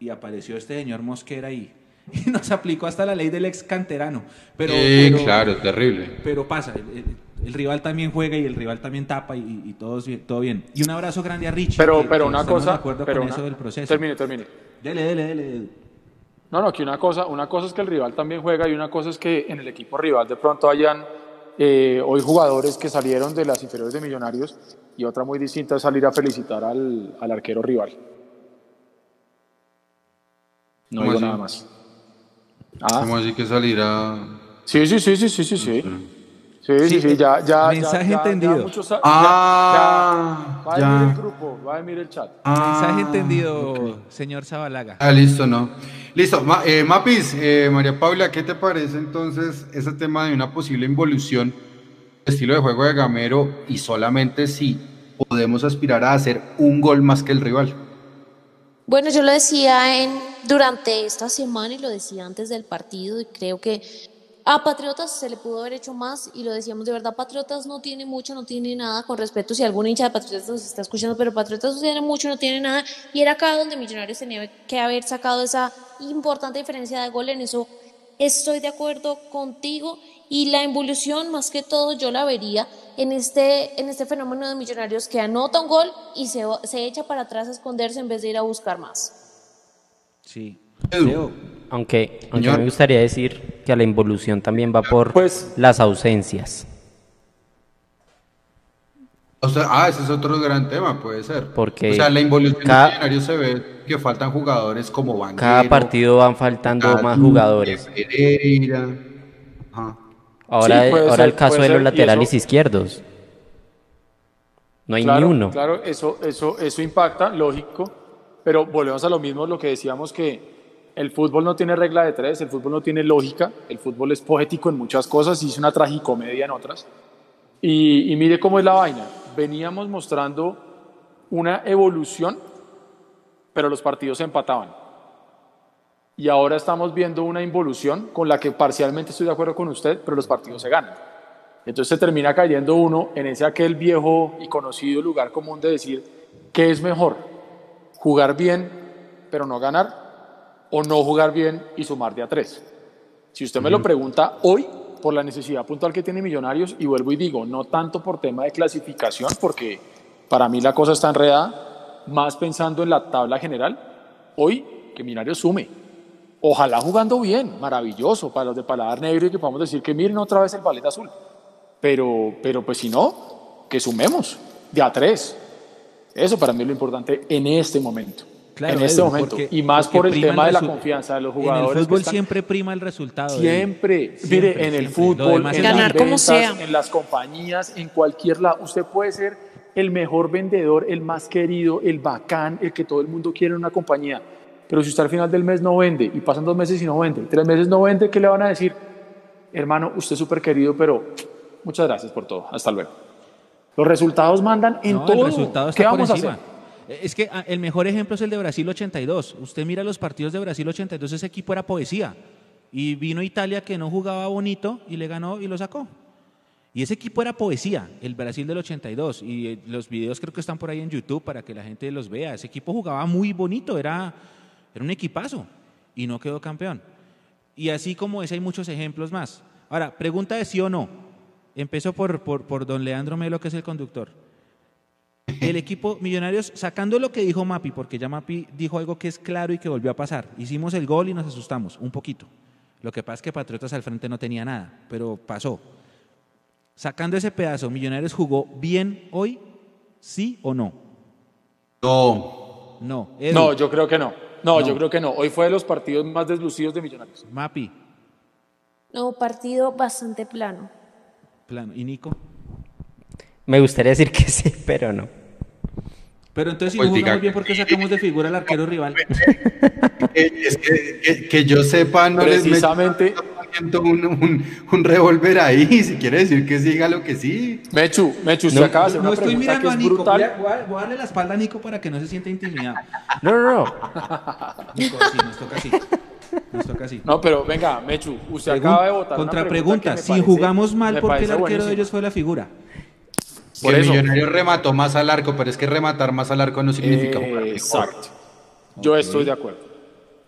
[SPEAKER 4] y apareció este señor Mosquera ahí. Y nos aplicó hasta la ley del ex canterano. Pero,
[SPEAKER 5] sí, claro, terrible.
[SPEAKER 4] Pero pasa, el, rival también juega y el rival también tapa y, todo, todo bien. Y un abrazo grande a Richie.
[SPEAKER 6] Pero, pero una cosa,
[SPEAKER 4] de
[SPEAKER 6] pero
[SPEAKER 4] eso del proceso.
[SPEAKER 6] Termine, termine.
[SPEAKER 4] Dele, dele, dele.
[SPEAKER 6] No, no, aquí una cosa, una cosa es que el rival también juega y una cosa es que en el equipo rival de pronto hayan eh, hoy jugadores que salieron de las inferiores de Millonarios y otra muy distinta es salir a felicitar al, al arquero rival. No digo nada más.
[SPEAKER 5] Ah. ¿Cómo así que salir a...?
[SPEAKER 6] Sí, sí, sí, sí, sí, sí, sí. Sí, sí, sí, ya, ya.
[SPEAKER 4] Mensaje entendido.
[SPEAKER 6] ah, ya, va a el grupo, va a el chat.
[SPEAKER 4] mensaje entendido, señor Zabalaga.
[SPEAKER 5] Ah, listo, no. Listo, eh, Mapis, eh, María Paula, ¿qué te parece entonces ese tema de una posible involución estilo de juego de Gamero y solamente si podemos aspirar a hacer un gol más que el rival?
[SPEAKER 7] Bueno, yo lo decía en, durante esta semana y lo decía antes del partido y creo que a Patriotas se le pudo haber hecho más y lo decíamos de verdad, Patriotas no tiene mucho, no tiene nada con respecto si algún hincha de Patriotas nos está escuchando, pero Patriotas no tiene mucho, no tiene nada y era acá donde Millonarios tenía que haber sacado esa importante diferencia de gol, en eso estoy de acuerdo contigo y la involución más que todo yo la vería en este, en este fenómeno de Millonarios que anota un gol y se, se echa para atrás a esconderse en vez de ir a buscar más.
[SPEAKER 4] Sí,
[SPEAKER 8] aunque, aunque me gustaría decir que la involución también va por pues, las ausencias.
[SPEAKER 5] O sea, ah, ese es otro gran tema, puede ser.
[SPEAKER 8] Porque
[SPEAKER 5] o sea, la involución cada, se ve que faltan jugadores como Banguero,
[SPEAKER 8] Cada partido van faltando más jugadores. Ahora, ahora el caso de los laterales izquierdos. No hay
[SPEAKER 6] ni
[SPEAKER 8] uno.
[SPEAKER 6] Claro, eso, eso, eso impacta, lógico, pero volvemos a lo mismo, lo que decíamos que el fútbol no tiene regla de tres, el fútbol no tiene lógica, el fútbol es poético en muchas cosas y es una tragicomedia en otras. Y, mire cómo es la vaina. Veníamos mostrando una evolución, pero los partidos se empataban. Y ahora estamos viendo una involución con la que parcialmente estoy de acuerdo con usted, pero los partidos se ganan. Entonces se termina cayendo uno en ese aquel viejo y conocido lugar común de decir, ¿qué es mejor? ¿Jugar bien pero no ganar? o no jugar bien y sumar de a tres. Si usted me lo pregunta hoy, por la necesidad puntual que tiene Millonarios, y vuelvo y digo, no tanto por tema de clasificación, porque para mí la cosa está enredada, más pensando en la tabla general, hoy que Millonarios sume. Ojalá jugando bien, maravilloso, para los de paladar negro y que podamos decir que miren otra vez el ballet azul. Pero, pero pues si no, que sumemos de a tres. Eso para mí es lo importante en este momento en este momento. y más por el tema de la confianza de los jugadores.
[SPEAKER 4] En el fútbol siempre prima el resultado.
[SPEAKER 6] Siempre. Mire, en el fútbol, en las ventas, en las compañías, en cualquier lado. Usted puede ser el mejor vendedor, el más querido, el bacán, el que todo el mundo quiere en una compañía. Pero si usted al final del mes no vende y pasan dos meses y no vende, tres meses no vende, ¿qué le van a decir? Hermano, usted es súper querido, pero muchas gracias por todo. Hasta luego. Los resultados mandan en todo. ¿Qué vamos a hacer?
[SPEAKER 4] Es que ah, el mejor ejemplo es el de Brasil 82. Usted mira los partidos de Brasil 82, ese equipo era poesía. Y vino Italia que no jugaba bonito y le ganó y lo sacó. Y ese equipo era poesía, el Brasil del 82. Y eh, los videos creo que están por ahí en YouTube para que la gente los vea. Ese equipo jugaba muy bonito, era, era un equipazo y no quedó campeón. Y así como ese hay muchos ejemplos más. Ahora, pregunta de sí o no. Empezó por, por, por don Leandro Melo, que es el conductor el equipo Millonarios, sacando lo que dijo Mapi, porque ya Mapi dijo algo que es claro y que volvió a pasar. Hicimos el gol y nos asustamos, un poquito. Lo que pasa es que Patriotas al frente no tenía nada, pero pasó. Sacando ese pedazo, ¿Millonarios jugó bien hoy? ¿Sí o no?
[SPEAKER 5] No.
[SPEAKER 4] No.
[SPEAKER 6] No, yo creo que no. no. yo creo que no. Hoy fue de los partidos más deslucidos de Millonarios.
[SPEAKER 4] Mapi.
[SPEAKER 7] No, partido bastante plano.
[SPEAKER 4] Plano. ¿Y Nico?
[SPEAKER 8] Me gustaría decir que sí, pero no.
[SPEAKER 4] Pero entonces, si pues no jugamos bien, ¿por qué sacamos de figura al arquero rival?
[SPEAKER 5] es que, que, yo sepa, no
[SPEAKER 6] Precisamente.
[SPEAKER 5] les un, un, un revólver ahí, si quiere decir que siga lo que sí.
[SPEAKER 6] Mechu, Mechu, usted acaba de hacer una estoy mirando que a
[SPEAKER 4] Nico.
[SPEAKER 6] Brutal.
[SPEAKER 4] Voy, a, voy, a, darle la espalda a Nico para que no se sienta intimidado.
[SPEAKER 8] No, no, no.
[SPEAKER 4] Nico, sí, nos toca así. Nos toca así.
[SPEAKER 6] No, pero venga, Mechu, usted acaba de votar.
[SPEAKER 4] Contra pregunta, si jugamos mal, ¿por qué el arquero de ellos fue la figura?
[SPEAKER 5] Por el Millonario remató más al arco, pero es que rematar más al arco no significa jugar
[SPEAKER 6] Exacto. Yo estoy de acuerdo.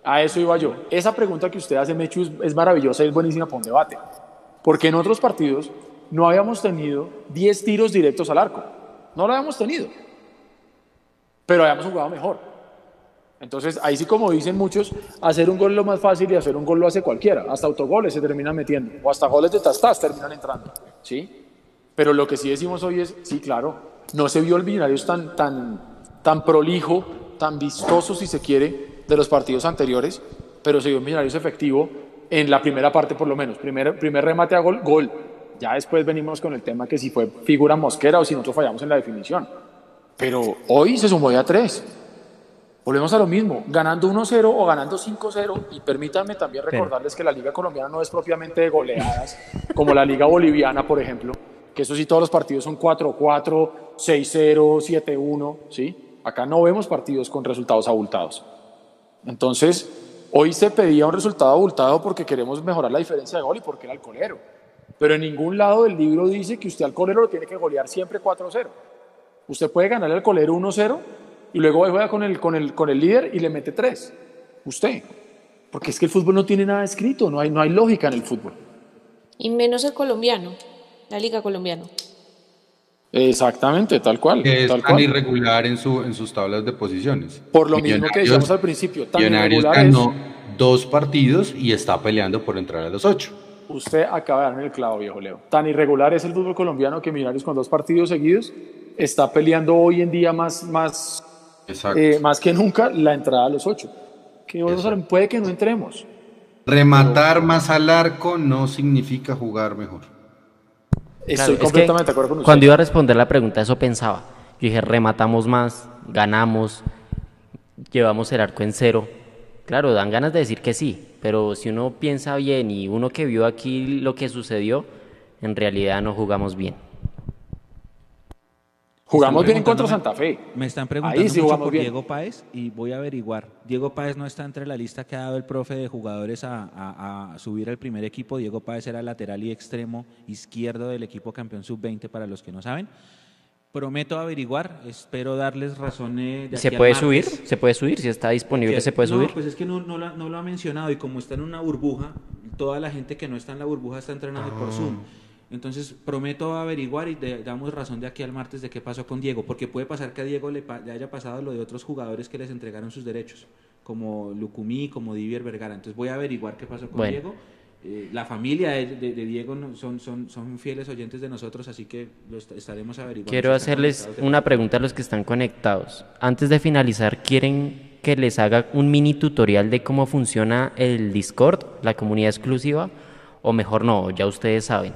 [SPEAKER 6] A eso iba yo. Esa pregunta que usted hace, Mechu, es maravillosa y es buenísima para un debate. Porque en otros partidos no habíamos tenido 10 tiros directos al arco. No lo habíamos tenido. Pero habíamos jugado mejor. Entonces, ahí sí, como dicen muchos, hacer un gol es lo más fácil y hacer un gol lo hace cualquiera. Hasta autogoles se terminan metiendo, o hasta goles de tastas terminan entrando, ¿sí? Pero lo que sí decimos hoy es, sí, claro, no se vio el Millonarios tan, tan, tan prolijo, tan vistoso, si se quiere, de los partidos anteriores, pero se vio un Millonarios efectivo en la primera parte, por lo menos. Primer, primer remate a gol, gol. Ya después venimos con el tema que si fue figura mosquera o si nosotros fallamos en la definición. Pero hoy se sumó ya tres. Volvemos a lo mismo, ganando 1-0 o ganando 5-0, y permítanme también recordarles que la Liga Colombiana no es propiamente de goleadas, como la Liga Boliviana, por ejemplo, que eso sí todos los partidos son 4-4, 6-0, 7-1, ¿sí? Acá no vemos partidos con resultados abultados. Entonces, hoy se pedía un resultado abultado porque queremos mejorar la diferencia de gol y porque era el colero. Pero en ningún lado del libro dice que usted al colero lo tiene que golear siempre 4-0. Usted puede ganarle al colero 1-0 y luego juega con el, con, el, con el líder y le mete 3. Usted. Porque es que el fútbol no tiene nada escrito, no hay, no hay lógica en el fútbol.
[SPEAKER 7] Y menos el colombiano, la liga colombiana.
[SPEAKER 6] Exactamente, tal cual.
[SPEAKER 5] Que es
[SPEAKER 6] tal
[SPEAKER 5] tan
[SPEAKER 6] cual.
[SPEAKER 5] irregular en, su, en sus tablas de posiciones.
[SPEAKER 6] Por lo mismo que decíamos al principio, tan
[SPEAKER 5] Millonarios
[SPEAKER 6] irregular es-
[SPEAKER 5] ganó dos partidos y está peleando por entrar a los ocho.
[SPEAKER 6] Usted acaba de darme el clavo, viejo Leo. Tan irregular es el fútbol colombiano que Millonarios con dos partidos seguidos está peleando hoy en día más, más. Eh, más que nunca la entrada a los ocho. Que puede que no entremos.
[SPEAKER 5] Rematar más al arco no significa jugar mejor.
[SPEAKER 6] Estoy
[SPEAKER 8] Claro, es que
[SPEAKER 6] completamente de acuerdo con usted.
[SPEAKER 8] Cuando iba a responder la pregunta, eso pensaba. Yo dije, rematamos más, ganamos, llevamos el arco en cero. Claro, dan ganas de decir que sí, pero si uno piensa bien y uno que vio aquí lo que sucedió, en realidad no jugamos bien.
[SPEAKER 6] Jugamos bien contra Santa Fe.
[SPEAKER 4] Me están preguntando
[SPEAKER 6] Ahí sí
[SPEAKER 4] mucho
[SPEAKER 6] jugamos
[SPEAKER 4] por
[SPEAKER 6] bien.
[SPEAKER 4] Diego Páez y voy a averiguar. Diego Páez no está entre la lista que ha dado el profe de jugadores a, a- a subir al primer equipo. Diego Páez era lateral y extremo izquierdo del equipo campeón sub-20 para los que no saben. Prometo averiguar, espero darles razón. eh, de
[SPEAKER 8] ¿Se
[SPEAKER 4] aquí
[SPEAKER 8] puede subir? ¿Se puede subir? Si está disponible, ¿se puede
[SPEAKER 4] no,
[SPEAKER 8] subir?
[SPEAKER 4] pues es que no, no no lo ha mencionado y como está en una burbuja, toda la gente que no está en la burbuja está entrenando por Zoom. Entonces prometo averiguar y de- damos razón de aquí al martes de qué pasó con Diego, porque puede pasar que a Diego le, pa- le haya pasado lo de otros jugadores que les entregaron sus derechos, como Lucumí, como Divier Vergara. Entonces voy a averiguar qué pasó con
[SPEAKER 8] Bueno.
[SPEAKER 4] Diego. Eh, la familia de, de- de Diego son, son, son fieles oyentes de nosotros, así que lo est- estaremos averiguando.
[SPEAKER 8] Quiero hacerles una pregunta a los que están conectados. Antes de finalizar, ¿quieren que les haga un mini tutorial de cómo funciona el Discord, la comunidad exclusiva? O mejor no, ya ustedes saben.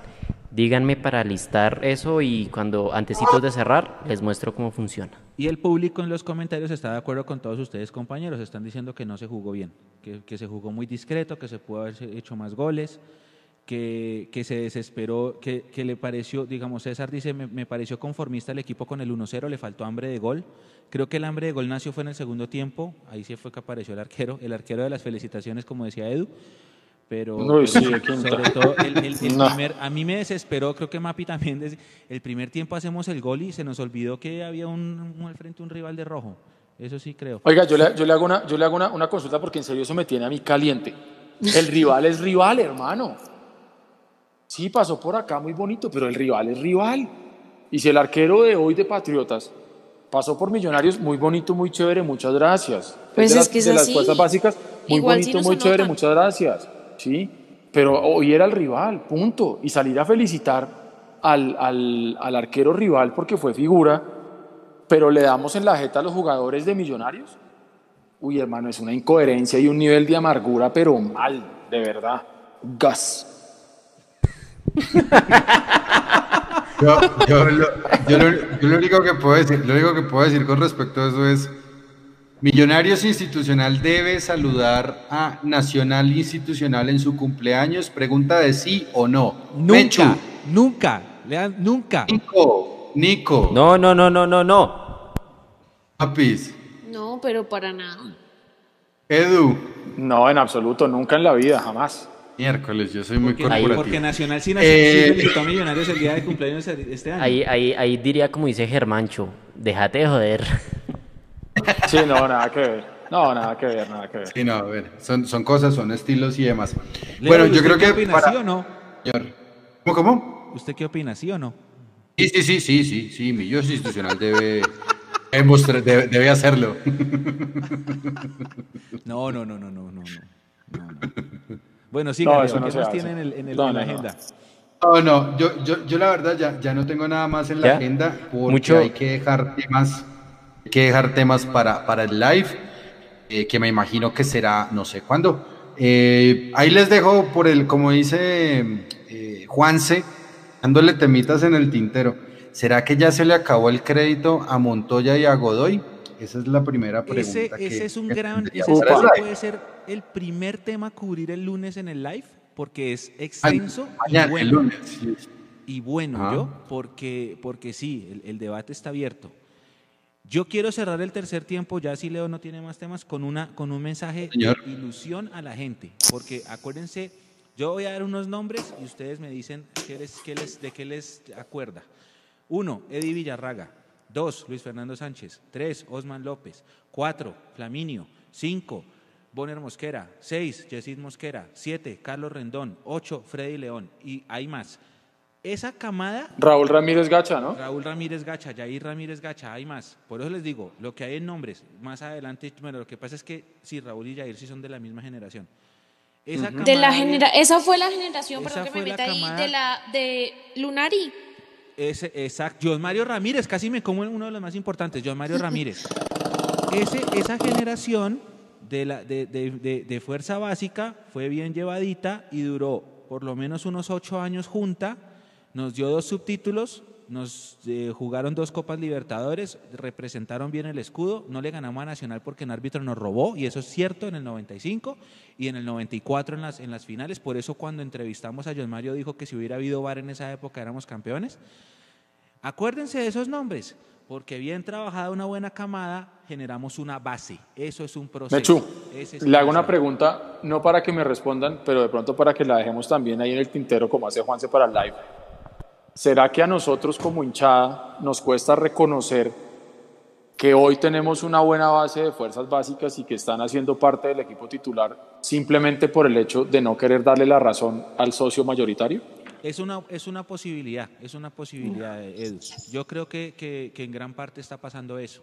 [SPEAKER 8] Díganme para listar eso y cuando antecitos de cerrar les muestro cómo funciona.
[SPEAKER 4] Y el público en los comentarios está de acuerdo con todos ustedes, compañeros. Están diciendo que no se jugó bien, que, que se jugó muy discreto, que se pudo haber hecho más goles, que, que se desesperó, que, que le pareció, digamos, César dice, me, me pareció conformista el equipo con el 1-0, le faltó hambre de gol. Creo que el hambre de gol nació fue en el segundo tiempo, ahí sí fue que apareció el arquero, el arquero de las felicitaciones, como decía Edu. Pero,
[SPEAKER 6] sí, de
[SPEAKER 4] sobre todo el, el- el
[SPEAKER 6] No.
[SPEAKER 4] primer, a mí me desesperó, creo que Mapi también, el primer tiempo hacemos el gol y se nos olvidó que había un, un- al frente un rival de rojo. Eso sí creo.
[SPEAKER 6] Oiga, yo le, yo le hago, una, yo le hago una, una consulta porque en serio eso me tiene a mí caliente. El rival es rival, hermano. Sí, pasó por acá muy bonito, pero el rival es rival. Y si el arquero de hoy de Patriotas pasó por Millonarios, muy bonito, muy chévere, muchas gracias.
[SPEAKER 7] Pues
[SPEAKER 6] de
[SPEAKER 7] es
[SPEAKER 6] las,
[SPEAKER 7] que es
[SPEAKER 6] de las fuerzas básicas, muy
[SPEAKER 7] Igual
[SPEAKER 6] bonito, muy chévere, muchas gracias. Sí, pero hoy era el rival, punto. Y salir a felicitar al, al, al arquero rival porque fue figura, pero le damos en la jeta a los jugadores de Millonarios. Uy, hermano, es una incoherencia y un nivel de amargura, pero mal, de verdad. Gas.
[SPEAKER 5] Yo, yo lo, yo lo- yo lo único que puedo decir, lo único que puedo decir con respecto a eso es Millonarios Institucional debe saludar a Nacional Institucional en su cumpleaños. Pregunta de sí o no. Mechu,
[SPEAKER 4] Nunca, nunca, Lean, nunca.
[SPEAKER 5] Nico, Nico,
[SPEAKER 8] No, no, no, no, no, no.
[SPEAKER 5] Papis,
[SPEAKER 7] No, pero para nada.
[SPEAKER 5] Edu.
[SPEAKER 6] No, en absoluto, nunca en la vida, jamás.
[SPEAKER 5] Miércoles, yo soy muy
[SPEAKER 4] Porque,
[SPEAKER 5] corporativo.
[SPEAKER 4] porque Nacional sí, nació-
[SPEAKER 5] Eh,
[SPEAKER 4] sí felicitó a Millonarios el día de cumpleaños este año.
[SPEAKER 8] Ahí, ahí, ahí diría como dice Germancho, déjate de joder.
[SPEAKER 6] Sí, no, nada que ver. No, nada que ver, nada que ver.
[SPEAKER 5] Sí, no, a ver, son, son cosas, son estilos y demás.
[SPEAKER 4] Leo,
[SPEAKER 5] bueno,
[SPEAKER 4] ¿y
[SPEAKER 5] yo creo
[SPEAKER 4] qué
[SPEAKER 5] que
[SPEAKER 4] opina,
[SPEAKER 5] para-
[SPEAKER 4] sí o no?
[SPEAKER 5] Señor. ¿Cómo, cómo?
[SPEAKER 4] ¿Usted qué opina, sí o no?
[SPEAKER 5] Sí, sí, sí, sí, sí, sí, Millos Institucional debe, debe hacerlo.
[SPEAKER 4] No, no, no, no, no, no. Bueno, sí, no, ¿qué más tienen en, el, la agenda?
[SPEAKER 5] No, no, yo, yo, yo la verdad ya, ya no tengo nada más en la agenda porque hay que dejar temas, hay que dejar temas para, para el live, eh, que me imagino que será no sé cuándo. Eh, ahí les dejo por el, como dice eh, Juanse, dándole temitas en el tintero. ¿Será que ya se le acabó el crédito a Montoya y a Godoy? Esa es la primera pregunta.
[SPEAKER 4] Ese, es un gran, ese puede ser el primer tema a cubrir el lunes en el live, porque es extenso y bueno. Y bueno, yo, porque, porque sí, el, debate está abierto. Yo quiero cerrar el tercer tiempo, ya si Leo no tiene más temas, con, una, con un mensaje de ilusión a la gente. Porque acuérdense, yo voy a dar unos nombres y ustedes me dicen qué les, qué les, de qué les acuerda. Uno, Eddie Villarraga. Dos, Luis Fernando Sánchez. Tres, Osman López. Cuatro, Flaminio. Cinco, Bonner Mosquera. Seis, Yesid Mosquera. Siete, Carlos Rendón. Ocho, Freddy León. Y hay más. Esa camada.
[SPEAKER 6] Raúl Ramírez Gacha, ¿no?
[SPEAKER 4] Raúl Ramírez Gacha, Jair Ramírez Gacha, hay más. Por eso les digo, lo que hay en nombres, más adelante, bueno, lo que pasa es que sí, Raúl y Jair sí son de la misma generación.
[SPEAKER 7] Esa, de la genera esa fue la generación, pero que me meta ahí, de la de Lunari.
[SPEAKER 4] Ese, exacto. John Mario Ramírez, casi me como uno de los más importantes, John Mario Ramírez. Ese, esa generación de, la, de, de, de, fuerza básica fue bien llevadita y duró por lo menos unos ocho años junta. Nos dio dos subtítulos, nos eh, jugaron dos Copas Libertadores, representaron bien el escudo, no le ganamos a Nacional porque el árbitro nos robó, y eso es cierto en el 95 y en el 94 en las, en las finales, por eso cuando entrevistamos a John Mario dijo que si hubiera habido VAR en esa época éramos campeones. Acuérdense de esos nombres, porque bien trabajada una buena camada generamos una base, eso es un proceso.
[SPEAKER 6] Mechu, le hago una pregunta, no para que me respondan, pero de pronto para que la dejemos también ahí en el tintero como hace Juanse para el live. ¿Será que a nosotros como hinchada nos cuesta reconocer que hoy tenemos una buena base de fuerzas básicas y que están haciendo parte del equipo titular simplemente por el hecho de no querer darle la razón al socio mayoritario?
[SPEAKER 4] Es una, es una posibilidad, es una posibilidad. Yo creo que, que, en gran parte está pasando eso.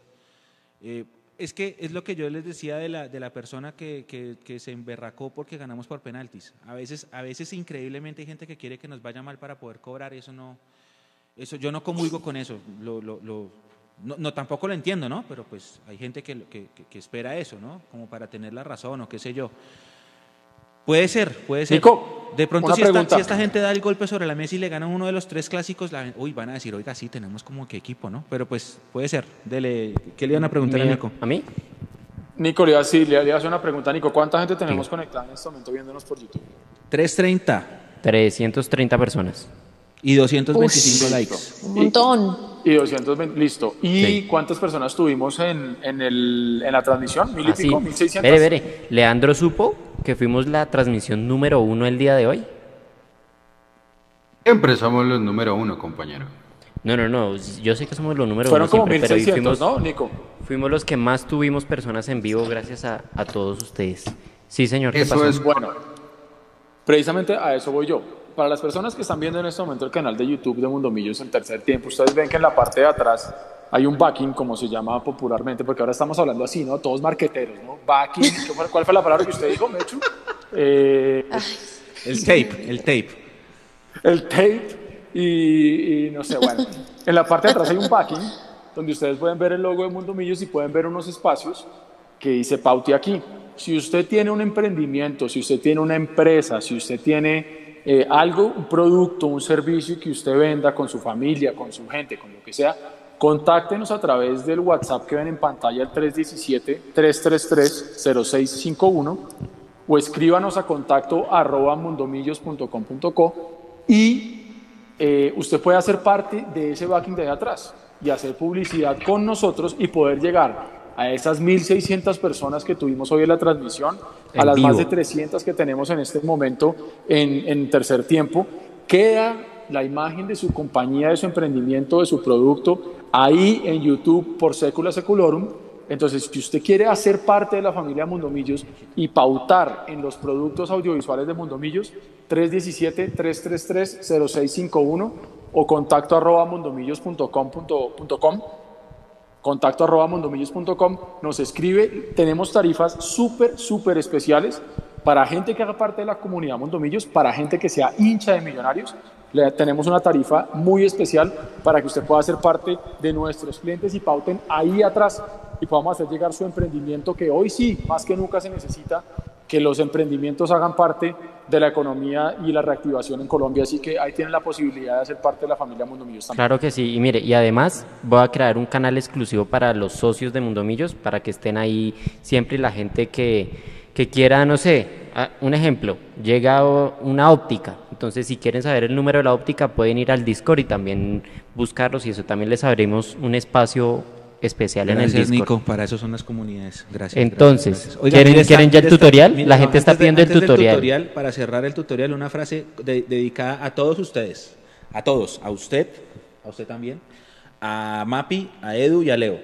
[SPEAKER 4] Eh, es que es lo que yo les decía de la, de la persona que, que, se emberracó porque ganamos por penaltis. A veces, a veces increíblemente hay gente que quiere que nos vaya mal para poder cobrar, eso no, eso yo no comulgo con eso, lo, lo, no, no, tampoco lo entiendo, ¿no? Pero pues hay gente que, que, que, espera eso, ¿no? Como para tener la razón o qué sé yo. Puede ser, puede ser. de pronto si esta, si esta, gente da el golpe sobre la mesa y le ganan uno de los tres clásicos, la, uy, van a decir, oiga, sí, tenemos como que equipo, ¿no? Pero pues puede ser. Dele, ¿Qué le iban a preguntar a Nico?
[SPEAKER 8] ¿A mí?
[SPEAKER 6] Nico, le, sí, le, a hacer una pregunta. Nico, ¿cuánta gente tenemos conectada en este momento viéndonos por YouTube?
[SPEAKER 4] 330.
[SPEAKER 8] 330 personas.
[SPEAKER 4] Y 225 likes.
[SPEAKER 7] Un montón.
[SPEAKER 6] Y 220, listo. ¿Y cuántas personas tuvimos en, en, el, en la transmisión? ¿Mil y ah, pico? ¿1600?
[SPEAKER 8] Vere, vere. ¿Leandro supo que fuimos la transmisión número uno el día de hoy?
[SPEAKER 5] Siempre somos los número uno, compañero.
[SPEAKER 8] No, no, no. Yo sé que somos los número
[SPEAKER 6] Fueron
[SPEAKER 8] uno como
[SPEAKER 6] siempre, pero fuimos, ¿no, Nico?
[SPEAKER 8] Fuimos los que más tuvimos personas en vivo gracias a, a todos ustedes. Sí, señor.
[SPEAKER 6] eso es bueno. Precisamente a eso voy yo para las personas que están viendo en este momento el canal de YouTube de Mundomillos en tercer tiempo, ustedes ven que en la parte de atrás hay un backing, como se llama popularmente, porque ahora estamos hablando así, ¿no? Todos marqueteros, ¿no? Backing, ¿cuál fue la palabra que usted dijo, Mechu?
[SPEAKER 4] Eh, el tape, el tape.
[SPEAKER 6] El tape y, no sé, bueno. En la parte de atrás hay un backing donde ustedes pueden ver el logo de Mundomillos y pueden ver unos espacios que dice Pauti aquí. Si usted tiene un emprendimiento, si usted tiene una empresa, si usted tiene eh, algo, un producto, un servicio que usted venda con su familia, con su gente, con lo que sea, contáctenos a través del WhatsApp que ven en pantalla el 317-333-0651 o escríbanos a contacto arroba mundomillos.com.co y eh, usted puede hacer parte de ese backing de atrás y hacer publicidad con nosotros y poder llegar a esas 1.600 personas que tuvimos hoy en la transmisión, a las más de 300 que tenemos en este momento en, en tercer tiempo, queda la imagen de su compañía, de su emprendimiento, de su producto, ahí en YouTube por Secula Seculorum. Entonces, si usted quiere hacer parte de la familia Mundomillos y pautar en los productos audiovisuales de Mundomillos, 317-333-0651 o contacto arroba mundomillos.com.com contacto arroba mondomillos.com, nos escribe, tenemos tarifas súper, súper especiales para gente que haga parte de la comunidad Mondomillos, para gente que sea hincha de millonarios, le, tenemos una tarifa muy especial para que usted pueda ser parte de nuestros clientes y pauten ahí atrás y podamos hacer llegar su emprendimiento que hoy sí, más que nunca se necesita que los emprendimientos hagan parte de la economía y la reactivación en Colombia, así que ahí tienen la posibilidad de ser parte de la familia Mundomillos también.
[SPEAKER 8] Claro que sí, y mire, y además voy a crear un canal exclusivo para los socios de Mundomillos, para que estén ahí siempre la gente que, que quiera, no sé, un ejemplo, llega una óptica, entonces si quieren saber el número de la óptica pueden ir al Discord y también buscarlos y eso también les abrimos un espacio especial en el Discord.
[SPEAKER 4] Nico, para eso son las comunidades. Gracias.
[SPEAKER 8] Entonces, ¿quieren, ya el tutorial? la gente está pidiendo el tutorial.
[SPEAKER 4] Para cerrar el tutorial, una frase dedicada a todos ustedes, a todos, a usted, a usted también, a Mapi, a Edu y a Leo.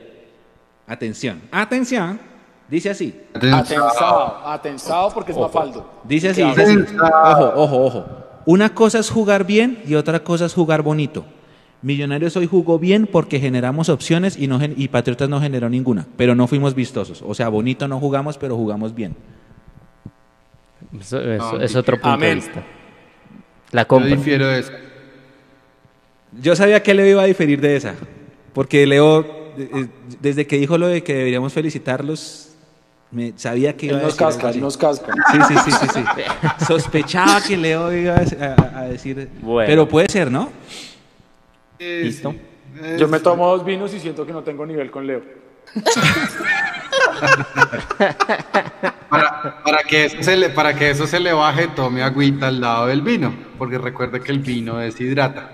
[SPEAKER 4] Atención, atención. Dice así.
[SPEAKER 6] Atensado, atensado porque es mafaldo.
[SPEAKER 4] Dice así, dice así. Ojo, ojo, ojo. Una cosa es jugar bien y otra cosa es jugar bonito. Millonarios hoy jugó bien porque generamos opciones y, no, y Patriotas no generó ninguna, pero no fuimos vistosos. O sea, bonito no jugamos, pero jugamos bien.
[SPEAKER 8] Eso, es otro punto de vista. La compra. Yo difiero de eso.
[SPEAKER 4] Yo sabía que Leo iba a diferir de esa, porque Leo, eh, desde que dijo lo de que deberíamos felicitarlos, me, sabía que iba
[SPEAKER 6] a decir. Casca, nos casca.
[SPEAKER 4] Sí, sí, sí, sí, sí. Sospechaba que Leo iba a, decir. Pero puede ser, ¿no?
[SPEAKER 8] ¿Listo?
[SPEAKER 6] Yo me tomo dos vinos y siento que no tengo nivel con Leo.
[SPEAKER 5] para, que eso se le, para que eso se le baje, tome agüita al lado del vino, porque recuerde que el vino deshidrata.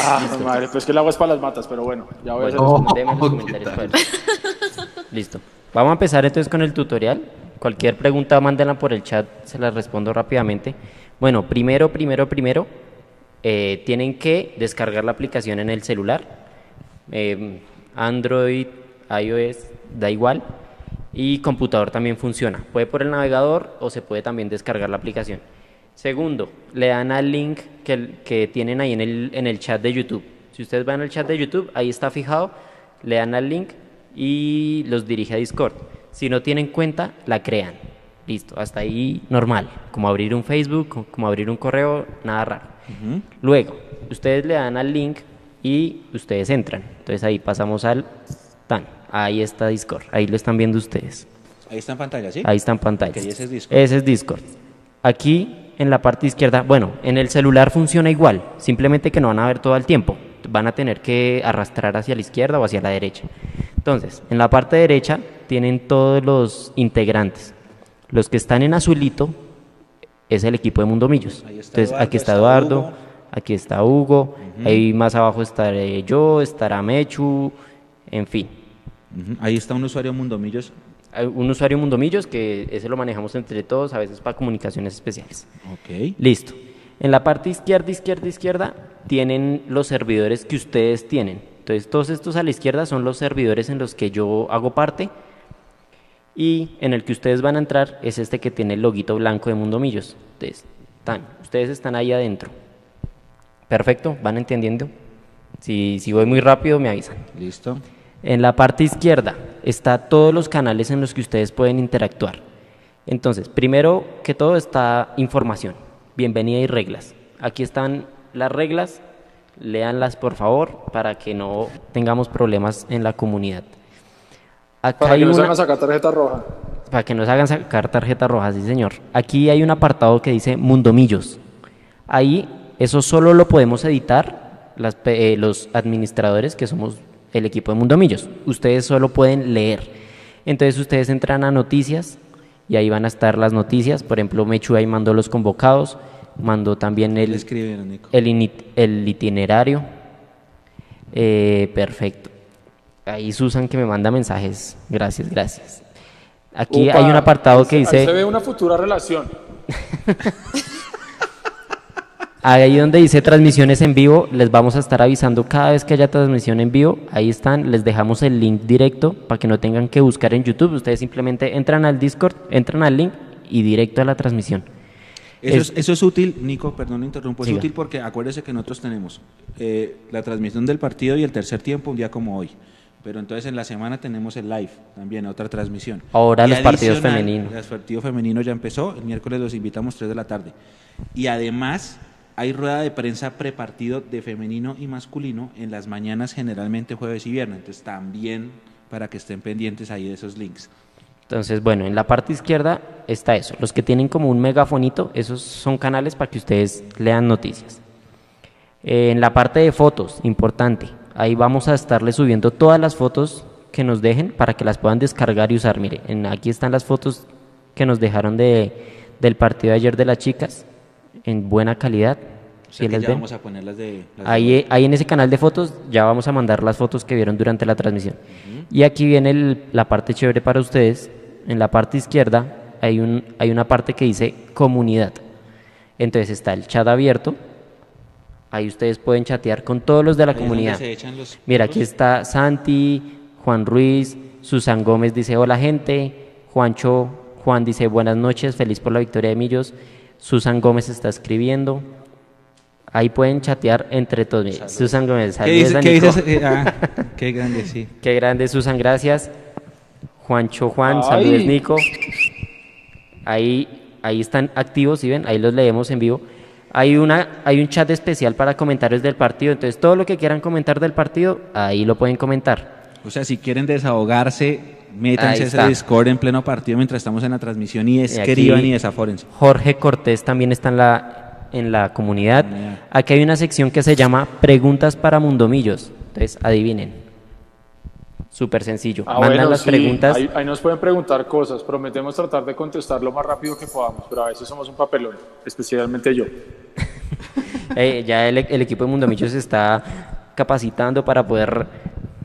[SPEAKER 6] Ah, madre, pues que el agua es para las matas, pero bueno, ya voy a hacer
[SPEAKER 8] oh, Listo. Vamos a empezar entonces con el tutorial. Cualquier pregunta, mándenla por el chat, se la respondo rápidamente. Bueno, primero, primero, primero, eh, tienen que descargar la aplicación en el celular. Eh, Android, iOS, da igual. Y computador también funciona. Puede por el navegador o se puede también descargar la aplicación. Segundo, le dan al link que, que tienen ahí en el, en el chat de YouTube. Si ustedes van al chat de YouTube, ahí está fijado, le dan al link y los dirige a Discord. Si no tienen cuenta, la crean. Listo, hasta ahí normal. Como abrir un Facebook, como abrir un correo, nada raro. Luego, ustedes le dan al link y ustedes entran. Entonces ahí pasamos al tan. Ahí está Discord. Ahí lo están viendo ustedes.
[SPEAKER 4] Ahí está en pantalla, ¿sí?
[SPEAKER 8] Ahí está en pantalla. ese es Discord. Ese es Discord. Aquí en la parte izquierda, bueno, en el celular funciona igual, simplemente que no van a ver todo el tiempo. Van a tener que arrastrar hacia la izquierda o hacia la derecha. Entonces, en la parte derecha tienen todos los integrantes. Los que están en azulito es el equipo de Mundo Millos. Entonces, aquí está Eduardo, aquí está Hugo, ahí más abajo estaré yo, estará Mechu, en fin.
[SPEAKER 4] Ahí está un usuario Mundo Millos.
[SPEAKER 8] Un usuario Mundo Millos que ese lo manejamos entre todos, a veces para comunicaciones especiales.
[SPEAKER 4] Ok.
[SPEAKER 8] Listo. En la parte izquierda, izquierda, izquierda, tienen los servidores que ustedes tienen. Entonces, todos estos a la izquierda son los servidores en los que yo hago parte y en el que ustedes van a entrar es este que tiene el loguito blanco de Mundo Millos. Entonces, están, ustedes están ahí adentro. Perfecto, ¿van entendiendo? Si, si voy muy rápido, me avisan.
[SPEAKER 4] Listo.
[SPEAKER 8] En la parte izquierda está todos los canales en los que ustedes pueden interactuar. Entonces, primero que todo está información, bienvenida y reglas. Aquí están las reglas, léanlas por favor para que no tengamos problemas en la comunidad
[SPEAKER 6] para que nos hagan sacar tarjeta roja.
[SPEAKER 8] Para que nos hagan sacar tarjeta roja, sí señor. Aquí hay un apartado que dice Mundomillos. Ahí eso solo lo podemos editar eh, los administradores que somos el equipo de Mundomillos. Ustedes solo pueden leer. Entonces ustedes entran a noticias y ahí van a estar las noticias. Por ejemplo, Mechu ahí mandó los convocados, mandó también el, el, el itinerario. Eh, perfecto. Ahí Susan que me manda mensajes. Gracias, gracias. Aquí hay un apartado que dice...
[SPEAKER 6] Ahí se ve una futura relación.
[SPEAKER 8] Ahí donde dice transmisiones en vivo, les vamos a estar avisando cada vez que haya transmisión en vivo. Ahí están, les dejamos el link directo para que no tengan que buscar en YouTube. Ustedes simplemente entran al Discord, entran al link y directo a la transmisión.
[SPEAKER 4] Eso es, útil, Nico, perdón, interrumpo, es útil porque acuérdese que nosotros tenemos eh, la transmisión del partido y el tercer tiempo un día como hoy. Pero entonces en la semana tenemos el live, también otra transmisión.
[SPEAKER 8] Ahora los partidos femeninos.
[SPEAKER 4] El partido femenino ya empezó, el miércoles los invitamos 3 de la tarde. Y además hay rueda de prensa prepartido de femenino y masculino en las mañanas generalmente jueves y viernes. Entonces también para que estén pendientes ahí de esos links.
[SPEAKER 8] Entonces, bueno, en la parte izquierda está eso. Los que tienen como un megafonito, esos son canales para que ustedes lean noticias. Eh, en la parte de fotos, importante, ahí vamos a estarle subiendo todas las fotos que nos dejen para que las puedan descargar y usar. Mire, aquí están las fotos que nos dejaron de, del partido de ayer de las chicas, en buena calidad.
[SPEAKER 4] ¿Sí les Vamos a ponerlas de,
[SPEAKER 8] ahí, ahí en ese canal de fotos ya vamos a mandar las fotos que vieron durante la transmisión. Y aquí viene la parte chévere para ustedes. En la parte izquierda hay, un, hay una parte que dice comunidad. Entonces está el chat abierto. Ahí ustedes pueden chatear con todos los de la comunidad. Mira, aquí está Santi, Juan Ruiz, Susan Gómez dice hola gente, Juancho, Juan dice buenas noches, feliz por la victoria de Millos. Susan Gómez está escribiendo. Ahí pueden chatear entre todos. Susan Gómez,
[SPEAKER 4] ¿Qué, dice, ¿qué dices? Eh, ah, qué grande, sí.
[SPEAKER 8] Qué grande, Susan, gracias. Juancho Juan, saludos Nico. Ahí, ahí están activos, ¿sí ven? Ahí los leemos en vivo. Hay, una, hay un chat especial para comentarios del partido, entonces todo lo que quieran comentar del partido, ahí lo pueden comentar.
[SPEAKER 4] O sea, si quieren desahogarse, métanse a ese Discord en pleno partido mientras estamos en la transmisión y escriban y, y desafórense.
[SPEAKER 8] Jorge Cortés también está en la, en la comunidad. Aquí hay una sección que se llama Preguntas para Mundomillos. Entonces, adivinen. Súper sencillo.
[SPEAKER 6] Ah, Mandan las preguntas. Ahí, nos pueden preguntar cosas. Prometemos tratar de contestar lo más rápido que podamos, pero a veces somos un papelón, especialmente yo.
[SPEAKER 8] Eh, ya el, el, equipo de Mundomillos se está capacitando para poder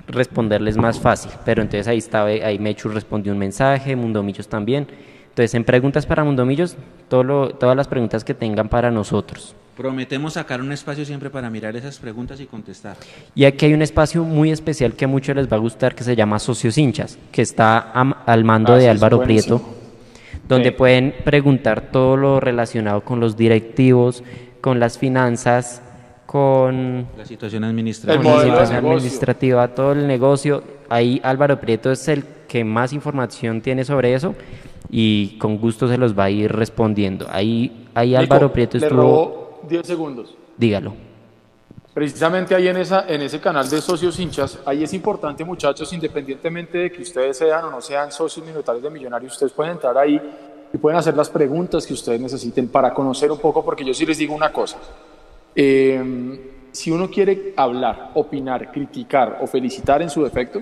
[SPEAKER 8] responderles más fácil. Pero entonces ahí está, ahí Mechu respondió un mensaje, Mundomillos también. Entonces, en preguntas para Mundomillos, todo todas las preguntas que tengan para nosotros.
[SPEAKER 4] Prometemos sacar un espacio siempre para mirar esas preguntas y contestar.
[SPEAKER 8] Y aquí hay un espacio muy especial que a muchos les va a gustar que se llama Socios Hinchas, que está al mando ah, de Álvaro Prieto, donde pueden preguntar todo lo relacionado con los directivos, con las finanzas, con
[SPEAKER 4] la situación administrativa,
[SPEAKER 8] la situación administrativa, todo el negocio. Ahí Álvaro Prieto es el que más información tiene sobre eso y con gusto se los va a ir respondiendo. Ahí, ahí Álvaro Prieto estuvo...
[SPEAKER 6] 10 segundos.
[SPEAKER 8] Dígalo.
[SPEAKER 6] Precisamente ahí en, esa, en ese canal de socios hinchas, ahí es importante muchachos, independientemente de que ustedes sean o no sean socios minoritarios de millonarios, ustedes pueden entrar ahí y pueden hacer las preguntas que ustedes necesiten para conocer un poco, porque yo sí les digo una cosa. Em, si uno quiere hablar, opinar, criticar o felicitar en su defecto,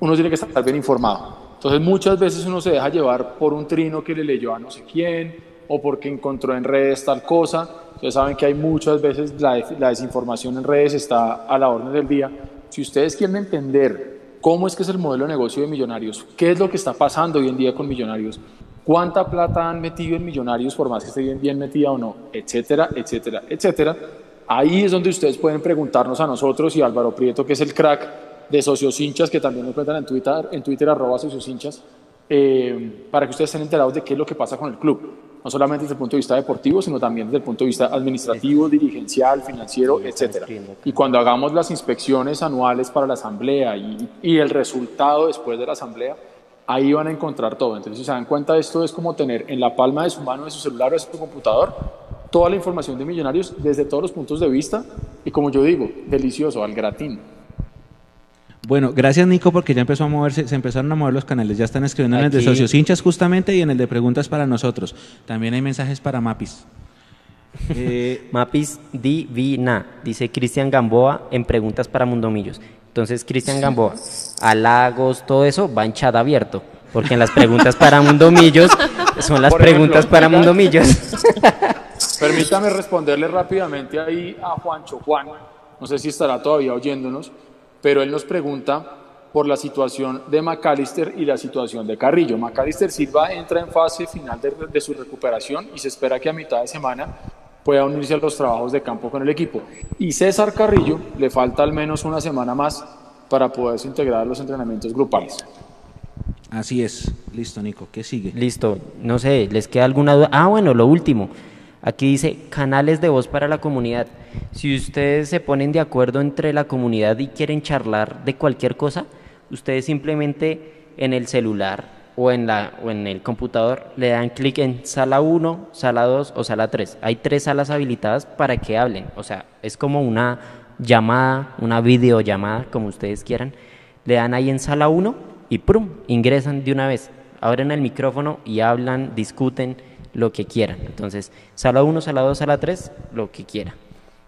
[SPEAKER 6] uno tiene que estar bien informado. Entonces muchas veces uno se deja llevar por un trino que le leyó a no sé quién o porque encontró en redes tal cosa. Ustedes saben que hay muchas veces la, desinformación en redes está a la orden del día. Si ustedes quieren entender cómo es que es el modelo de negocio de millonarios, qué es lo que está pasando hoy en día con millonarios, cuánta plata han metido en millonarios por más que esté bien, bien metida o no, etcétera, etcétera, etcétera. Ahí es donde ustedes pueden preguntarnos a nosotros y Álvaro Prieto, que es el crack, de socios hinchas que también nos cuentan en Twitter, en Twitter arroba socios hinchas, eh, para que ustedes estén enterados de qué es lo que pasa con el club, no solamente desde el punto de vista deportivo, sino también desde el punto de vista administrativo, dirigencial, financiero, etcétera. Y cuando hagamos las inspecciones anuales para la asamblea y, y el resultado después de la asamblea, ahí van a encontrar todo. Entonces, si se dan cuenta, esto es como tener en la palma de su mano, de su celular o de su computador, toda la información de millonarios desde todos los puntos de vista y como yo digo, delicioso, al gratín.
[SPEAKER 4] Bueno, gracias Nico porque ya empezó a moverse, se empezaron a mover los canales, ya están escribiendo en el de socios hinchas justamente y en el de preguntas para nosotros. También hay mensajes para Mapis.
[SPEAKER 8] Eh, Mapis Divina, dice Cristian Gamboa en preguntas para Mundomillos. Entonces, Cristian Gamboa, halagos, todo eso va en chat abierto, porque en las preguntas para Mundomillos son las preguntas para Mundomillos.
[SPEAKER 6] Permítame responderle rápidamente ahí a Juancho Juan, no sé si estará todavía oyéndonos pero él nos pregunta por la situación de McAllister y la situación de Carrillo. McAllister Silva entra en fase final de, su recuperación y se espera que a mitad de semana pueda unirse a los trabajos de campo con el equipo. Y César Carrillo le falta al menos una semana más para poderse integrar a los entrenamientos grupales.
[SPEAKER 4] Así es. Listo, Nico. ¿Qué sigue?
[SPEAKER 8] Listo. No sé, ¿les queda alguna duda? Ah, bueno, lo último. Aquí dice canales de voz para la comunidad. Si ustedes se ponen de acuerdo entre la comunidad y quieren charlar de cualquier cosa, ustedes simplemente en el celular o en, la, o en el computador le dan clic en sala 1, sala 2 o sala 3. Hay tres salas habilitadas para que hablen. O sea, es como una llamada, una videollamada, como ustedes quieran. Le dan ahí en sala 1 y ¡prum! ingresan de una vez. Abren el micrófono y hablan, discuten lo que quieran. Entonces, sala 1, sala 2, sala 3, lo que quiera.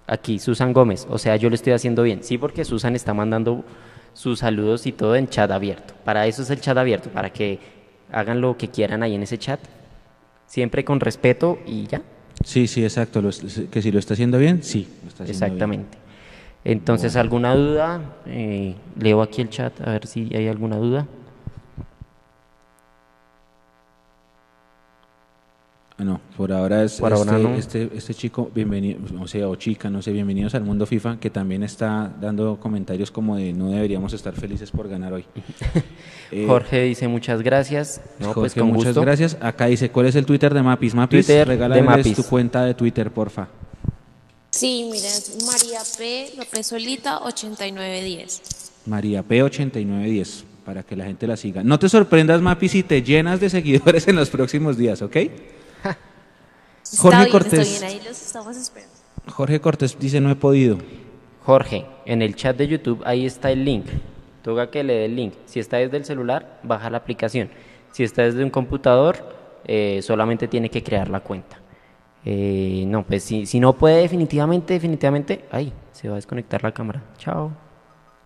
[SPEAKER 8] Aquí, Susan Gómez, o sea, yo lo estoy haciendo bien. Sí, porque Susan está mandando sus saludos y todo en chat abierto. Para eso es el chat abierto, para que hagan lo que quieran ahí en ese chat. Siempre con respeto y ya.
[SPEAKER 4] Sí, sí, exacto. que si lo está haciendo bien, sí.
[SPEAKER 8] Exactamente. Entonces, ¿alguna duda? Eh, leo aquí el chat a ver si hay alguna duda.
[SPEAKER 4] No, por ahora es este, este, este, chico, bienvenido, o sea, o chica, no sé, bienvenidos al mundo FIFA, que también está dando comentarios como de no deberíamos estar felices por ganar hoy.
[SPEAKER 8] Eh, Jorge dice muchas gracias.
[SPEAKER 4] No, pues con muchas gracias. Acá dice, ¿cuál es el Twitter de Mapis? Mapis, regálales tu cuenta de Twitter, porfa.
[SPEAKER 7] Sí, mira, María P. López Solita 8910.
[SPEAKER 4] María P. 8910, para que la gente la siga. No te sorprendas, Mapis, si te llenas de seguidores en los próximos días, ¿ok?
[SPEAKER 7] Jorge Cortés. ahí los estamos esperando.
[SPEAKER 4] Jorge Cortés dice no he podido.
[SPEAKER 8] Jorge, en el chat de YouTube ahí está el link. Toca que le dé el link. Si está desde el celular, baja la aplicación. Si está desde un computador, eh, solamente tiene que crear la cuenta. Eh, no, pues si, si no puede definitivamente, definitivamente, ahí se va a desconectar la cámara. Chao.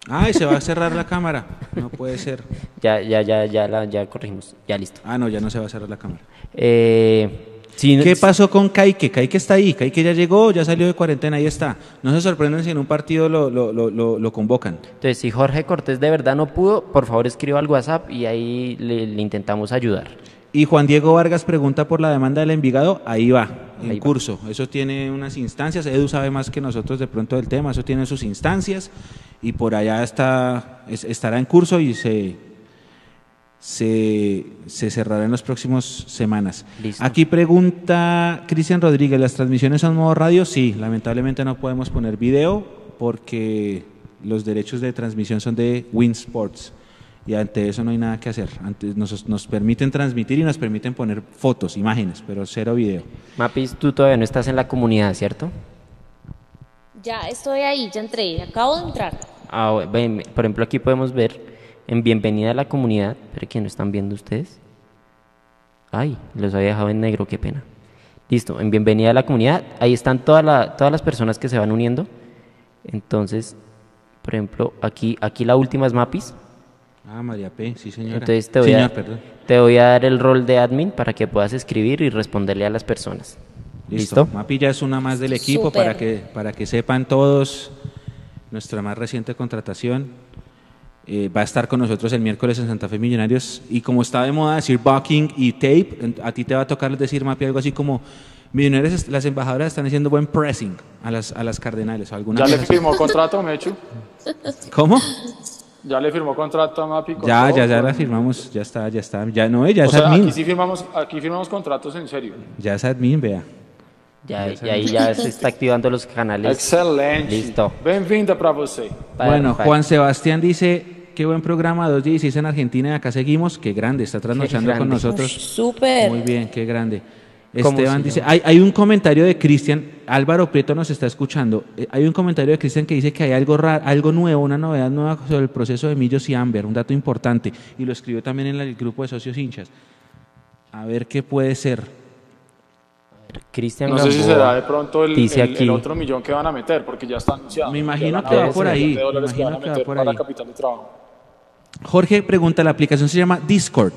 [SPEAKER 4] Ay, se va a cerrar la cámara. No puede ser.
[SPEAKER 8] Ya, ya, ya, ya, la, ya corregimos. Ya listo.
[SPEAKER 4] Ah, no, ya no se va a cerrar la cámara.
[SPEAKER 8] Eh,
[SPEAKER 4] ¿Qué pasó con Kaike? Kaike está ahí, Kaike ya llegó, ya salió de cuarentena, ahí está. No se sorprenden si en un partido lo, lo, lo, lo convocan.
[SPEAKER 8] Entonces, si Jorge Cortés de verdad no pudo, por favor escriba al WhatsApp y ahí le, intentamos ayudar.
[SPEAKER 4] Y Juan Diego Vargas pregunta por la demanda del Envigado, ahí va, en curso. Eso tiene unas instancias, Edu sabe más que nosotros de pronto del tema, eso tiene sus instancias y por allá está, estará en curso y se se, se cerrará en las próximas semanas. Aquí pregunta Cristian Rodríguez, ¿las transmisiones son modo radio? Sí, lamentablemente no podemos poner video porque los derechos de transmisión son de Win Sports y ante eso no hay nada que hacer. Antes nos, nos permiten transmitir y nos permiten poner fotos, imágenes, pero cero video.
[SPEAKER 8] Mapis, tú todavía no estás en la comunidad, ¿cierto?
[SPEAKER 7] Ya estoy ahí, ya entré, acabo de entrar.
[SPEAKER 8] Ah, por ejemplo, aquí podemos ver en Bienvenida a la Comunidad, pero que no están viendo ustedes. Ay, los había dejado en negro, qué pena. Listo, en Bienvenida a la Comunidad, ahí están todas todas las personas que se van uniendo. Entonces, por ejemplo, aquí, aquí la última es Mapis.
[SPEAKER 4] Ah, María P, sí señora.
[SPEAKER 8] Entonces te voy, a, te voy a dar el rol de admin para que puedas escribir y responderle a las personas.
[SPEAKER 4] Listo. Mapi ya es una más del equipo para que, para que sepan todos nuestra más reciente contratación. Eh, va a estar con nosotros el miércoles en Santa Fe Millonarios. Y como está de moda decir bucking y tape, a ti te va a tocar decir, Mapi, algo así como Millonarios, las embajadoras están haciendo buen pressing a las, a las cardenales. O alguna
[SPEAKER 6] ¿Ya le firmó contrato, Mechu?
[SPEAKER 4] ¿Cómo?
[SPEAKER 6] ¿Ya le firmó contrato a Mapi?
[SPEAKER 4] Ya, ya, ya la firmamos, ya está, ya está. Ya no, ya es admin.
[SPEAKER 6] Aquí sí firmamos, aquí firmamos contratos en serio.
[SPEAKER 4] Ya es admin, vea.
[SPEAKER 8] Ya, y ahí ya se está activando los canales.
[SPEAKER 6] Excelente.
[SPEAKER 8] Listo.
[SPEAKER 6] Bienvenida para usted.
[SPEAKER 4] Bueno, Juan Sebastián dice, qué buen programa, 2.16 en Argentina y acá seguimos. Qué grande, está trasnochando con nosotros.
[SPEAKER 7] Súper.
[SPEAKER 4] Muy bien, qué grande. Esteban dice, hay, hay, un comentario de Cristian, Álvaro Prieto nos está escuchando, eh, hay un comentario de Cristian que dice que hay algo raro, algo nuevo, una novedad nueva sobre el proceso de Millos y Amber, un dato importante, y lo escribió también en el grupo de socios hinchas. A ver qué puede ser.
[SPEAKER 8] Cristian
[SPEAKER 6] no sé si será de pronto el, dice aquí, el, otro millón que van a meter, porque ya está anunciado.
[SPEAKER 4] Me imagino que va por ahí. Me imagino que va por ahí. Capital de trabajo. Jorge pregunta, la aplicación se llama Discord.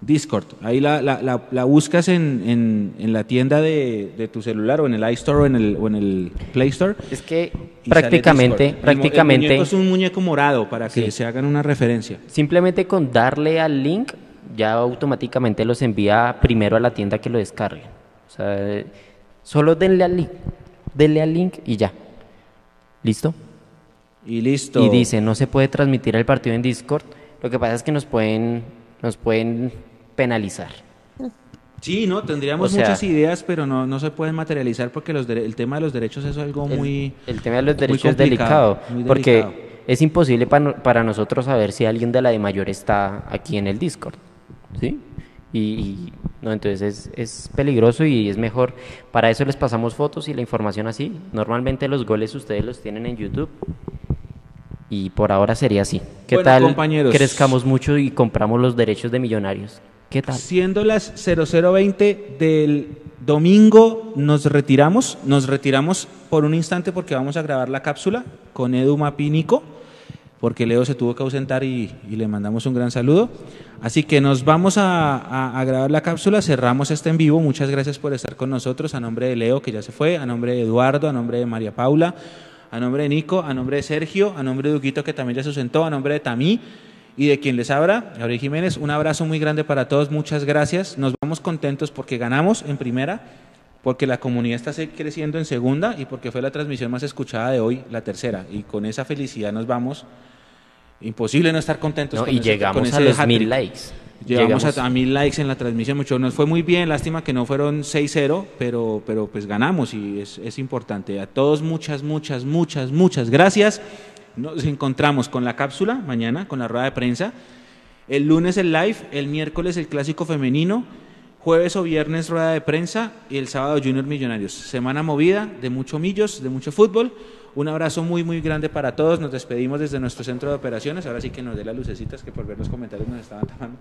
[SPEAKER 4] Discord. Ahí la, la, la, buscas en, en, la tienda de, de, tu celular o en el iStore o en el, o en el Play Store.
[SPEAKER 8] Es que prácticamente, prácticamente...
[SPEAKER 4] es un muñeco morado para que se hagan una referencia.
[SPEAKER 8] Simplemente con darle al link ya automáticamente los envía primero a la tienda que lo descarguen. O sea, solo denle al link, denle al link y ya. ¿Listo?
[SPEAKER 4] Y listo.
[SPEAKER 8] Y dice, no se puede transmitir el partido en Discord. Lo que pasa es que nos pueden, nos pueden penalizar.
[SPEAKER 4] Sí, no, tendríamos muchas ideas, pero no, no se pueden materializar porque los el tema de los derechos es algo muy.
[SPEAKER 8] El tema de los derechos es delicado, porque es imposible para, nosotros saber si alguien de la de mayor está aquí en el Discord. ¿Sí? Y, no, entonces es, es, peligroso y es mejor. Para eso les pasamos fotos y la información así. Normalmente los goles ustedes los tienen en YouTube. Y por ahora sería así. ¿Qué tal? Compañeros. Crezcamos mucho y compramos los derechos de millonarios. ¿Qué tal?
[SPEAKER 4] Siendo las 0020 del domingo, nos retiramos. Nos retiramos por un instante porque vamos a grabar la cápsula con Edu Mapínico, porque Leo se tuvo que ausentar y, le mandamos un gran saludo. Así que nos vamos a, a, grabar la cápsula, cerramos este en vivo. Muchas gracias por estar con nosotros. A nombre de Leo, que ya se fue, a nombre de Eduardo, a nombre de María Paula, a nombre de Nico, a nombre de Sergio, a nombre de Duquito, que también ya se ausentó, a nombre de Tamí y de quien les habla, Gabriel Jiménez. Un abrazo muy grande para todos, muchas gracias. Nos vamos contentos porque ganamos en primera, porque la comunidad está creciendo en segunda y porque fue la transmisión más escuchada de hoy, la tercera. Y con esa felicidad nos vamos. Imposible no estar contentos
[SPEAKER 8] con Y llegamos a los mil likes.
[SPEAKER 4] Llegamos, a, mil likes en la transmisión, mucho. Nos fue muy bien, lástima que no fueron 6-0, pero, pero pues ganamos y es, es importante. A todos muchas, muchas, muchas, muchas gracias. Nos encontramos con la cápsula mañana, con la rueda de prensa. El lunes el live, el miércoles el clásico femenino, jueves o viernes rueda de prensa y el sábado Junior Millonarios. Semana movida, de mucho millos, de mucho fútbol. Un abrazo muy, muy grande para todos. Nos despedimos desde nuestro centro de operaciones. Ahora sí que nos dé las lucecitas que por ver los comentarios nos estaban tapando.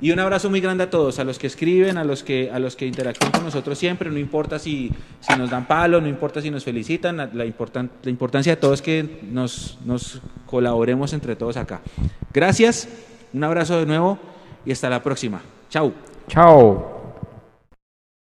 [SPEAKER 4] Y un abrazo muy grande a todos, a los que escriben, a los que, a los que interactúan con nosotros siempre. No importa si, si nos dan palo, no importa si nos felicitan. La, la importancia de todo es que nos, nos colaboremos entre todos acá. Gracias, un abrazo de nuevo y hasta la próxima. Chao.
[SPEAKER 8] Chao.